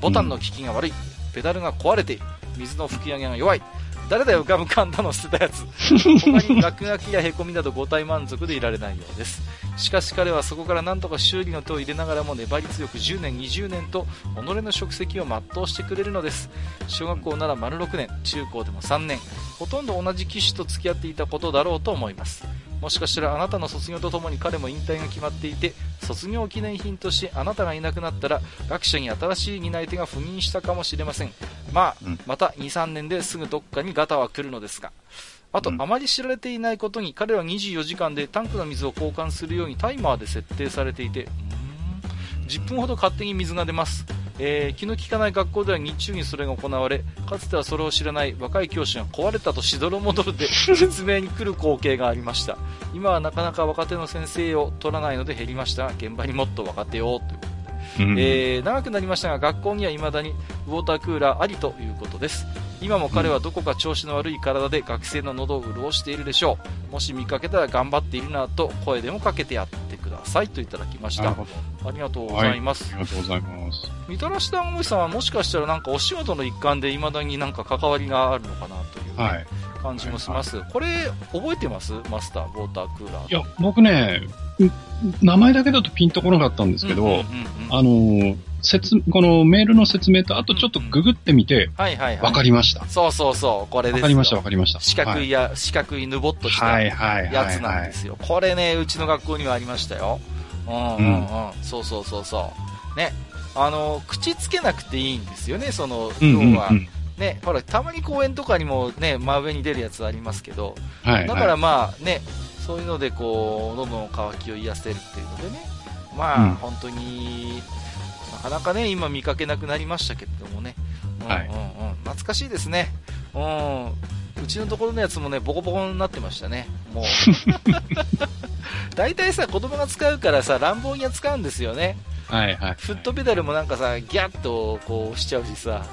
ボタンの効きが悪い、ペダルが壊れている水の吹き上げが弱い。誰だよガムカンダの捨てたやつ。他に落書きやへこみなど五体満足でいられないようです。しかし彼はそこから何とか修理の手を入れながらも粘り強く10年20年と己の職責を全うしてくれるのです。小学校なら丸6年中高でも3年。ほとんど同じ機種と付き合っていたことだろうと思います。もしかしたらあなたの卒業とともに彼も引退が決まっていて卒業記念品としてあなたがいなくなったら学者に新しい担い手が赴任したかもしれません。まあ、うん、また23年ですぐどっかにガタは来るのですが。あと、あまり知られていないことに彼は24時間でタンクの水を交換するようにタイマーで設定されていて10分ほど勝手に水が出ます。えー、気の利かない学校では日中にそれが行われかつてはそれを知らない若い教師が壊れたとしどろもどろで 説明に来る光景がありました。今はなかなか若手の先生を取らないので減りましたが現場にもっと若手をというえー、長くなりましたが学校には未だにウォータークーラーありということです。今も彼はどこか調子の悪い体で学生の喉を潤しているでしょう。もし見かけたら頑張っているなと声でもかけてやってくださいといただきました。ありがとうございます、はい、ありがとうございます。みたらし団子さんはもしかしたらなんかお仕事の一環でいまだになんか関わりがあるのかなという、はい、感じもします、はいはい、これ覚えてます？マスターウォータークーラーいや僕ね名前だけだとピンとこなかったんですけど、うんうんうんうん、あの説、このメールの説明と、あとちょっとググってみて、はいはいはい。わかりました。そうそうそう、これですわかりました、わかりました。四角いや、はい、四角いぬぼっとしたやつなんですよ。これね、うちの学校にはありましたよ。うんうんうん。そうそうそうそう。ね。あの、口つけなくていいんですよね、その、要は。ね、ほら、たまに公園とかにもね、真上に出るやつありますけど、はい、だからまあね、そういうのでこう、喉の渇きを癒せるっていうのでね、まあ、うん、本当に、なかなかね、今見かけなくなりましたけれどもね、うんうんうん、懐かしいですね。うん。うちのところのやつもね、ボコボコになってましたね。もう。大体さ、子供が使うからさ、乱暴に扱うんですよね。はいはい、フットペダルもなんかさ、ギャッとこう押しちゃうしさ、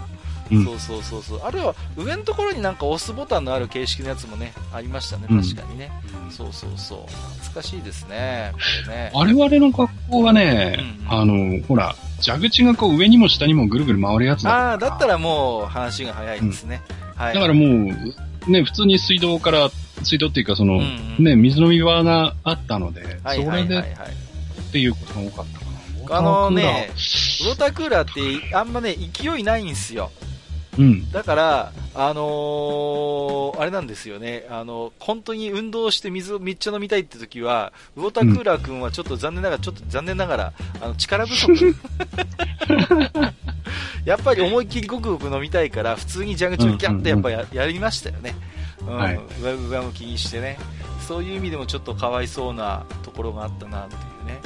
うん、そうそうそうそう。あるいは上のところになんか押すボタンのある形式のやつもね、ありましたね、確かにね。うん、そうそうそう。懐かしいですね、これね。我々の学校はね、うんうん、あの、ほら、蛇口がこう上にも下にもぐるぐる回るやつだああ、だったらもう話が早いですね。はい。だからもう、ね、普通に水道から、水道っていうかその、うんうん、ね、水飲み場があったので、はいはいはいはい、それで、っていうことが多かったかな。あのね、ウォータークーラーってあんまね、勢いないんですよ。うん、だから、あのー、あれなんですよね、あの、本当に運動して水をめっちゃ飲みたいって時は、ウォータークーラー君はちょっと残念ながら、うん、ちょっと残念ながら、あの、力不足。やっぱり思いっきりごくごく飲みたいから、普通に蛇口をギャッとやっぱや,、やりましたよね。うん、はい、上向きにしてね。そういう意味でもちょっとかわいそうなところがあったなっていうね。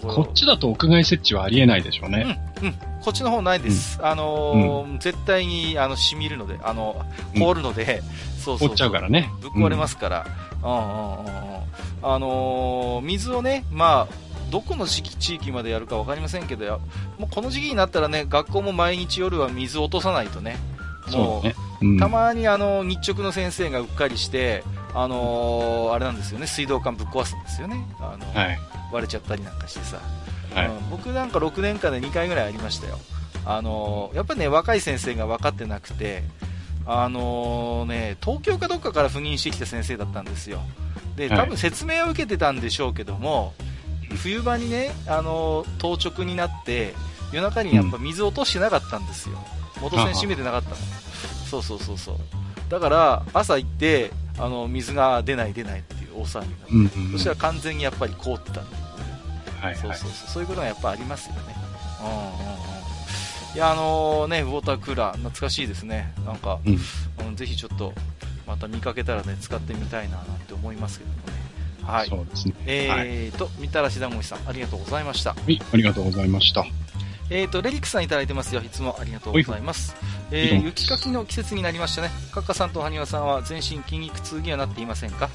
こっちだと屋外設置はありえないでしょうね。うん、うん。こっちの方ないです。うん、あのーうん、絶対に、あの、染みるので、あの、凍るので、そうそう。凍っちゃうからね。ぶっ壊れますから。うん、うん、うん。あのー、水をね、まあ、どこの地域までやるか分かりませんけどもうこの時期になったらね学校も毎日夜は水を落とさないとねもう、ねうん、たまにあの日直の先生がうっかりして、あのー、あれなんですよね水道管ぶっ壊すんですよね、あのーはい、割れちゃったりなんかしてさ、はい、うん、僕なんか6年間で2回ぐらいありましたよ。あのやっぱりね、若い先生が分かってなくて、あのね、東京かどっかから赴任してきた先生だったんですよ。で、多分説明を受けてたんでしょうけども、冬場にね、あの当直になって、夜中にやっぱ水落としてなかったんですよ。元栓閉めてなかったの。そうそうそうそう。だから、朝行って、あの、水が出ない出ないっていう大騒ぎになって、うんうん、そしたら完全にやっぱり凍ってたんで、はい、そうそうそうそういうことがやっぱありますよね。うんうんうん。いや、あのー、ね、ウォータークーラー、懐かしいですね。なんか、うん、うん、ぜひちょっと、また見かけたらね、使ってみたいななんて思いますけどもね。はい。そうですね。えーと、はい、みたらし団子さん、ありがとうございました。はい、ありがとうございました。えっ、ー、と、レリックさんいただいてますよ。いつもありがとうございます。えー、雪かきの季節になりましたね。カッカさんと埴輪さんは全身筋肉痛にはなっていませんか？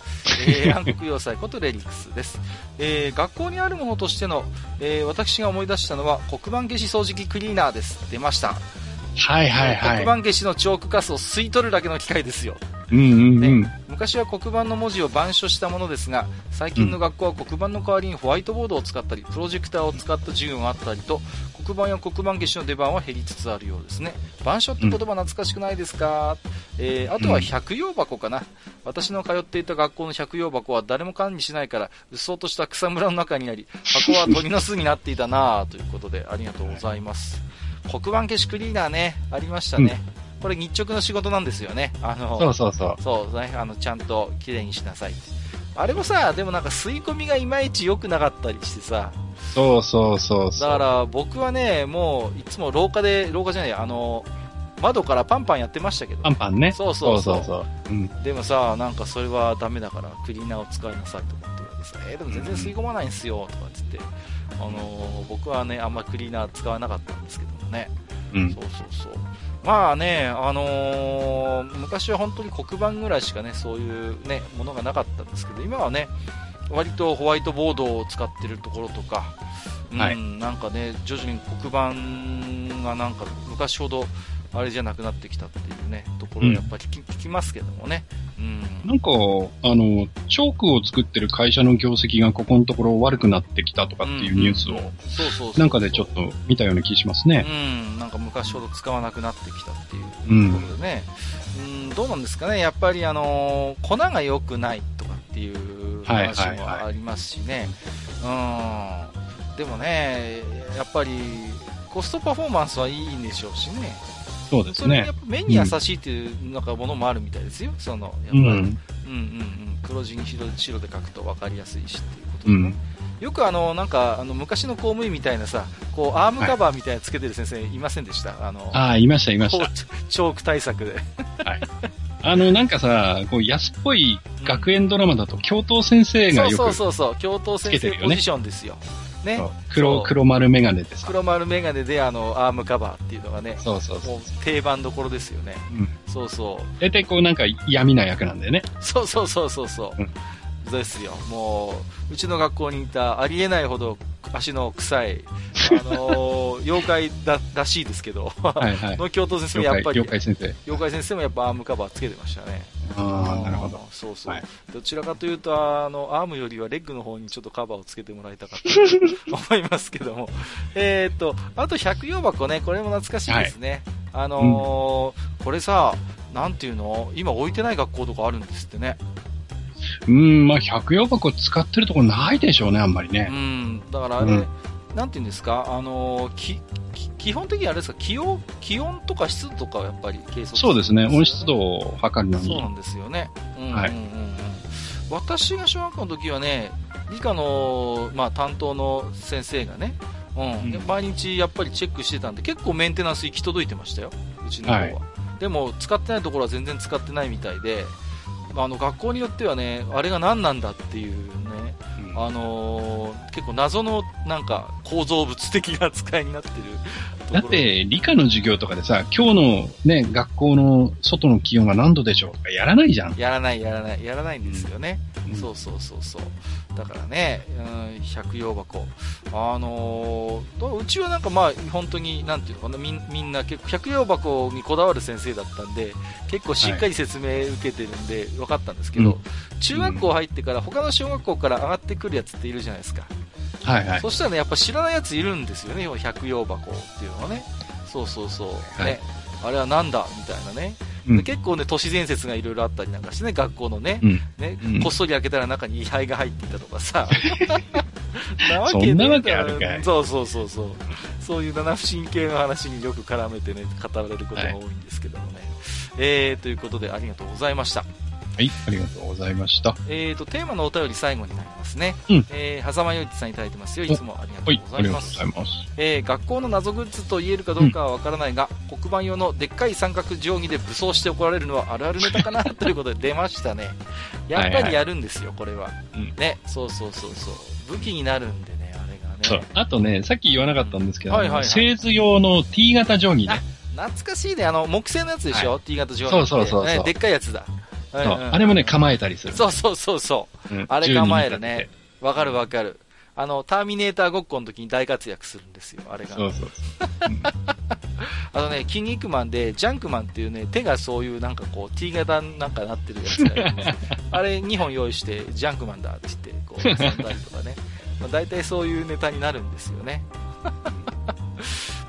えー、暗黒要塞ことレリックスです。えー、学校にあるものとしての、えー、私が思い出したのは黒板消し掃除機クリーナーです。出ました。はいはいはい。黒板消しのチョークカスを吸い取るだけの機械ですよ。うんうんうん、昔は黒板の文字を板書したものですが最近の学校は黒板の代わりにホワイトボードを使ったりプロジェクターを使った授業があったりと黒板や黒板消しの出番は減りつつあるようですね。板書って言葉懐かしくないですか、うん、えー、あとは百葉箱かな、私の通っていた学校の百葉箱は誰も管理しないからうっそうとした草むらの中にあり箱は鳥の巣になっていたなということでありがとうございます黒板消しクリーナーねありましたね、うんこれ日直の仕事なんですよね。あの、そうそうそう。そうね、あの、ちゃんと綺麗にしなさいあれもさ、でもなんか吸い込みがいまいち良くなかったりしてさ。そうそうそうだから僕はね、もういつも廊下で、廊下じゃない、あの、窓からパンパンやってましたけど、パンパンね。そうそうそう。そうそううん、でもさ、なんかそれはダメだからクリーナーを使いなさいとかって言われてさ、えー、でも全然吸い込まないんすよとかって言って、あのー、僕はね、あんまクリーナー使わなかったんですけどもね。うん、そうそうそう。まあね、あのー、昔は本当に黒板ぐらいしかね、そういうね、ものがなかったんですけど、今はね、割とホワイトボードを使ってるところとか、うん、はい、なんかね、徐々に黒板がなんか昔ほどあれじゃなくなってきたっていうね、ところやっぱり聞,、聞きますけどもね。うん。なんか、あの、チョークを作ってる会社の業績がここのところ悪くなってきたとかっていうニュースを、そうそうなんかでちょっと見たような気しますね。うん、なんか昔ほど使わなくなってきたっていうところでね。うん、ん、どうなんですかね、やっぱりあの粉が良くないとかっていう話もありますしね。うん。でもね、やっぱり、コストパフォーマンスはいいんでしょうしね。そうですね。やっぱ目に優しいっていうなんかものもあるみたいですよ。その、やっぱり、うん、うんうんうん黒字に白白で書くと分かりやすいしっていうことでね。よくあの、なんか、あの、昔の公務員みたいなさ、こう、アームカバーみたいなつけてる先生いませんでした、はい、あの、ああ、いました、いました。チョーク対策で。はい。あの、なんかさ、こう、安っぽい学園ドラマだと、教頭先生がよく、そうそうそう、教頭先生ポジションですよ。ね。黒、黒丸メガネです黒丸メガネで、あの、アームカバーっていうのがね。そうそうそう。定番どころですよね。うん。そうそう。大体こうなんか闇な役なんだよね。そうそうそうそうそう。うんですよ、もう、うちの学校にいたありえないほど足の臭い、あのー、妖怪だらしいですけど、はいはい、の教頭先生もやっぱり、妖怪先生。妖怪先生もやっぱアームカバーつけてましたね。ああ、なるほど。そうそう、はい、どちらかというと、あの、アームよりはレッグの方にちょっとカバーをつけてもらいたかったと思いますけども。えっと、あと百葉箱ね、これも懐かしいですね。はい、あのーうん、これさ、なんていうの？今置いてない学校とかあるんですってね。うん、まあ、百葉箱使ってるところないでしょうね、あんまりね。うん、だからあれ、うん、なんていうんですか、あのき基本的にあれですか気温、気温とか湿度とかやっぱり計測そうですね、温湿度を測るのに。そうなんですよね。うんうんうん、はい。私が小学校の時はね、理科の、まあ、担当の先生がね、うん、うん、毎日やっぱりチェックしてたんで、結構メンテナンス行き届いてましたよ、うちの方は。はい、でも、使ってないところは全然使ってないみたいで、あの学校によってはね、あれが何なんだっていうね、うん、あのー、結構謎のなんか構造物的な扱いになってるだって理科の授業とかでさ、今日のね、学校の外の気温は何度でしょうとかやらないじゃん。やらない、やらない、やらないんですよね。うん、そうそうそうそう。だからね、うん、百葉箱。あのー、うちはなんかまあ、本当に、なんていうのかな、みみんな結構百葉箱にこだわる先生だったんで、結構しっかり説明受けてるんで、分かったんですけど、はい、中学校入ってから、他の小学校から上がってくるやつっているじゃないですか。はいはい。そしたらね、やっぱ知らないやついるんですよね、百葉箱っていうのはね。そうそうそう。はい、ね。あれはなんだみたいなね。うん、結構ね、都市伝説がいろいろあったりなんかしてね、学校のね、うん、ね、うん、こっそり開けたら中に位牌が入っていたとかさ。なわけなわけあるかい。そうそうそうそう。そういう七不思議系の話によく絡めてね、語られることが多いんですけどもね。はい、えー、ということでありがとうございました。はい、ありがとうございました。えーと、テーマのお便り最後になりますね。うん。えー、狭間よいちさんいただいてますよ。いつもありがとうございます。はい、ありがとうございます。えー、学校の謎グッズと言えるかどうかはわからないが、うん、黒板用のでっかい三角定規で武装して怒られるのはあるあるネタかな？ということで出ましたね。やっぱりやるんですよ、これは。うん、ね、そうそうそうそう。武器になるんでね、あれがね。そう。あとね、さっき言わなかったんですけど、はいはいはい、製図用の T 型定規ね。懐かしいね。あの、木製のやつでしょ、はい、?T 型定規。そうそうそうそう、ね、でっかいやつだ。そう。あれもね、構えたりする。そうそうそうそう。うん、あれ構えるね。わかるわかる。あの、ターミネーターごっこの時に大活躍するんですよ、あれが。そうそう。あのね、筋肉マンで、ジャンクマンっていうね、手がそういうなんかこう、T 型なんかなってるやつがいる あれ2本用意して、ジャンクマンだって言って、こう、遊んだりとかね。まあ、大体そういうネタになるんですよね。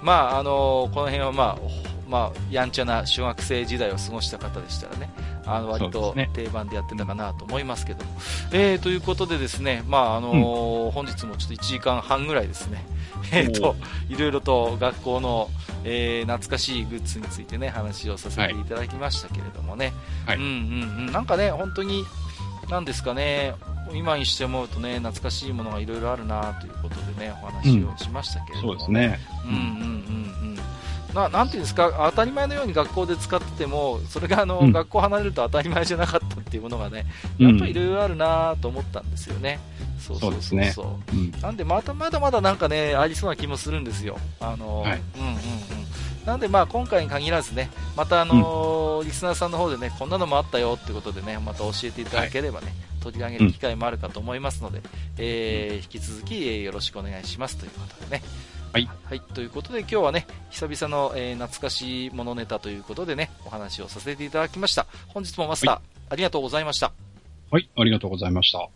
まあ、あのー、この辺はまあ、まあ、やんちゃな小学生時代を過ごした方でしたらね、あの割と定番でやってたかなと思いますけども。ね、えー、ということでですね、まああのーうん、本日もちょっと1時間半ぐらいですね、えーと、いろいろと学校の、えー、懐かしいグッズについてね、話をさせていただきましたけれどもね、はい、うんうんうん、なんかね、本当に、なんですかね、今にして思うとね、懐かしいものがいろいろあるなということでね、お話をしましたけれども、うん、そうですね。うんうんうんうん。ななんていうんですか、当たり前のように学校で使ってても、それがあの、うん、学校離れると当たり前じゃなかったっていうものがね、やっぱりいろいろあるなと思ったんですよね。そうそうそうそう。うね、なんでまだまだまだなんかね、ありそうな気もするんですよ。あの、はい、うんうんうん。なんでまあ今回に限らずね、またあのーうん、リスナーさんの方でね、こんなのもあったよってことでね、また教えていただければね、はい、取り上げる機会もあるかと思いますので、うん、えー、引き続き、えー、よろしくお願いしますということでね。はい。はい。ということで今日はね、久々の、えー、懐かしいものネタということでね、お話をさせていただきました。本日もマスター、はい、ありがとうございました。はい、ありがとうございました。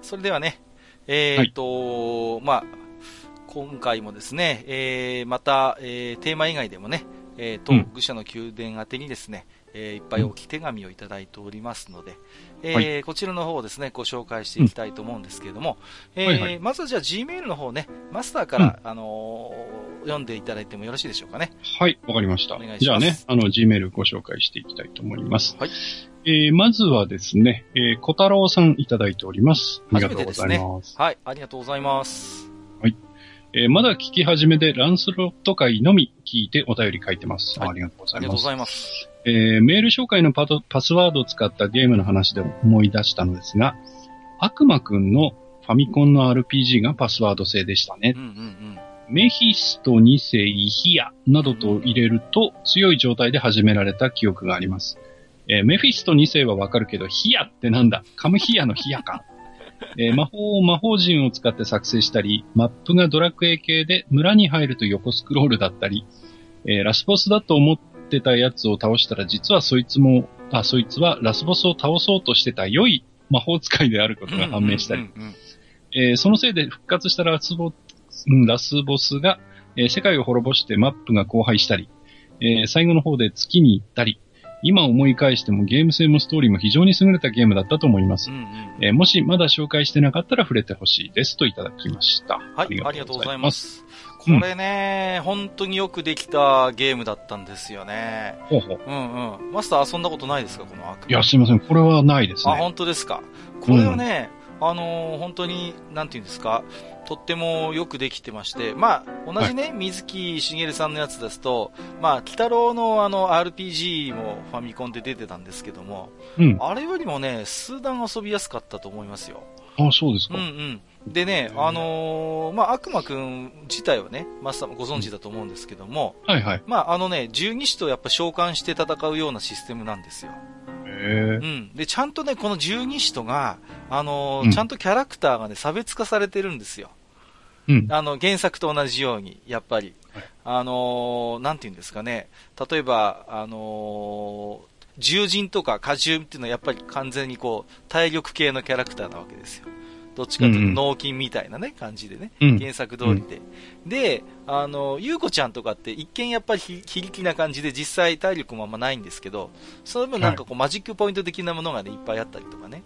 それではね、えー、っと、はい、まあ、今回もですね、えー、また、えー、テーマ以外でもね、えー、と、愚者の宮殿宛てにですね、えー、いっぱい置き手紙をいただいておりますので、えー、はい、こちらの方をですね、ご紹介していきたいと思うんですけれども、うん、えーはいはい、まずはじゃあ Gmail の方ね、マスターから、うん、あのー、読んでいただいてもよろしいでしょうかね。はい、わかりました。お願いします。じゃあね、あの、Gmail ご紹介していきたいと思います。はい。えー、まずはですね、えー、小太郎さんいただいております。ありがとうございます。すね、はい、ありがとうございます。はい。えー、まだ聞き始めでランスロット会のみ聞いてお便り書いてます。はい、ありがとうございます。ありがとうございます。えー、メール紹介のパパスワードを使ったゲームの話で思い出したのですが、悪魔くんのファミコンの RPG がパスワード制でしたね。うんうんうんメヒスト2世イヒアなどと入れると強い状態で始められた記憶があります。えー、メフィスト2世はわかるけど、ヒアってなんだ？カムヒアのヒアか。えー、魔法を魔法陣を使って作成したり、マップがドラクエ系で村に入ると横スクロールだったり、えー、ラスボスだと思っってたやつを倒したら、実はそいつも、あ、そいつはラスボスを倒そうとしてた良い魔法使いであることが判明したり、えそのせいで復活したラスボラスボスが、えー、世界を滅ぼしてマップが荒廃したり、えー、最後の方で月に行ったり、今思い返してもゲーム性もストーリーも非常に優れたゲームだったと思います。うんうん、えー、もしまだ紹介してなかったら触れてほしいですといただきました。はい、ありがとうございます。これね、うん、本当によくできたゲームだったんですよね。ほうほう。うんうん。マスター遊んだことないですかこの悪いや、すいません。これはないですね。あ、本当ですか。これはね、うん、あのー、本当に、なんていうんですか、とってもよくできてまして、まあ、同じね、はい、水木しげるさんのやつですと、まあ、鬼太郎のあの RPG もファミコンで出てたんですけども、うん、あれよりもね、数段遊びやすかったと思いますよ。あ、そうですか。うんうん。でね、あのー、まあ、悪魔くん自体はね、マスターもご存知だと思うんですけども、はいはい。まあ、あのね、十二使とやっぱ召喚して戦うようなシステムなんですよ。へうん。で、ちゃんとね、この十二使とが、あのーうん、ちゃんとキャラクターがね、差別化されてるんですよ。うん。あの、原作と同じように、やっぱり。はい、あのー、なんて言うんですかね、例えば、あのー、獣人とか果汁っていうのはやっぱり完全にこう、体力系のキャラクターなわけですよ。どっちかというと脳筋みたいなね、感じでね、うん、原作通りで。うん、で、あの、ゆうこちゃんとかって一見やっぱり非力な感じで実際体力もあんまないんですけど、その分なんかこう、マジックポイント的なものがね、いっぱいあったりとかね。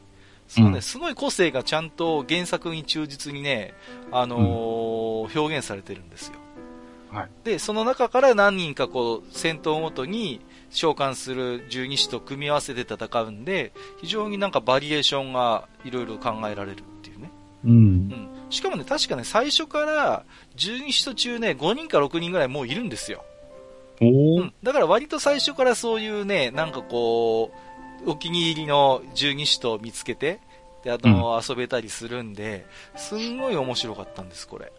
そうね、すごい個性がちゃんと原作に忠実にね、あのー、表現されてるんですよ。はい、で、その中から何人かこう、戦闘ごとに召喚する十二使と組み合わせて戦うんで、非常になんかバリエーションがいろいろ考えられる。うん、うん。しかもね、確かね、最初から12使途中ね、5人か6人ぐらいもういるんですよ。おうん、だから割と最初からそういうね、なんかこう、お気に入りの十二使徒見つけて、で、あの、うん、遊べたりするんで、すんごい面白かったんです、これ。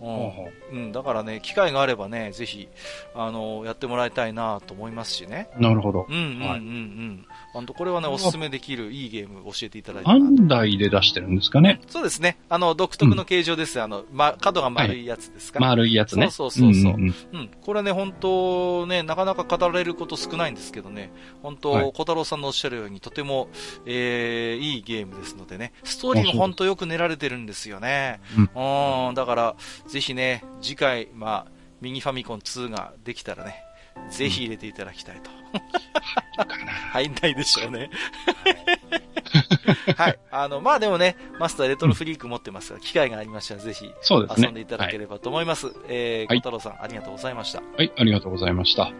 うん、だからね、機会があればね、ぜひ、あの、やってもらいたいなと思いますしね。なるほど。うんうんうんうん。はい本当これはね、おすすめできるいいゲーム教えていただいて。何台で出してるんですかね？そうですね。あの、独特の形状です。うん、あの、ま、角が丸いやつですか、はい、丸いやつね。そうそうそうそう、うん、うん、これね、本当ね、なかなか語られること少ないんですけどね、本当、はい、小太郎さんのおっしゃるように、とても、えー、いいゲームですのでね、ストーリーも本当よく練られてるんですよね。うん。だから、ぜひね、次回、まあ、ミニファミコン2ができたらね、ぜひ入れていただきたいと。入んないでしょうね。はい。あの、まあでもね、マスターレトロフリーク持ってますが、機会がありましたらぜひ、遊んでいただければと思います。すね、えー、小太郎さん、ありがとうございました。はい、ありがとうございました。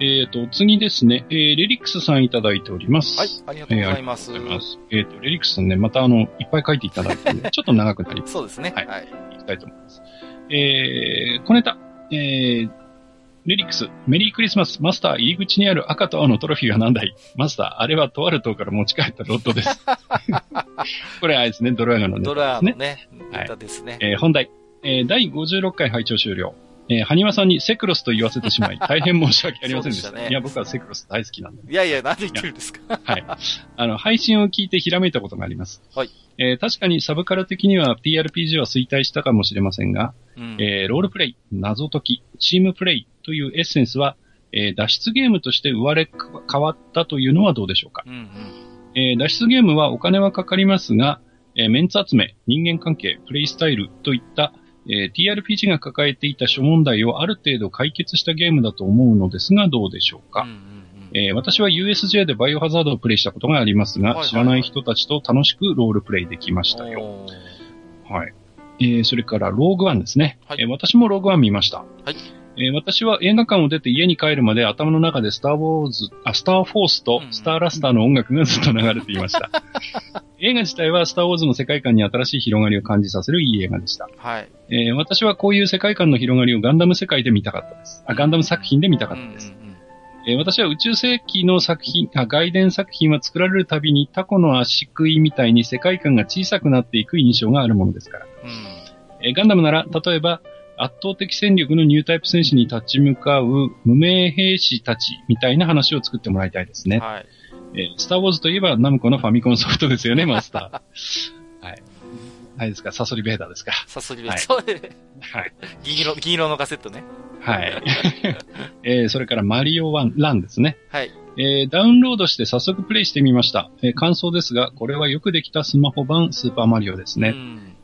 えっ、ー、と、次ですね、えー、レリックスさんいただいております。はい、ありがとうございます。えー、ありがとうございます。えっ、ー、と、レリックスさんね、またあの、いっぱい書いていただいて、ね、ちょっと長くなります。そうですね。はい。はい。いきたいと思います。えー、小ネタ、えー、レリックス、メリークリスマス、マスター入り口にある赤と青のトロフィーは何だい?マスター、あれはとある塔から持ち帰ったロットです。これあれですね、ドラガのネタですね。ドラガのね、ネタですね。はい、えー、本題、えー、第56回拝聴終了。えー、ハニワさんにセクロスと言わせてしまい、大変申し訳ありませんでした。ね、いや、僕はセクロス大好きなんで、いやいや、なんで言ってるんですかはい。あの、配信を聞いてひらめいたことがあります。はい。えー、確かにサブカル的には TRPG は衰退したかもしれませんが、うん、えー、ロールプレイ、謎解き、チームプレイというエッセンスは、えー、脱出ゲームとして生まれ変わったというのはどうでしょうか、うんうん、えー、脱出ゲームはお金はかかりますが、えー、メンツ集め、人間関係、プレイスタイルといった、えー、TRPG が抱えていた諸問題をある程度解決したゲームだと思うのですが、どうでしょうか？うんうんうんえー、私は USJ でバイオハザードをプレイしたことがありますが、はいはいはい、知らない人たちと楽しくロールプレイできましたよ。はい。えー、それからローグワンですね。はい、えー、私もローグワン見ました。はい。えー、私は映画館を出て家に帰るまで頭の中でスターウォーズ、あ、スターフォースとスターラスターの音楽がずっと流れていました。映画自体はスターウォーズの世界観に新しい広がりを感じさせるいい映画でした。はい。えー、私はこういう世界観の広がりをガンダム世界で見たかったです。あ、ガンダム作品で見たかったです。えー、私は宇宙世紀の作品、あ、外伝作品は作られるたびにタコの足食いみたいに世界観が小さくなっていく印象があるものですから。うん、えー、ガンダムなら、例えば、圧倒的戦力のニュータイプ戦士に立ち向かう無名兵士たちみたいな話を作ってもらいたいですね。はい。えー、スターウォーズといえばナムコのファミコンソフトですよね、マスター。はい。何ですか？サソリベーダーですか？サソリベーダー。はい。はい。銀色、銀色のカセットね。はい。えー、それからマリオワン、ランですね。はい。えー、ダウンロードして早速プレイしてみました。えー、感想ですが、これはよくできたスマホ版スーパーマリオですね。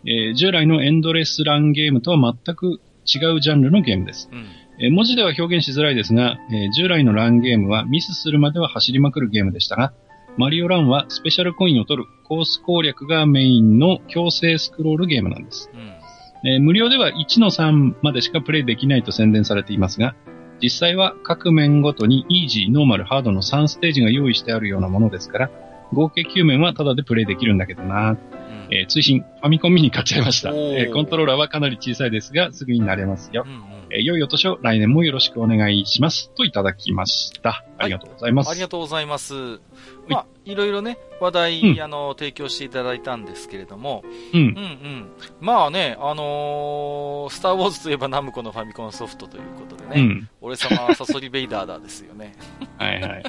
えー、従来のエンドレスランゲームとは全く違うジャンルのゲームです。うん、え文字では表現しづらいですが、え従来のランゲームはミスするまでは走りまくるゲームでしたが、マリオランはスペシャルコインを取るコース攻略がメインの強制スクロールゲームなんです。うん、え無料では1の3までしかプレイできないと宣伝されていますが、実際は各面ごとにイージー、ノーマル、ハードの3ステージが用意してあるようなものですから、合計9面はタダでプレイできるんだけどな。えー、通信、ファミコンミニ買っちゃいました。えー、コントローラーはかなり小さいですが、すぐに慣れますよ。うんうん、えー、良いお年を来年もよろしくお願いします。といただきました。ありがとうございます。ありがとうございます。まあ、いろいろね、話題、うん、あの、提供していただいたんですけれども、うん。うんうん。まあね、あのー、スターウォーズといえばナムコのファミコンソフトということでね、うん、俺様はサソリベイダーだですよね。はいはい。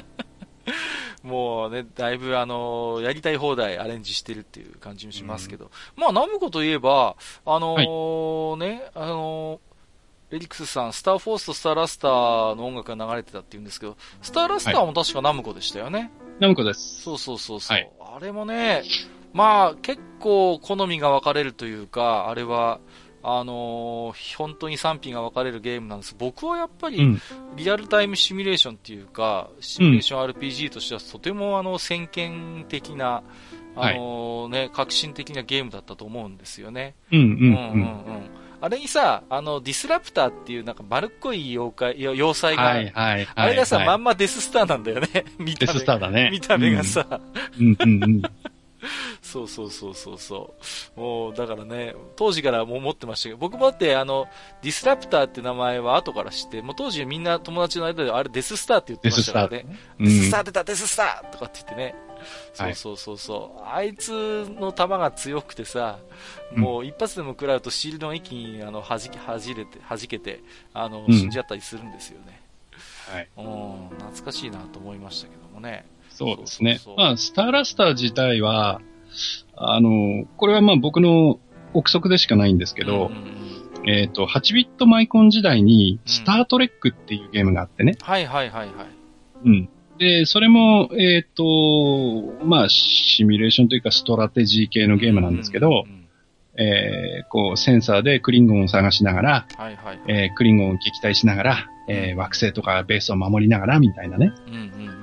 もうね、だいぶあの、やりたい放題アレンジしてるっていう感じもしますけど、うん、まあ、ナムコといえば、あのーはい、ね、あのー、エリクスさん、スターフォースとスターラスターの音楽が流れてたって言うんですけど、スターラスターも確かナムコでしたよね。はい、ナムコです。そうそうそうそう、はい、あれもね、まあ、結構好みが分かれるというか、あれは、あのー、本当に賛否が分かれるゲームなんです。僕はやっぱり、リアルタイムシミュレーションっていうか、シミュレーション RPG としてはとてもあの、先見的な、あのー、ね、革新的なゲームだったと思うんですよね。うんうんうん。うんうんうんあれにさ、あの、ディスラプターっていうなんか丸っこい妖怪、要塞が、はいはいはい、あれがさ、まんまデススターなんだよね。見た目。デススターだね。見た目がさ。うん、うん、うんそうそうそうそうそう。もう、だからね、当時からもう思ってましたけど、僕もだって、あの、ディスラプターって名前は後から知って、もう当時みんな友達の間で、あれデススターって言ってましたからね。デススター出た、デススターとかって言ってね。そうそうそうそう、はい、あいつの弾が強くてさ、もう一発でも食らうとシールドの一気にあのはじはじれて、はじけて、あの、死んじゃったりするんですよね。はい。うん、懐かしいなと思いましたけどもね。そうですね。まあ、スターラスター自体は、あの、これはまあ僕の憶測でしかないんですけど、うん、えっ、ー、と、8ビットマイコン時代に、スタートレックっていうゲームがあってね。うん、はいはいはいはい。うん。で、それも、えっ、ー、と、まあ、シミュレーションというかストラテジー系のゲームなんですけど、うんうんうん、えー、こう、センサーでクリンゴンを探しながら、はいはい、えー、クリンゴンを撃退しながら、えー、惑星とかベースを守りながら、みたいなね。うんうん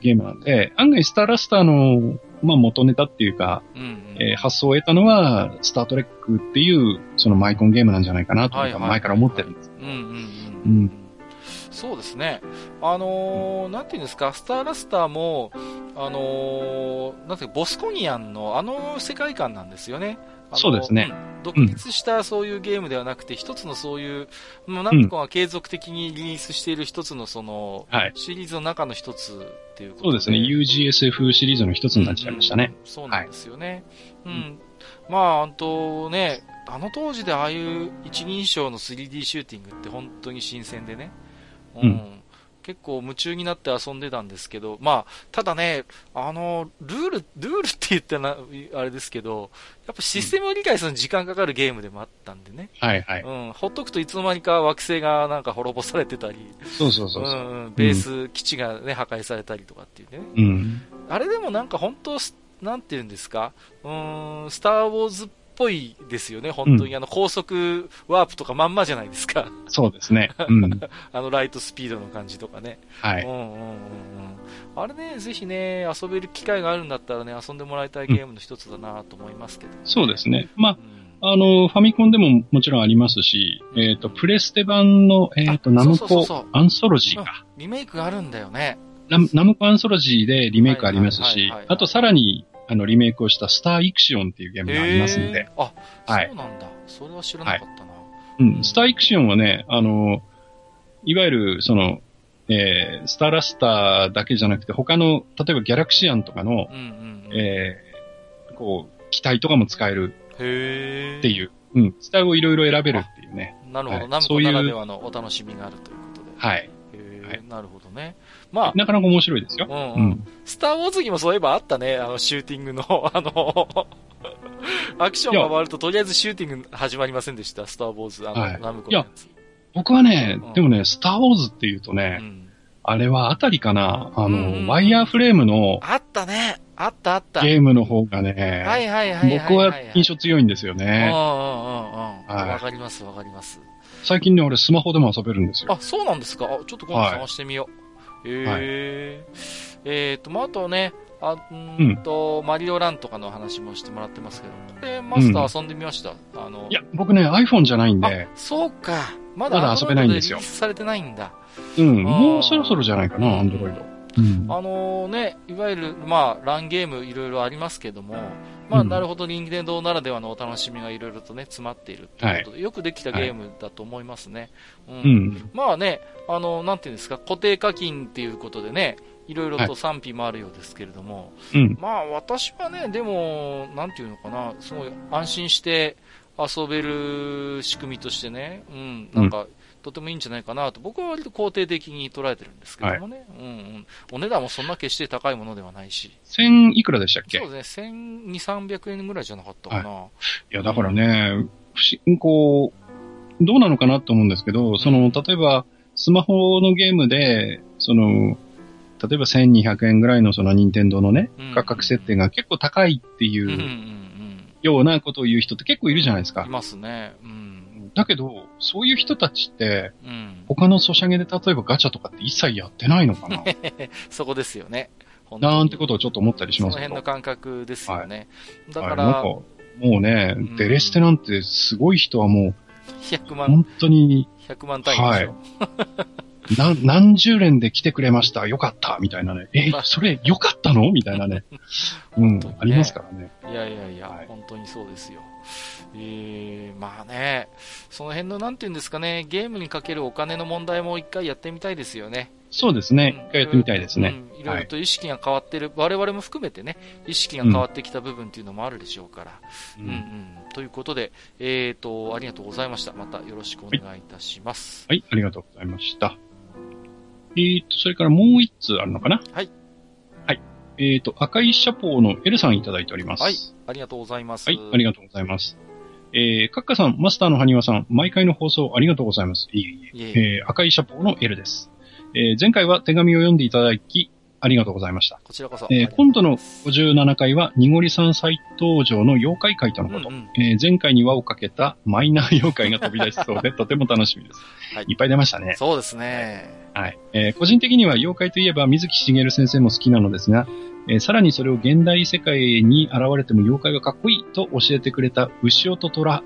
ゲームなんで、案外スターラスターの、まあ、元ネタっていうか、うんうん、えー、発想を得たのは、スタートレックっていう、そのマイコンゲームなんじゃないかなと、前から思ってるんです。そうですね。あのー、なんていうんですか、スターラスターも、あのー、なんていうか、ボスコニアンのあの世界観なんですよね。そうですね、うん、独立したそういうゲームではなくて、一つのそういう、もう何個か継続的にリリースしている一つのその、シリーズの中の一つっていうことそうですね。UGSF シリーズの一つになっちゃいましたね。うん、そうなんですよね。はい、うん。まあ、本当ね、あの当時でああいう一人称の 3D シューティングって本当に新鮮でね。うん。結構夢中になって遊んでたんですけど、まあ、ただね、あの、ルール、ルールって言ったら、あれですけど、やっぱシステムを理解するのに時間かかるゲームでもあったんでね。はいはい。うん、ほっとくといつの間にか惑星がなんか滅ぼされてたり、そうそうそううん、ベース基地がね、破壊されたりとかっていうね。うん。あれでもなんか本当、なんて言うんですか、うん、スターウォーズっぽいですよね、本当に。うん、あの、高速ワープとかまんまじゃないですか。そうですね。うん。あの、ライトスピードの感じとかね。はい。うんうんうんうん。あれね、ぜひね、遊べる機会があるんだったらね、遊んでもらいたいゲームの一つだなと思いますけど、ねうん、そうですね。まあ、あの、ファミコンでももちろんありますし、えっ、ー、と、プレステ版の、えっ、ー、と、ナムコアンソロジーか。リメイクがあるんだよね。ナナムコアンソロジーでリメイクありますし、あとさらに、あの、リメイクをしたスターイクシオンっていうゲームがありますんで。あ、はい、そうなんだ。それは知らなかったな。はい、うん、スターイクシオンはね、あの、いわゆる、その、えー、スターラスターだけじゃなくて、他の、例えばギャラクシアンとかの、うんうんうん、えー、こう、機体とかも使えるっていう、うん、スタイルをいろいろ選べるっていうね。なるほど、はい、ナムコならではのお楽しみがあるということで。はい。はい、なるほどね。まあ。なかなか面白いですよ。うん、うん、スターウォーズにもそういえばあったね、あの、シューティングの、あの、アクションが回るととりあえずシューティング始まりませんでした、スターウォーズ、あの、はい、ナムコのやつ。いや、僕はね、うん、でもね、スターウォーズって言うとね、うん、あれはあたりかな、あの、うんうん、ワイヤーフレームの、あったね。あったあった。ゲームの方がね、はいはいはい僕は印象強いんですよね。うんうんうんうん。わかりますわかります。最近ね、俺スマホでも遊べるんですよ。あ、そうなんですか？あ、ちょっと今度探してみよう。へ、はい、えー。えーと、まあ、あとね、あんと、うん、マリオランとかの話もしてもらってますけど、これマスター遊んでみました、うん、あの。いや、僕ね、iPhone じゃないんで。そうか。まだ遊べないんですよ。リリースされてないんだ。うん、もうそろそろじゃないかな、アンドロイド。うん、あのね、いわゆる、まあ、ランゲームいろいろありますけども、まあ、なるほど、任天堂ならではのお楽しみがいろいろとね、詰まっているということで、はい、よくできたゲームだと思いますね。はい、うん、うん、まあね、あの、なんていうんですか、固定課金っていうことでね、いろいろと賛否もあるようですけれども、はい、まあ、私はね、でも、なんていうのかな、すごい安心して遊べる仕組みとしてね、うん、なんか、とてもいいんじゃないかなと、僕は割と肯定的に捉えてるんですけどもね、はい、うんうん、お値段もそんな決して高いものではないし。千いくらでしたっけ？そうですね、千二三百円ぐらいじゃなかったかな。はい、いや、だからね、不思こう、どうなのかなと思うんですけど、その、例えば、スマホのゲームで、その、例えば1200円ぐらいのその任天堂のね、価格設定が結構高いっていうようなことを言う人って結構いるじゃないですか。いますね。うんだけど、そういう人たちって、うん、他のソシャゲで例えばガチャとかって一切やってないのかな？そこですよね。なんてことをちょっと思ったりしますその辺の感覚ですよね。はい、だから、はもうね、うん、デレステなんてすごい人はもう、100万、本当に、100万単位でしょ。はい な、何十連で来てくれました？よかった。みたいなね。え、それよかったの？みたいなね。うん、ありますからね。いやいやいや、はい、本当にそうですよ。えー、まあね、その辺のなんていうんですかね、ゲームにかけるお金の問題も一回やってみたいですよね。そうですね。一、うん、回やってみたいですね。いろいろと意識が変わってる、はい、我々も含めてね、意識が変わってきた部分っていうのもあるでしょうから。うん、うん、うん、ということで、えっ、ー、と、ありがとうございました。またよろしくお願いいたします。はい、はい、ありがとうございました。えっ、ー、と、それからもう一通あるのかな？はい。はい。えっ、ー、と、赤いシャポーの L さんいただいております。はい。ありがとうございます。はい、ありがとうございます。えー、カッカさん、マスターのハニワさん、毎回の放送ありがとうございます。いえいえ。えー、赤いシャポーの L です。えー、前回は手紙を読んでいただき、ありがとうございました。こちらこそ。えー、今度の57回は、にごりさん再登場の妖怪会とのこと。うんうん、えー、前回に輪をかけたマイナー妖怪が飛び出しそうで、とても楽しみです。はい。いっぱい出ましたね。そうですね。はい。えー、個人的には妖怪といえば水木しげる先生も好きなのですが、えー、さらにそれを現代世界に現れても妖怪がかっこいいと教えてくれた牛尾と虎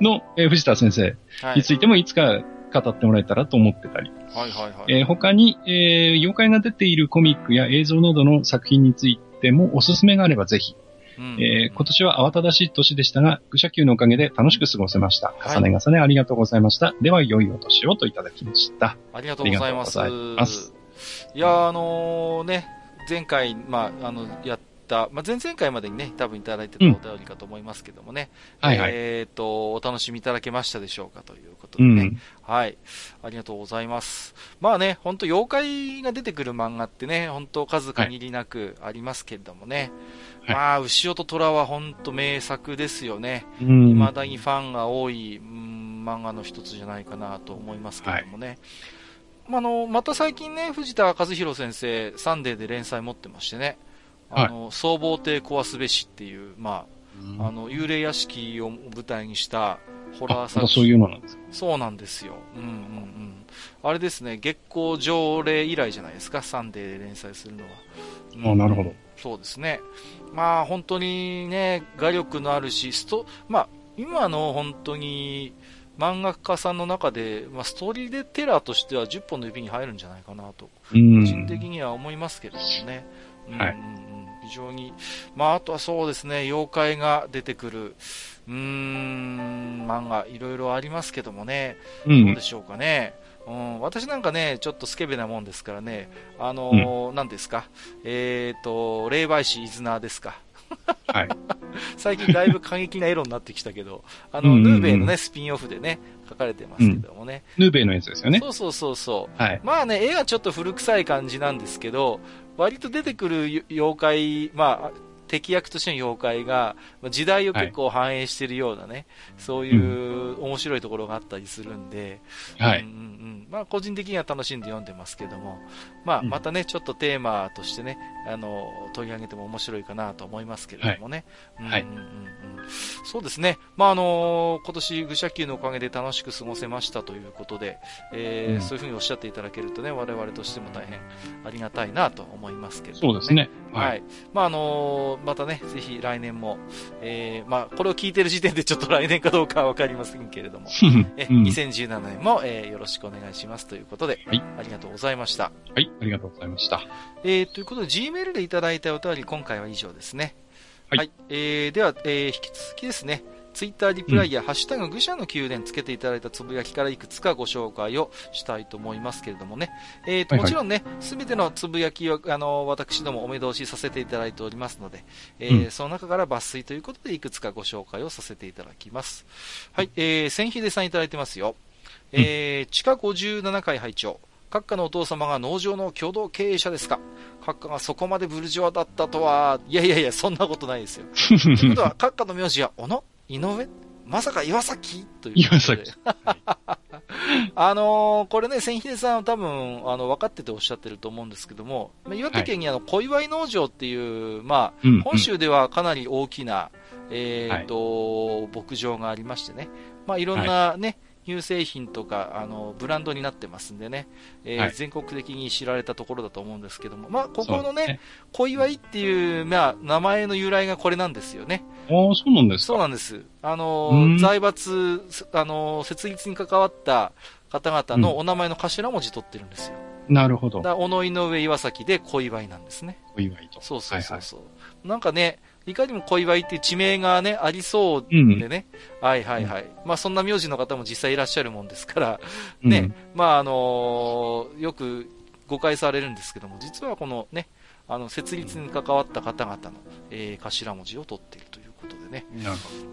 の、えー、藤田先生についてもいつか語ってもらえたらと思ってたり。はいはいはい。えー、他に、えー、妖怪が出ているコミックや映像などの作品についてもおすすめがあればぜひ。えー、今年は慌ただしい年でしたが、愚者級のおかげで楽しく過ごせました。重ね重ねありがとうございました。では、良いお年をといただきました。ありがとうございます。ますいや、あのー、ね、前回、まあ、あの、やっ、まあ、前々回までにね、多分いただいてたお便りかと思いますけどもね、うん、はいはい、えっ、ー、と、お楽しみいただけましたでしょうかということでね、うん、はい、ありがとうございます。まあね、本当妖怪が出てくる漫画ってね、本当数限りなくありますけれどもね、はい、まあ、牛尾と虎は本当名作ですよね。うん、未だにファンが多い、うん、漫画の一つじゃないかなと思いますけれどもね。はい。まあの、また最近ね、藤田和弘先生、サンデーで連載持ってましてね、あの、はい、総合艇壊すべしっていう、まあ、あの、幽霊屋敷を舞台にしたホラー作品。そういうのなんですか？そうなんですよ。うんうんうん。あれですね、月光条例以来じゃないですか、サンデーで連載するのは。うん、あなるほど。そうですね。まあ本当にね、画力のあるし、スト、まあ今の本当に漫画家さんの中で、まあ、ストーリーでテラーとしては10本の指に入るんじゃないかなと、個人的には思いますけれどもね。はい、非常に、まあ、あとはそうですね、妖怪が出てくる、うーん、漫画、いろいろありますけどもね、どうでしょうかね。うん、私なんかね、ちょっとスケベなもんですからね、あのー、何、うん、ですか、えっ、ー、と、霊媒師イズナーですか？はい、最近だいぶ過激なエロになってきたけど、あの、ヌーベイのね、スピンオフでね、書かれてますけどもね。ヌーベイのやつですよね。そうそうそうそう。はい、まあね、絵はちょっと古臭い感じなんですけど、割と出てくる妖怪、まあ、敵役としての妖怪が、時代を結構反映しているようなね、はい、そういう面白いところがあったりするんで、はい。うんうん、まあ、個人的には楽しんで読んでますけども、まあ、またね、ちょっとテーマとしてね、あの、取り上げても面白いかなと思いますけれどもね。はい。うんうんうんそうですね。まあ、あの今年、愚者級のおかげで楽しく過ごせましたということで、えー、うん、そういうふうにおっしゃっていただけるとね、我々としても大変ありがたいなと思いますけど、ね、そうですね。はい。はい、まあ、あのまたね、ぜひ来年も、えー、まあ、これを聞いてる時点でちょっと来年かどうかはわかりませんけれども、え、うん、2017年も、えー、よろしくお願いしますということで、はい、ありがとうございました。はい、ありがとうございました。えー、ということで、Gmail でいただいたお便り、今回は以上ですね。はい、はい、えー、では、えー、引き続きですね、ツイッターリプライや、うん、ハッシュタグ愚者の宮殿つけていただいたつぶやきからいくつかご紹介をしたいと思いますけれどもね。えーと、はいはい、もちろんね、すべてのつぶやきを、あの、私どもお目通しさせていただいておりますので、えー、うん、その中から抜粋ということでいくつかご紹介をさせていただきます。はい、えー、千秀さんいただいてますよ。えー、地下57階拝聴閣下のお父様が農場の共同経営者ですか？閣下がそこまでブルジョアだったとは、いやいやいや、そんなことないですよ。ということは、閣下の名字は、小野？井上？まさか岩崎？という岩崎。あのー、これね、千秀さんは多分、あの、分かってておっしゃってると思うんですけども、岩手県にあの、小祝農場っていう、まあ、本州ではかなり大きな、えっ、と、牧場がありましてね、まあ、いろんなね、乳製品とか、あの、ブランドになってますんでね、えーはい、全国的に知られたところだと思うんですけども、まあ、ここのね、ね小祝っていう、まあ、名前の由来がこれなんですよね。ああ、そうなんですかそうなんです。あの、財閥、あの、設立に関わった方々のお名前の頭文字取ってるんですよ。うん、なるほど。だ小野井上岩崎で小祝なんですね。小祝と。そうそうそうそう、はいはい、なんかね、いかにも小祝っていう地名がね、ありそうでね。うん、はいはいはい。まあそんな名字の方も実際いらっしゃるもんですから、ね、うん、まああのー、よく誤解されるんですけども、実はこのね、あの、設立に関わった方々の、えー、頭文字を取っているということでね。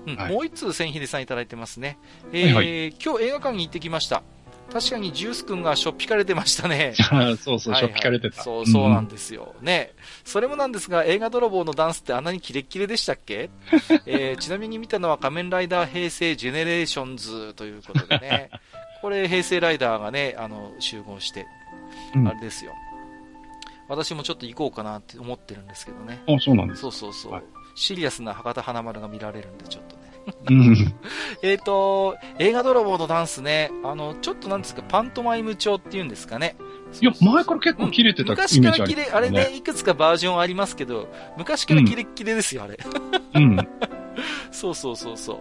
うん、はい、もう一通千秀さんいただいてますね。えー、はいはい、今日映画館に行ってきました。確かにジュース君がしょっぴかれてましたね。そうそう、しょっぴかれてた。そう、そうなんですよ。ね。それもなんですが、映画泥棒のダンスってあんなにキレッキレでしたっけ？えー、ちなみに見たのは仮面ライダー平成ジェネレーションズということでね。これ、平成ライダーがね、あの、集合して、あれですよ。私もちょっと行こうかなって思ってるんですけどね。あ、そうなんですそうそうそう。はい、シリアスな博多華丸が見られるんで、ちょっとね。うん、えっと、映画泥棒のダンスね、あの、ちょっとなんですか、パントマイム調っていうんですかね。いや、前から結構切れてた、うん、昔から切れ、あれね、いくつかバージョンありますけど、昔からキレッキレですよ、あれ。うん。そうそうそうそう。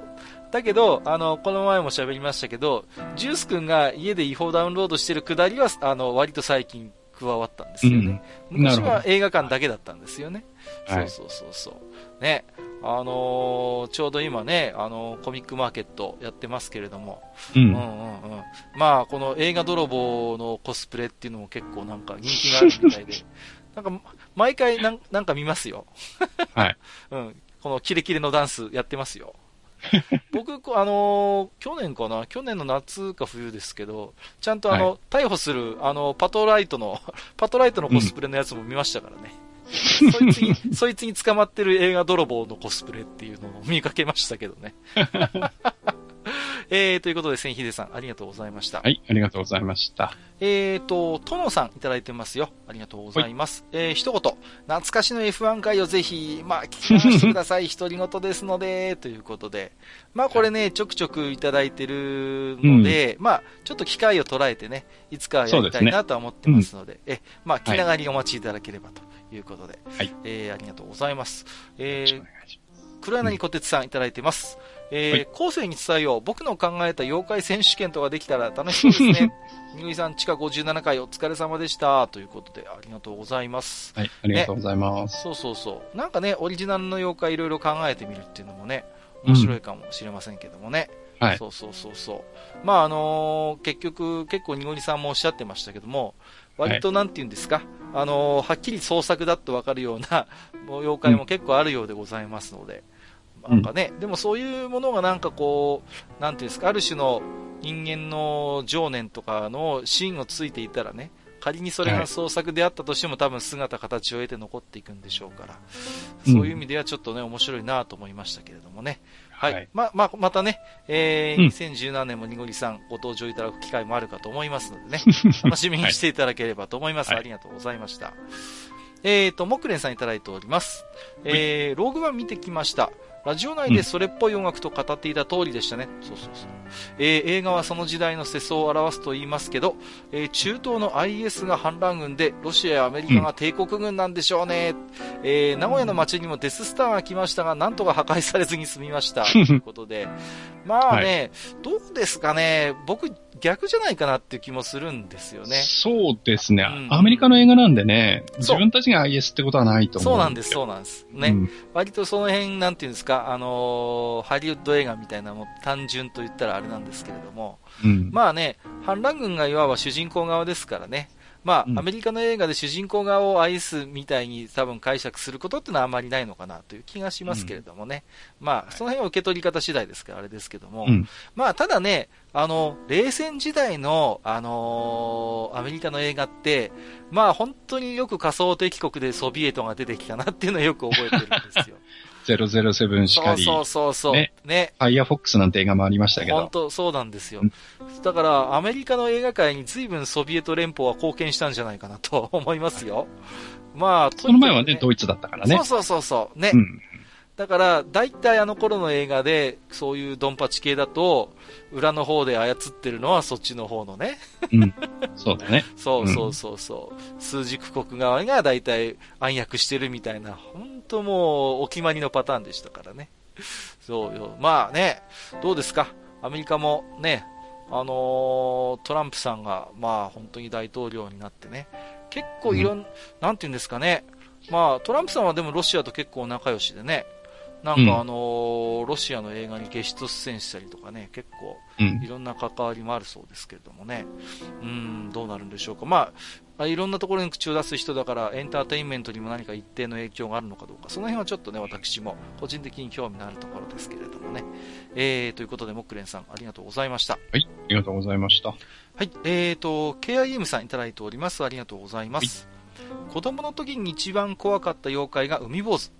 だけど、あの、この前も喋りましたけど、ジュース君が家で違法ダウンロードしてるくだりは、あの、割と最近加わったんですよね。うん、昔は映画館だけだったんですよね。そうそうそうそう。ね。あのー、ちょうど今ね、あのー、コミックマーケットやってますけれども、うん、うんうんうんまあ、この映画泥棒のコスプレっていうのも結構なんか人気があるみたいで、なんか、毎回なんなんか見ますよ。はい。うん。このキレキレのダンスやってますよ。僕、あのー、去年かな？去年の夏か冬ですけど、ちゃんとあの、はい、逮捕する、あの、パトライトの、パトライトのコスプレのやつも見ましたからね。そいつに、そいつに捕まってる映画泥棒のコスプレっていうのを見かけましたけどね。えー、ということで、千秀さん、ありがとうございました。はい、ありがとうございました。えーと、殿さんいただいてますよ。ありがとうございます。えー、一言、懐かしの F1 回をぜひ、まあ、聞かせてください。独り言ですので、ということで。まあ、これね、ちょくちょくいただいてるので、うん、まあ、ちょっと機会を捉えてね、いつかやりたいなとは思ってますので、でねうん、え、まあ、気長にお待ちいただければということで。はい。えー、ありがとうございます。えー、黒柳小鉄さんいただいてます。えー、後世に伝えよう。僕の考えた妖怪選手権とかできたら楽しそうですね。にぐいさん、地下57回お疲れ様でした。ということで、ありがとうございます。はい、ありがとうございます、ね。そうそうそう。なんかね、オリジナルの妖怪いろいろ考えてみるっていうのもね、面白いかもしれませんけどもね。うん、はい。そうそうそうそう。まあ、あのー、結局、結構にごりさんもおっしゃってましたけども、割となんて言うんですか、はい、あのー、はっきり創作だとわかるような、妖怪も結構あるようでございますので、なんかね、うん、でもそういうものがなんかこう、なんていうんですか、ある種の人間の情念とかの芯をついていたらね、仮にそれが創作であったとしても、はい、多分姿形を得て残っていくんでしょうから、そういう意味ではちょっとね、面白いなと思いましたけれどもね。はい。はい、ま、ま、またね、えー、2017年もにごりさんご登場いただく機会もあるかと思いますのでね、楽しみにしていただければと思います。はい、ありがとうございました。えーと、木蓮さんいただいております。えー、ローグワン見てきました。ラジオ内でそれっぽい音楽と語っていた通りでしたね。そうそうそう。えー、映画はその時代の世相を表すと言いますけど、えー、中東の IS が反乱軍で、ロシアやアメリカが帝国軍なんでしょうね。うん、えー、名古屋の街にもデススターが来ましたが、なんとか破壊されずに済みました。ということで。まあね、はい、どうですかね。僕、逆じゃないかなっていう気もするんですよね。そうですね。うん、アメリカの映画なんでね、自分たちが IS ってことはないと思う。そうなんです、そうなんです。ね。うん、割とその辺、なんていうんですか、あのー、ハリウッド映画みたいなも単純と言ったらあれなんですけれども、うん、まあね、反乱軍がいわば主人公側ですからね。まあ、アメリカの映画で主人公側を愛すみたいに多分解釈することっていうのはあまりないのかなという気がしますけれどもね。うん、まあ、その辺は受け取り方次第ですからあれですけども。うん、まあ、ただね、あの、冷戦時代の、あのー、アメリカの映画って、まあ、本当によく仮想敵国でソビエトが出てきたなっていうのはよく覚えてるんですよ。007しかり。そうそうそうね。ね。ファイアフォックスなんて映画もありましたけど。本当そうなんですよ。だから、アメリカの映画界に随分ソビエト連邦は貢献したんじゃないかなと思いますよ。まあ、その前はね、ドイツだったからね。そうそうそうそう。ね。うん、だから、大体あの頃の映画で、そういうドンパチ系だと、裏の方で操ってるのはそっちの方のね。うん。そうだね。そうそうそうそう。うん、数軸国側が大体暗躍してるみたいな、本当もうお決まりのパターンでしたからね。そうよ。まあね、どうですか？アメリカもね、あのー、トランプさんが、まあ本当に大統領になってね、結構いろん、うん、なんて言うんですかね、まあトランプさんはでもロシアと結構仲良しでね、なんかあのー、ロシアの映画にゲスト出演したりとかね、結構、いろんな関わりもあるそうですけれどもね、うん、どうなるんでしょうか。まあ、いろんなところに口を出す人だから、エンターテインメントにも何か一定の影響があるのかどうか、その辺はちょっとね、私も個人的に興味のあるところですけれどもね。えー、ということで、モックレンさん、ありがとうございました。はい、ありがとうございました。はい、えーと、KIM さんいただいております。ありがとうございます。はい、子供の時に一番怖かった妖怪が海坊主。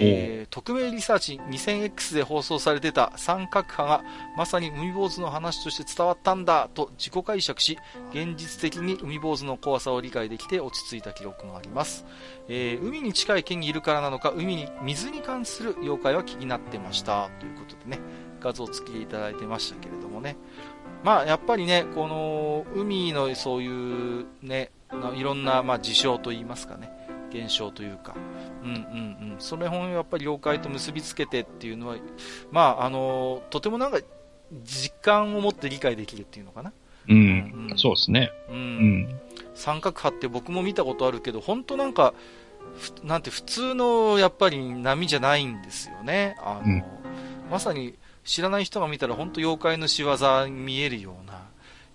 えー、匿名リサーチ 2000X で放送されてた三角派がまさに海坊主の話として伝わったんだと自己解釈し現実的に海坊主の怖さを理解できて落ち着いた記録があります、えー、海に近い県にいるからなのか海に水に関する妖怪は気になってました。ということでね画像付きいただいてましたけれどもね。まあやっぱりねこの海のそういうねいろんなまあ事象といいますかね現象というか、うんうんうん、その辺をやっぱり妖怪と結びつけてっていうのは、まあ、あのとてもなんか実感を持って理解できるっていうのかな。うん、うん、そうですね。うん。三角波って僕も見たことあるけど、本当なんか、なんて普通のやっぱり波じゃないんですよね。あの、うん、まさに知らない人が見たら本当妖怪の仕業に見えるような、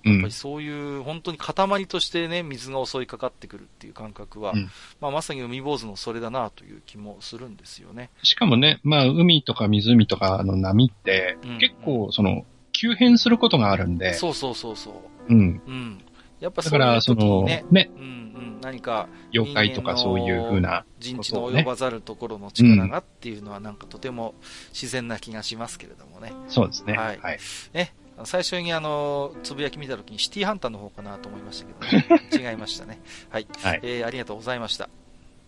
やっぱりそういう本当に塊としてね、水が襲いかかってくるっていう感覚は、うん、まあ、まさに海坊主のそれだなという気もするんですよね。しかもね、まあ、海とか湖とかの波って、結構、その、急変することがあるんで。そうそうそうそう。うん。うん。やっぱそういう時にね、ね、うんうん。、何か、妖怪とかそういう風な、人知の及ばざるところの力がっていうのはなんかとても自然な気がしますけれどもね。そうですね。はい。はい、ね、最初にあの、つぶやき見たときにシティハンターの方かなと思いましたけど、ね、違いましたね。はい。はい、えー、ありがとうございました。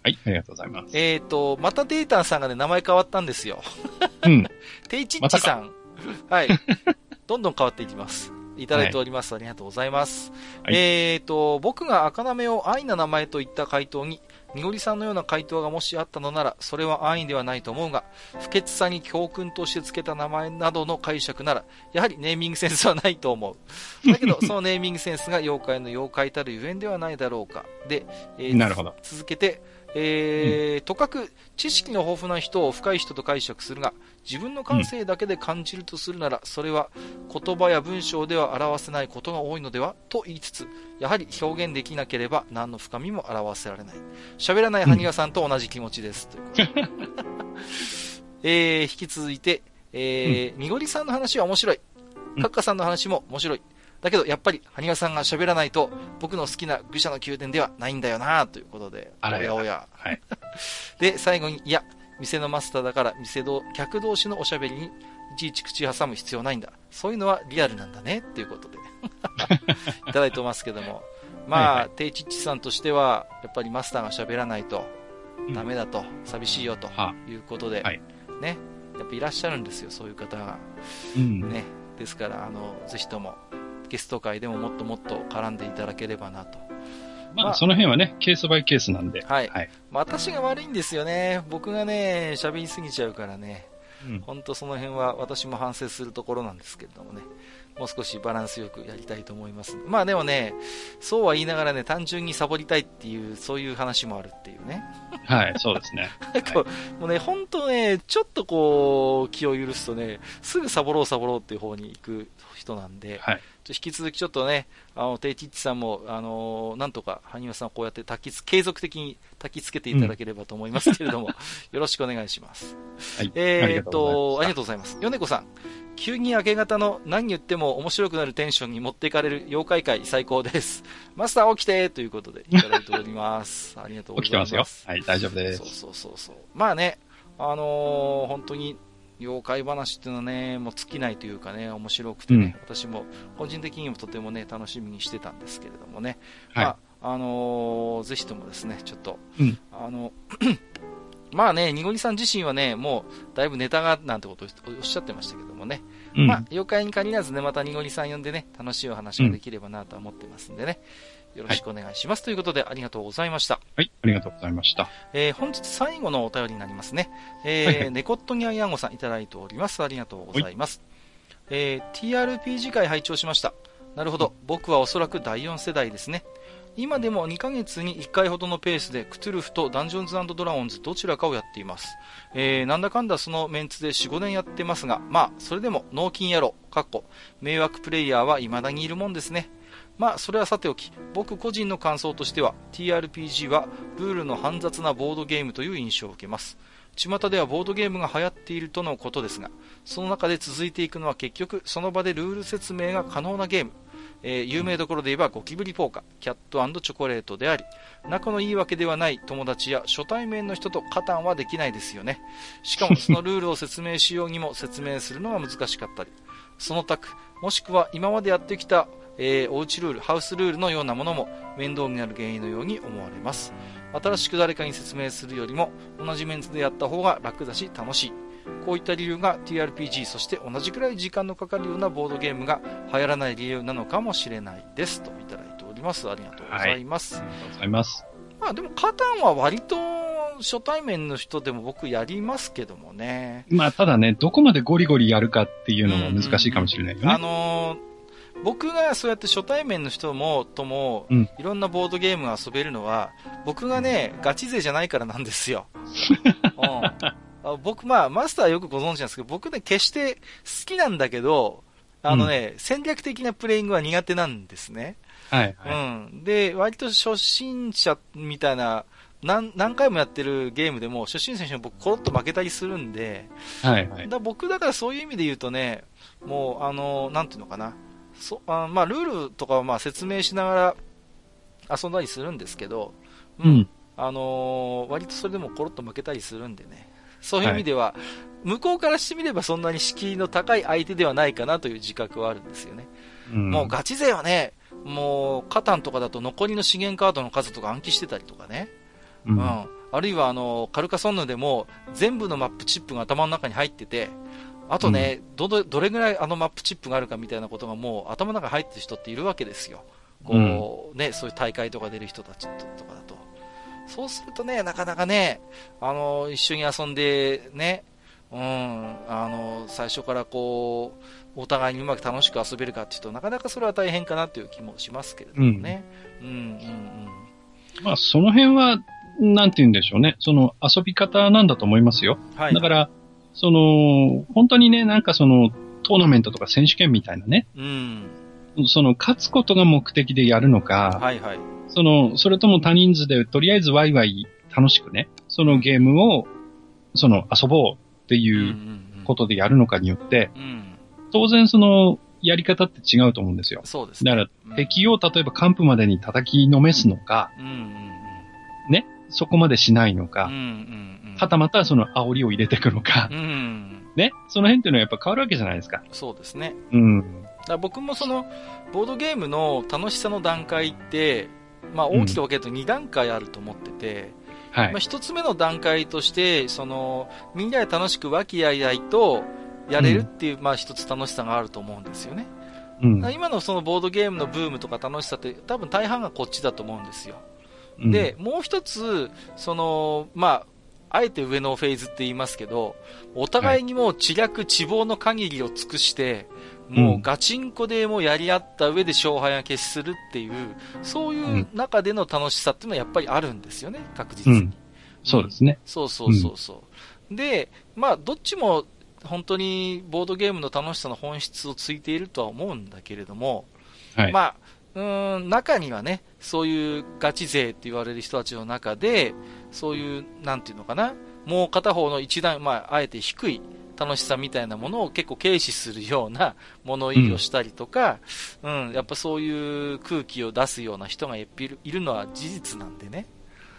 はい、ありがとうございます。えっ、ー、と、またデータンさんがね、名前変わったんですよ。うん。テイチッチさん。はい。どんどん変わっていきます。いただいております。はい、ありがとうございます。はい、えっ、ー、と、僕が赤なめを愛な名前といった回答に、みごりさんのような回答がもしあったのなら、それは安易ではないと思うが、不潔さに教訓として付けた名前などの解釈なら、やはりネーミングセンスはないと思う。だけど、そのネーミングセンスが妖怪の妖怪たるゆえんではないだろうか。で、えー、なるほど続けて、えー、うん、とかく知識の豊富な人を深い人と解釈するが、自分の感性だけで感じるとするなら、それは言葉や文章では表せないことが多いのではと言いつつ、やはり表現できなければ何の深みも表せられない。喋らないハニガさんと同じ気持ちです。ということで。えー、引き続いて、えー、みごりさんの話は面白い。カッカさんの話も面白い。だけど、やっぱり、ハニガさんが喋らないと、僕の好きな愚者の宮殿ではないんだよなということで、あらやおや。はい、で、最後に、いや、店のマスターだから、店同、客同士のおしゃべりに、いちいち口挟む必要ないんだ。そういうのはリアルなんだね、っていうことで。いただいてますけども。まあ、テイチッチさんとしては、やっぱりマスターが喋らないと、ダメだと、寂しいよということで、はい、ね、やっぱいらっしゃるんですよ、そういう方が。うん、ね。ですから、あの、ぜひとも、ゲスト会でももっともっと絡んでいただければなと。まあ、まあ、その辺はね、ケースバイケースなんで。はい。はい、まあ、私が悪いんですよね。僕がね、喋りすぎちゃうからね。本当その辺は私も反省するところなんですけれどもね。もう少しバランスよくやりたいと思います。まあでもね、そうは言いながらね、単純にサボりたいっていう、そういう話もあるっていうね。はい、そうですね。はい、もうね、本当ね、ちょっとこう、気を許すとね、すぐサボろうサボろうっていう方に行く人なんで、はい、引き続きちょっとね、あの、テイティッチさんも、あのなんとか、羽生さんをこうやって焚きつ、継続的に焚きつけていただければと思いますけれども、うん、よろしくお願いします。はい。えー、っと、ありがとうございます。米子さん、急に明け方の何言っても面白くなるテンションに持っていかれる妖怪界最高です。マスター起きてということでいただいております。ありがとうございます。起きてますよ。はい、大丈夫です。そうそうそうそう。まあね、あのー、本当に妖怪話っていうのはね、もう尽きないというかね、面白くてね、うん、私も個人的にもとてもね、楽しみにしてたんですけれどもね、はい、まあ、あのー、ぜひともですね、ちょっと、うん、あの、まあね、にごりさん自身はね、もう、だいぶネタが、なんてことをおっしゃってましたけどもね、うん、まあ、妖怪に限らずね、またにごりさん呼んでね、楽しいお話ができればなと思ってますんでね、よろしくお願いします。はい、ということで、ありがとうございました。はい、ありがとうございました。えー、本日最後のお便りになりますね。えー、はいはい、ネコットニャンヤンゴさんいただいております。ありがとうございます。はい、えー、TRPG 会拝聴しました。なるほど、僕はおそらく第4世代ですね。今でも2ヶ月に1回ほどのペースでクトゥルフとダンジョンズドラゴンズどちらかをやっています。えー、なんだかんだそのメンツで4、5年やってますが、まあ、それでも脳筋野郎、かっこ、迷惑プレイヤーは未だにいるもんですね。まあ、それはさておき、僕個人の感想としては、TRPG はルールの煩雑なボードゲームという印象を受けます。巷ではボードゲームが流行っているとのことですが、その中で続いていくのは結局、その場でルール説明が可能なゲーム。えー、有名どころで言えばゴキブリポーカー、キャットチョコレートであり、仲のいいわけではない友達や初対面の人と加担はできないですよね。しかもそのルールを説明しようにも説明するのが難しかったり、その択、もしくは今までやってきたえー、おうちルール、ハウスルールのようなものも面倒になる原因のように思われます。新しく誰かに説明するよりも同じメンツでやった方が楽だし楽しい。こういった理由が TRPG、そして同じくらい時間のかかるようなボードゲームが流行らない理由なのかもしれないです。といただいております。ありがとうございます。はい、ありがとうございます。まあでも、カタンは割と初対面の人でも僕やりますけどもね。まあただね、どこまでゴリゴリやるかっていうのも難しいかもしれないよね。うんうん、あのー僕がそうやって初対面の人もとも、うん、いろんなボードゲームが遊べるのは、僕がね、ガチ勢じゃないからなんですよ。うん、僕、まあ、マスターよくご存知なんですけど、僕ね、決して好きなんだけど、あのね、うん、戦略的なプレイングは苦手なんですね。はい、はい、うん。で、割と初心者みたいな、何何回もやってるゲームでも、初心者に僕、コロッと負けたりするんで、はいはい、だ僕だからそういう意味で言うとね、もう、あの、なんていうのかな、そあまあ、ルールとかはまあ説明しながら遊んだりするんですけど、うん。うん、あのー、割とそれでもコロッと負けたりするんでね。そういう意味では、はい、向こうからしてみればそんなに敷居の高い相手ではないかなという自覚はあるんですよね。うん、もうガチ勢はね、もう、カタンとかだと残りの資源カードの数とか暗記してたりとかね。うん、うん。あるいはあの、カルカソンヌでも全部のマップチップが頭の中に入ってて、あとね、うん、ど、どれぐらいあのマップチップがあるかみたいなことがもう頭の中に入ってる人っているわけですよ。こう、ね、そういう大会とか出る人たちとかだと。そうするとね、なかなかね、あの、一緒に遊んで、ね、うん、あの、最初からこう、お互いにうまく楽しく遊べるかっていうと、なかなかそれは大変かなという気もしますけれどもね。うん、うん、うんうんまあ、その辺は、なんて言うんでしょうね。その遊び方なんだと思いますよ。はい。だから、その、本当にね、なんかその、トーナメントとか選手権みたいなね。うん。その、勝つことが目的でやるのか。はいはい。その、それとも多人数で、とりあえずワイワイ楽しくね、そのゲームを、その、遊ぼうっていうことでやるのかによって、うん、当然その、やり方って違うと思うんですよ。そうですね。だから、敵を例えば完膚までに叩きのめすのか、うんうんうん、ね、そこまでしないのか、うんうんはたまたその煽りを入れていくのか、うん、ね、その辺っていうのはやっぱ変わるわけじゃないですか。そうですね。うん。だ僕もその、ボードゲームの楽しさの段階って、まあ大きく分けると2段階あると思ってて、うん、はい。まあ一つ目の段階として、その、みんなで楽しく和気あいあいとやれるっていう、うん、まあ一つ楽しさがあると思うんですよね。うん、今のそのボードゲームのブームとか楽しさって多分大半がこっちだと思うんですよ。で、もう一つ、その、まあ、あえて上のフェーズって言いますけど、お互いにもう知略、知望の限りを尽くして、もうガチンコでもうやり合った上で勝敗が決するっていう、そういう中での楽しさっていうのはやっぱりあるんですよね、確実に。うん、そうですね、そうそうそうそう。で、まあ、どっちも本当にボードゲームの楽しさの本質をついているとは思うんだけれども、はい、まあ、うん、中にはね、そういうガチ勢って言われる人たちの中で、そういう、なんていうのかな、もう片方の一段、まあ、あえて低い楽しさみたいなものを結構軽視するような物言いをしたりとか、うん、うん、やっぱそういう空気を出すような人がいるのは事実なんでね。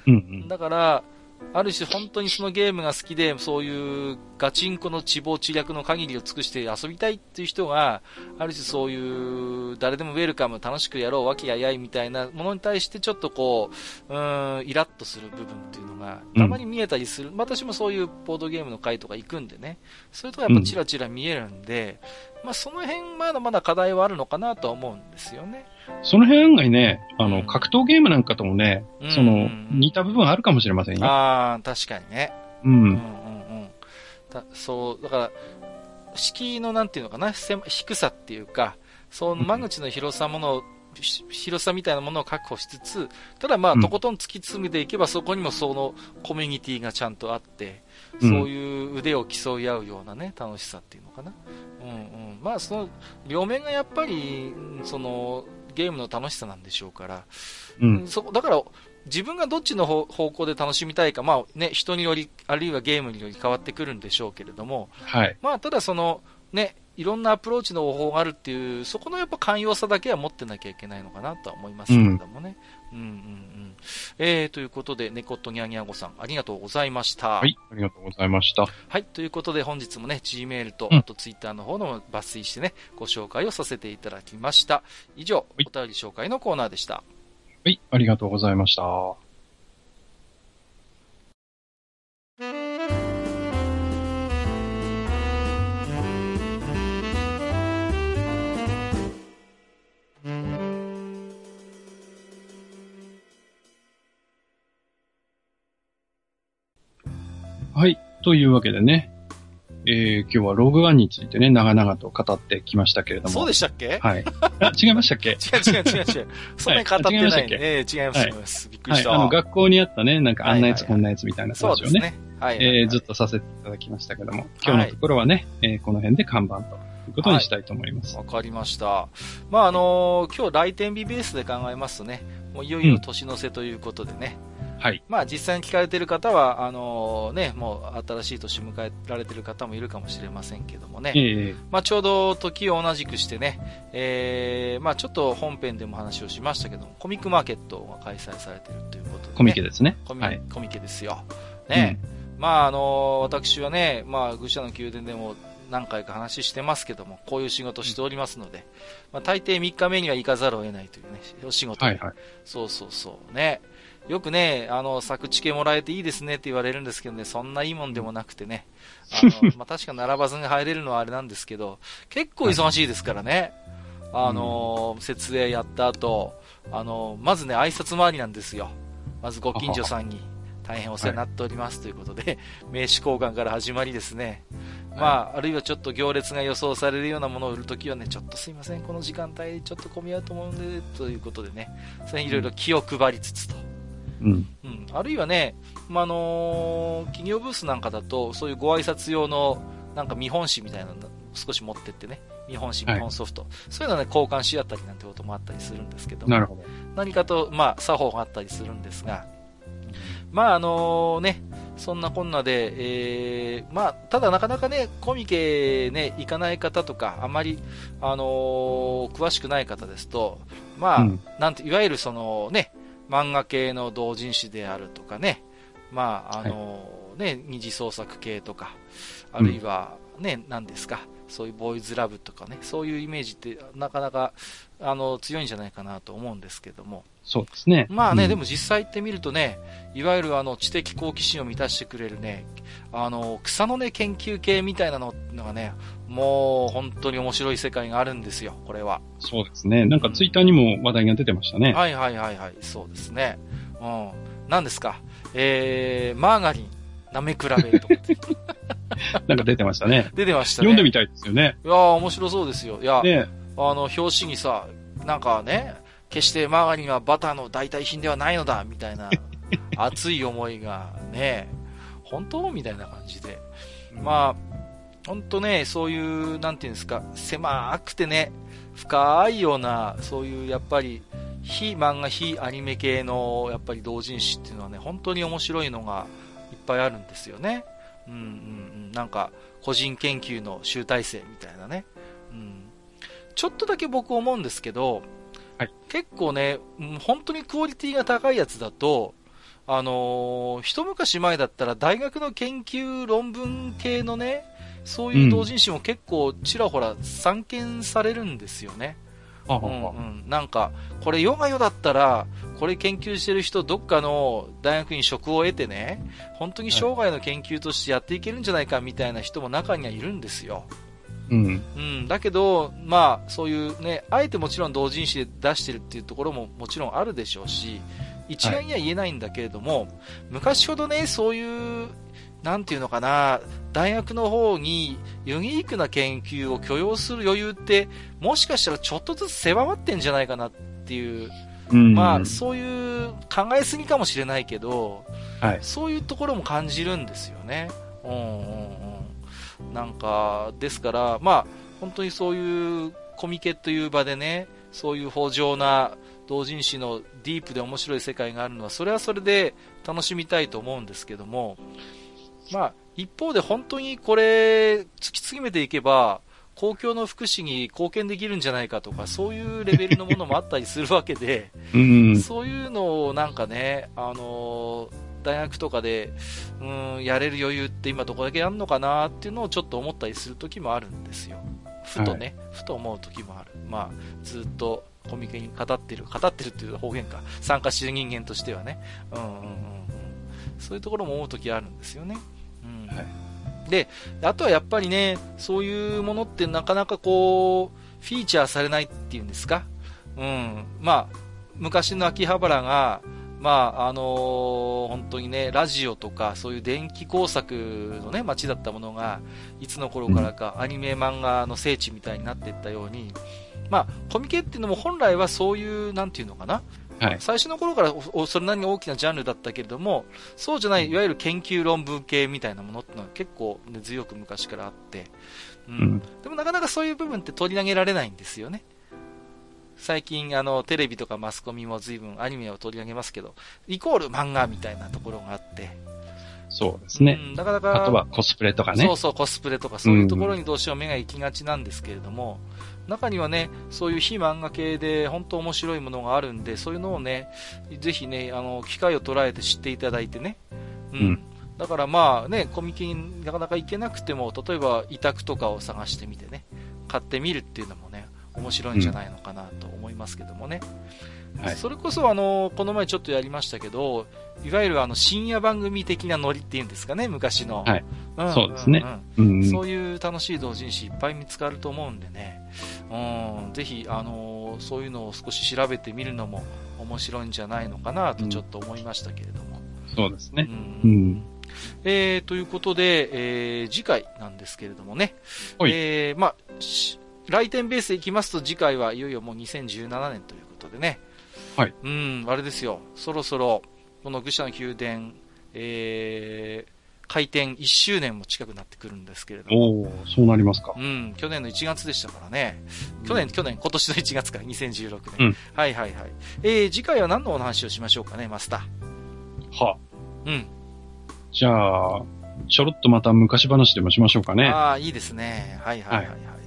うん、うん、だから、ある種本当にそのゲームが好きで、そういうガチンコの地望知略の限りを尽くして遊びたいっていう人が、ある種そういう誰でもウェルカム楽しくやろう、和気あいあいみたいなものに対してちょっとこう、うん、イラッとする部分っていうのがたまに見えたりする。うん、私もそういうボードゲームの会とか行くんでね、それとかやっぱチラチラ見えるんで、まあその辺まだまだ課題はあるのかなとは思うんですよね。その辺案外ね、あの、格闘ゲームなんかともね、うん、その、似た部分あるかもしれませんよ。ああ、確かにね。うん。うんうんうんだそう、だから、敷居のなんていうのかな、低さっていうか、その間口の広さものを、広さみたいなものを確保しつつ、ただまあ、とことん突き詰めていけば、そこにもそのコミュニティがちゃんとあって、そういう腕を競い合うようなね、楽しさっていうのかな？うんうん。まあ、その、両面がやっぱり、その、ゲームの楽しさなんでしょうから、うん、そだから、自分がどっちの方向で楽しみたいか、まあね、人により、あるいはゲームにより変わってくるんでしょうけれども、はい。まあ、ただその、ね、いろんなアプローチの方法があるっていう、そこのやっぱ寛容さだけは持ってなきゃいけないのかなとは思いますけれどもね。うん、うん、うんうんえー、ということで、猫とニャニャゴさん、ありがとうございました。はい、ありがとうございました。はい、ということで本日もね、Gmail と、あと Twitter の方の抜粋してね、ご紹介をさせていただきました。以上、お便り紹介のコーナーでした。はい、ありがとうございました。はい。というわけでね、えー、今日はログワンについてね、長々と語ってきましたけれども。そうでしたっけ？はい。あ、違いましたっけ？違う違う違う違う。そんなに語ってない、ね。はい、違いましたっけ？えー、違います、違います。びっくりした。はい、あの、学校にあったね、なんかあんなやつこんなやつみたいな話をね、ねはい、はい、えー、ずっとさせていただきましたけども、今日のところはね、はい、えー、この辺で看板と。いうことにしたいと思います。わ、はい、かりました。まあ、あのー、今日来店日ベースで考えますとね、もういよいよ年の瀬ということでね、はい。まあ実際に聞かれてる方は、あのー、ね、もう新しい年迎えられてる方もいるかもしれませんけどもね。えー、まあちょうど時を同じくしてね、えー、まあちょっと本編でも話をしましたけどコミックマーケットが開催されてるということで、ね、コミケですね。コミ,、はい、コミケですよ。ね。うん、まああのー、私はね、まあ愚者の宮殿でも何回か話してますけども、こういう仕事しておりますので、まあ、大抵3日目には行かざるを得ないというね、お仕事。はいはい。そうそうそうね。よくね、あの、作地形もらえていいですねって言われるんですけどね、そんないいもんでもなくてね。あの、まあ、確か並ばずに入れるのはあれなんですけど、結構忙しいですからね。あの、設営やった後、あの、まずね、挨拶回りなんですよ。まずご近所さんに。大変お世話になっておりますということで、名刺交換から始まりですね、まあ、あるいはちょっと行列が予想されるようなものを売るときはね、ちょっとすいません、この時間帯ちょっと混み合うと思うんで、ということでね、それいろいろ気を配りつつと。うん。うん。あるいはね、まあ、あのー、企業ブースなんかだと、そういうご挨拶用の、なんか見本紙みたいなの少し持ってってね、見本紙、見本ソフト、はい、そういうのね、交換し合ったりなんてこともあったりするんですけどなるほど。何かと、まあ、作法があったりするんですが、まああのね、そんなこんなで、えー、まあ、ただなかなかね、コミケね、行かない方とか、あまり、あのー、詳しくない方ですと、まあ、うん、なんて、いわゆるそのね、漫画系の同人誌であるとかね、まあ、あのー、ね、二次創作系とか、あるいはね、うん、何ですか、そういうボーイズラブとかね、そういうイメージってなかなかあの強いんじゃないかなと思うんですけども。そうですね。まあね、うん、でも実際行ってみるとね、いわゆるあの知的好奇心を満たしてくれるね、あの草の根研究系みたいなのがね、もう本当に面白い世界があるんですよ、これは。そうですね。なんかツイッターにも話題が出てましたね。うん、はいはいはいはい、そうですね。うん。何ですか？えー、マーガリン、舐め比べとか。なんか出てましたね。出てましたね。読んでみたいですよね。いや面白そうですよ。いや、ね、あの、表紙にさ、なんかね、決してマーガリンはバターの代替品ではないのだ、みたいな、熱い思いがね、本当？みたいな感じで。まあ、本当ね、そういう、なんていうんですか、狭くてね、深いような、そういうやっぱり、非漫画、非アニメ系の、やっぱり同人誌っていうのはね、本当に面白いのがいっぱいあるんですよね。うんうんうん、なんか、個人研究の集大成みたいなね。うん。ちょっとだけ僕思うんですけど、はい、結構ね、本当にクオリティが高いやつだと、あのー、一昔前だったら大学の研究論文系のね、そういう同人誌も結構ちらほら散見されるんですよね。うん、うん、なんか、これヨガヨだったら、これ研究してる人、どっかの大学に職を得てね、本当に生涯の研究としてやっていけるんじゃないかみたいな人も中にはいるんですよ。うん、うん、だけど、まあ、そういうね、あえてもちろん同人誌で出してるっていうところももちろんあるでしょうし、一概には言えないんだけれども、はい、昔ほどね、そういう、なんていうのかな、大学の方にユニークな研究を許容する余裕って、もしかしたらちょっとずつ狭まってんじゃないかなっていう、うん、まあ、そういう考えすぎかもしれないけど、はい、そういうところも感じるんですよね。うんうんうん。なんか、ですから、まあ、本当にそういうコミケという場でね、そういう豊穣な同人誌のディープで面白い世界があるのは、それはそれで楽しみたいと思うんですけども、まあ、一方で本当にこれ、突き詰めていけば、公共の福祉に貢献できるんじゃないかとか、そういうレベルのものもあったりするわけで、うん、そういうのをなんかね、あの大学とかで、うん、やれる余裕って今どこだけあるのかなっていうのをちょっと思ったりする時もあるんですよ。ふとね、はい、ふと思う時もある。まあ、ずっとコミケに語ってる、語ってるっていう方言か、参加してる人間としてはね、うんうんうん、そういうところも思う時あるんですよね。うん、はい、で、あとはやっぱりね、そういうものってなかなかこう、フィーチャーされないっていうんですか、うん、まあ、昔の秋葉原が、まあ、あのー、本当にね、ラジオとか、そういう電気工作のね、街だったものが、いつの頃からかアニメ漫画の聖地みたいになっていったように、まあ、コミケっていうのも本来はそういう、なんていうのかな、はい、最初の頃からそれなりに大きなジャンルだったけれども、そうじゃない、いわゆる研究論文系みたいなものってのは結構、ね、強く昔からあって、うん、うん、でもなかなかそういう部分って取り上げられないんですよね。最近、あの、テレビとかマスコミも随分アニメを取り上げますけど、イコール漫画みたいなところがあって、そうですね。うん、なかなか。あとはコスプレとかね。そうそう、コスプレとかそういうところにどうしても目が行きがちなんですけれども、うん、中にはね、そういう非漫画系で本当面白いものがあるんで、そういうのをね、ぜひね、あの、機会を捉えて知っていただいてね、うん。うん、だからまあね、コミケになかなか行けなくても、例えば委託とかを探してみてね、買ってみるっていうのもね、面白いんじゃないのかなと思いますけどもね。はい、それこそあの、この前ちょっとやりましたけど、いわゆるあの深夜番組的なノリっていうんですかね、昔の。はい。うん、そうですね、うんそういう楽しい同人誌いっぱい見つかると思うんでね、うん、ぜひ、あのー、そういうのを少し調べてみるのも面白いんじゃないのかなとちょっと思いましたけれども。うん、そうですね。うん。うん。えー、ということで、えー、次回なんですけれどもね、えー、まあ、来店ベースでいきますと次回はいよいよもう2017年ということでね、はい。うん、あれですよ、そろそろ、この愚者の宮殿、えー、開店1周年も近くなってくるんですけれども。おそうなりますか。うん、去年の1月でしたからね。去年、去年、今年の1月から、2016年。うん、はいはいはい。えー、次回は何のお話をしましょうかね、マスター。はうん。じゃあ、ちょろっとまた昔話でもしましょうかね。ああ、いいですね。はいはいはい、はい。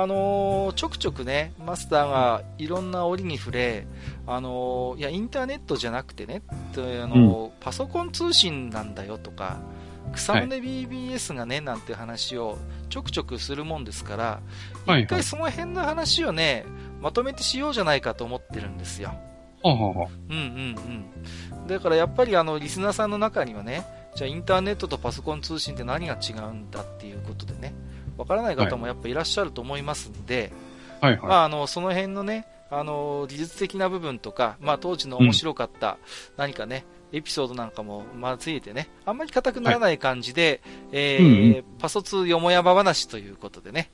あのー、ちょくちょくね、マスターがいろんな折に触れ、あのー、いや、インターネットじゃなくてね、あのーうん、パソコン通信なんだよとか、草の根 BBS がね、はい、なんて話をちょくちょくするもんですから、はい、一回その辺の話をね、まとめてしようじゃないかと思ってるんですよ。はははうんうんうん。だからやっぱりあの、リスナーさんの中にはね、じゃあインターネットとパソコン通信って何が違うんだっていうことでね、わからない方もやっぱいらっしゃると思いますんで、はいはい、まあ、あのその辺のね、あの技術的な部分とか、まあ、当時の面白かった何かね、うん、エピソードなんかも交えてね、あんまり硬くならない感じで、はい、えーうんうん、パソツよもやま話ということでね、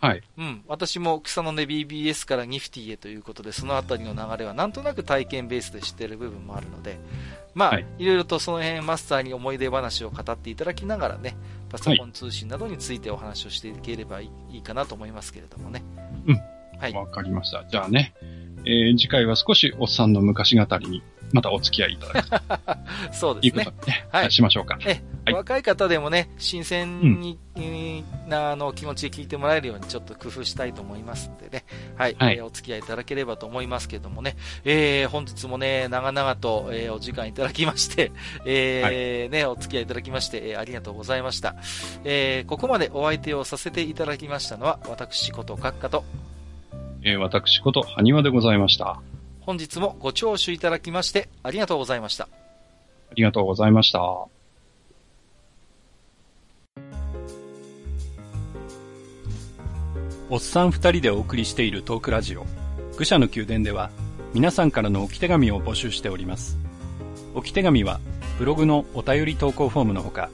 はい。うん。私も草の根 BBS からニフティへということで、そのあたりの流れはなんとなく体験ベースで知っている部分もあるので、まあ、はい、いろいろとその辺マスターに思い出話を語っていただきながらね、パソコン通信などについてお話をしていければいいかなと思いますけれどもね。うん。はい。わかりました。じゃあね、えー、次回は少しおっさんの昔語りにまたお付き合いいただく。そうですね。いうことね、はい。しましょうか。え、はい、若い方でもね、新鮮に、うん、な、あの、気持ちで聞いてもらえるようにちょっと工夫したいと思いますんでね。はい。はい、えー、お付き合いいただければと思いますけどもね。えー、本日もね、長々と、えー、お時間いただきまして、えー、はい、ね、お付き合いいただきまして、えー、ありがとうございました。えー、ここまでお相手をさせていただきましたのは、私こと閣下と、えー、私こと埴輪でございました。本日もご聴取いただきましてありがとうございました。ありがとうございました。おっさん二人でお送りしているトークラジオ、愚者の宮殿では、皆さんからの置き手紙を募集しております。置き手紙は、ブログのお便り投稿フォームのほか、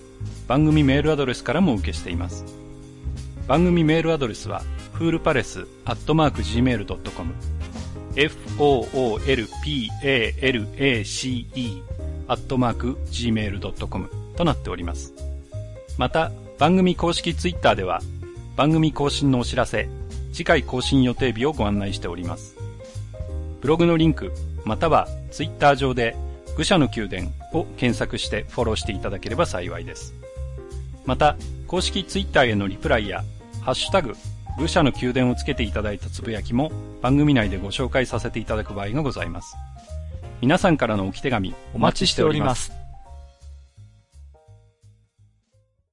番組メールアドレスからも受けしています。番組メールアドレスは、フールパレスアットマーク Gmail.com foolpalace アットマーク gmail.com となっております。また、番組公式ツイッターでは、番組更新のお知らせ、次回更新予定日をご案内しております。ブログのリンク、またはツイッター上で、愚者の宮殿を検索してフォローしていただければ幸いです。また、公式ツイッターへのリプライや、ハッシュタグ、愚者の宮殿をつけていただいたつぶやきも番組内でご紹介させていただく場合がございます。皆さんからの置き手紙お待ちしております。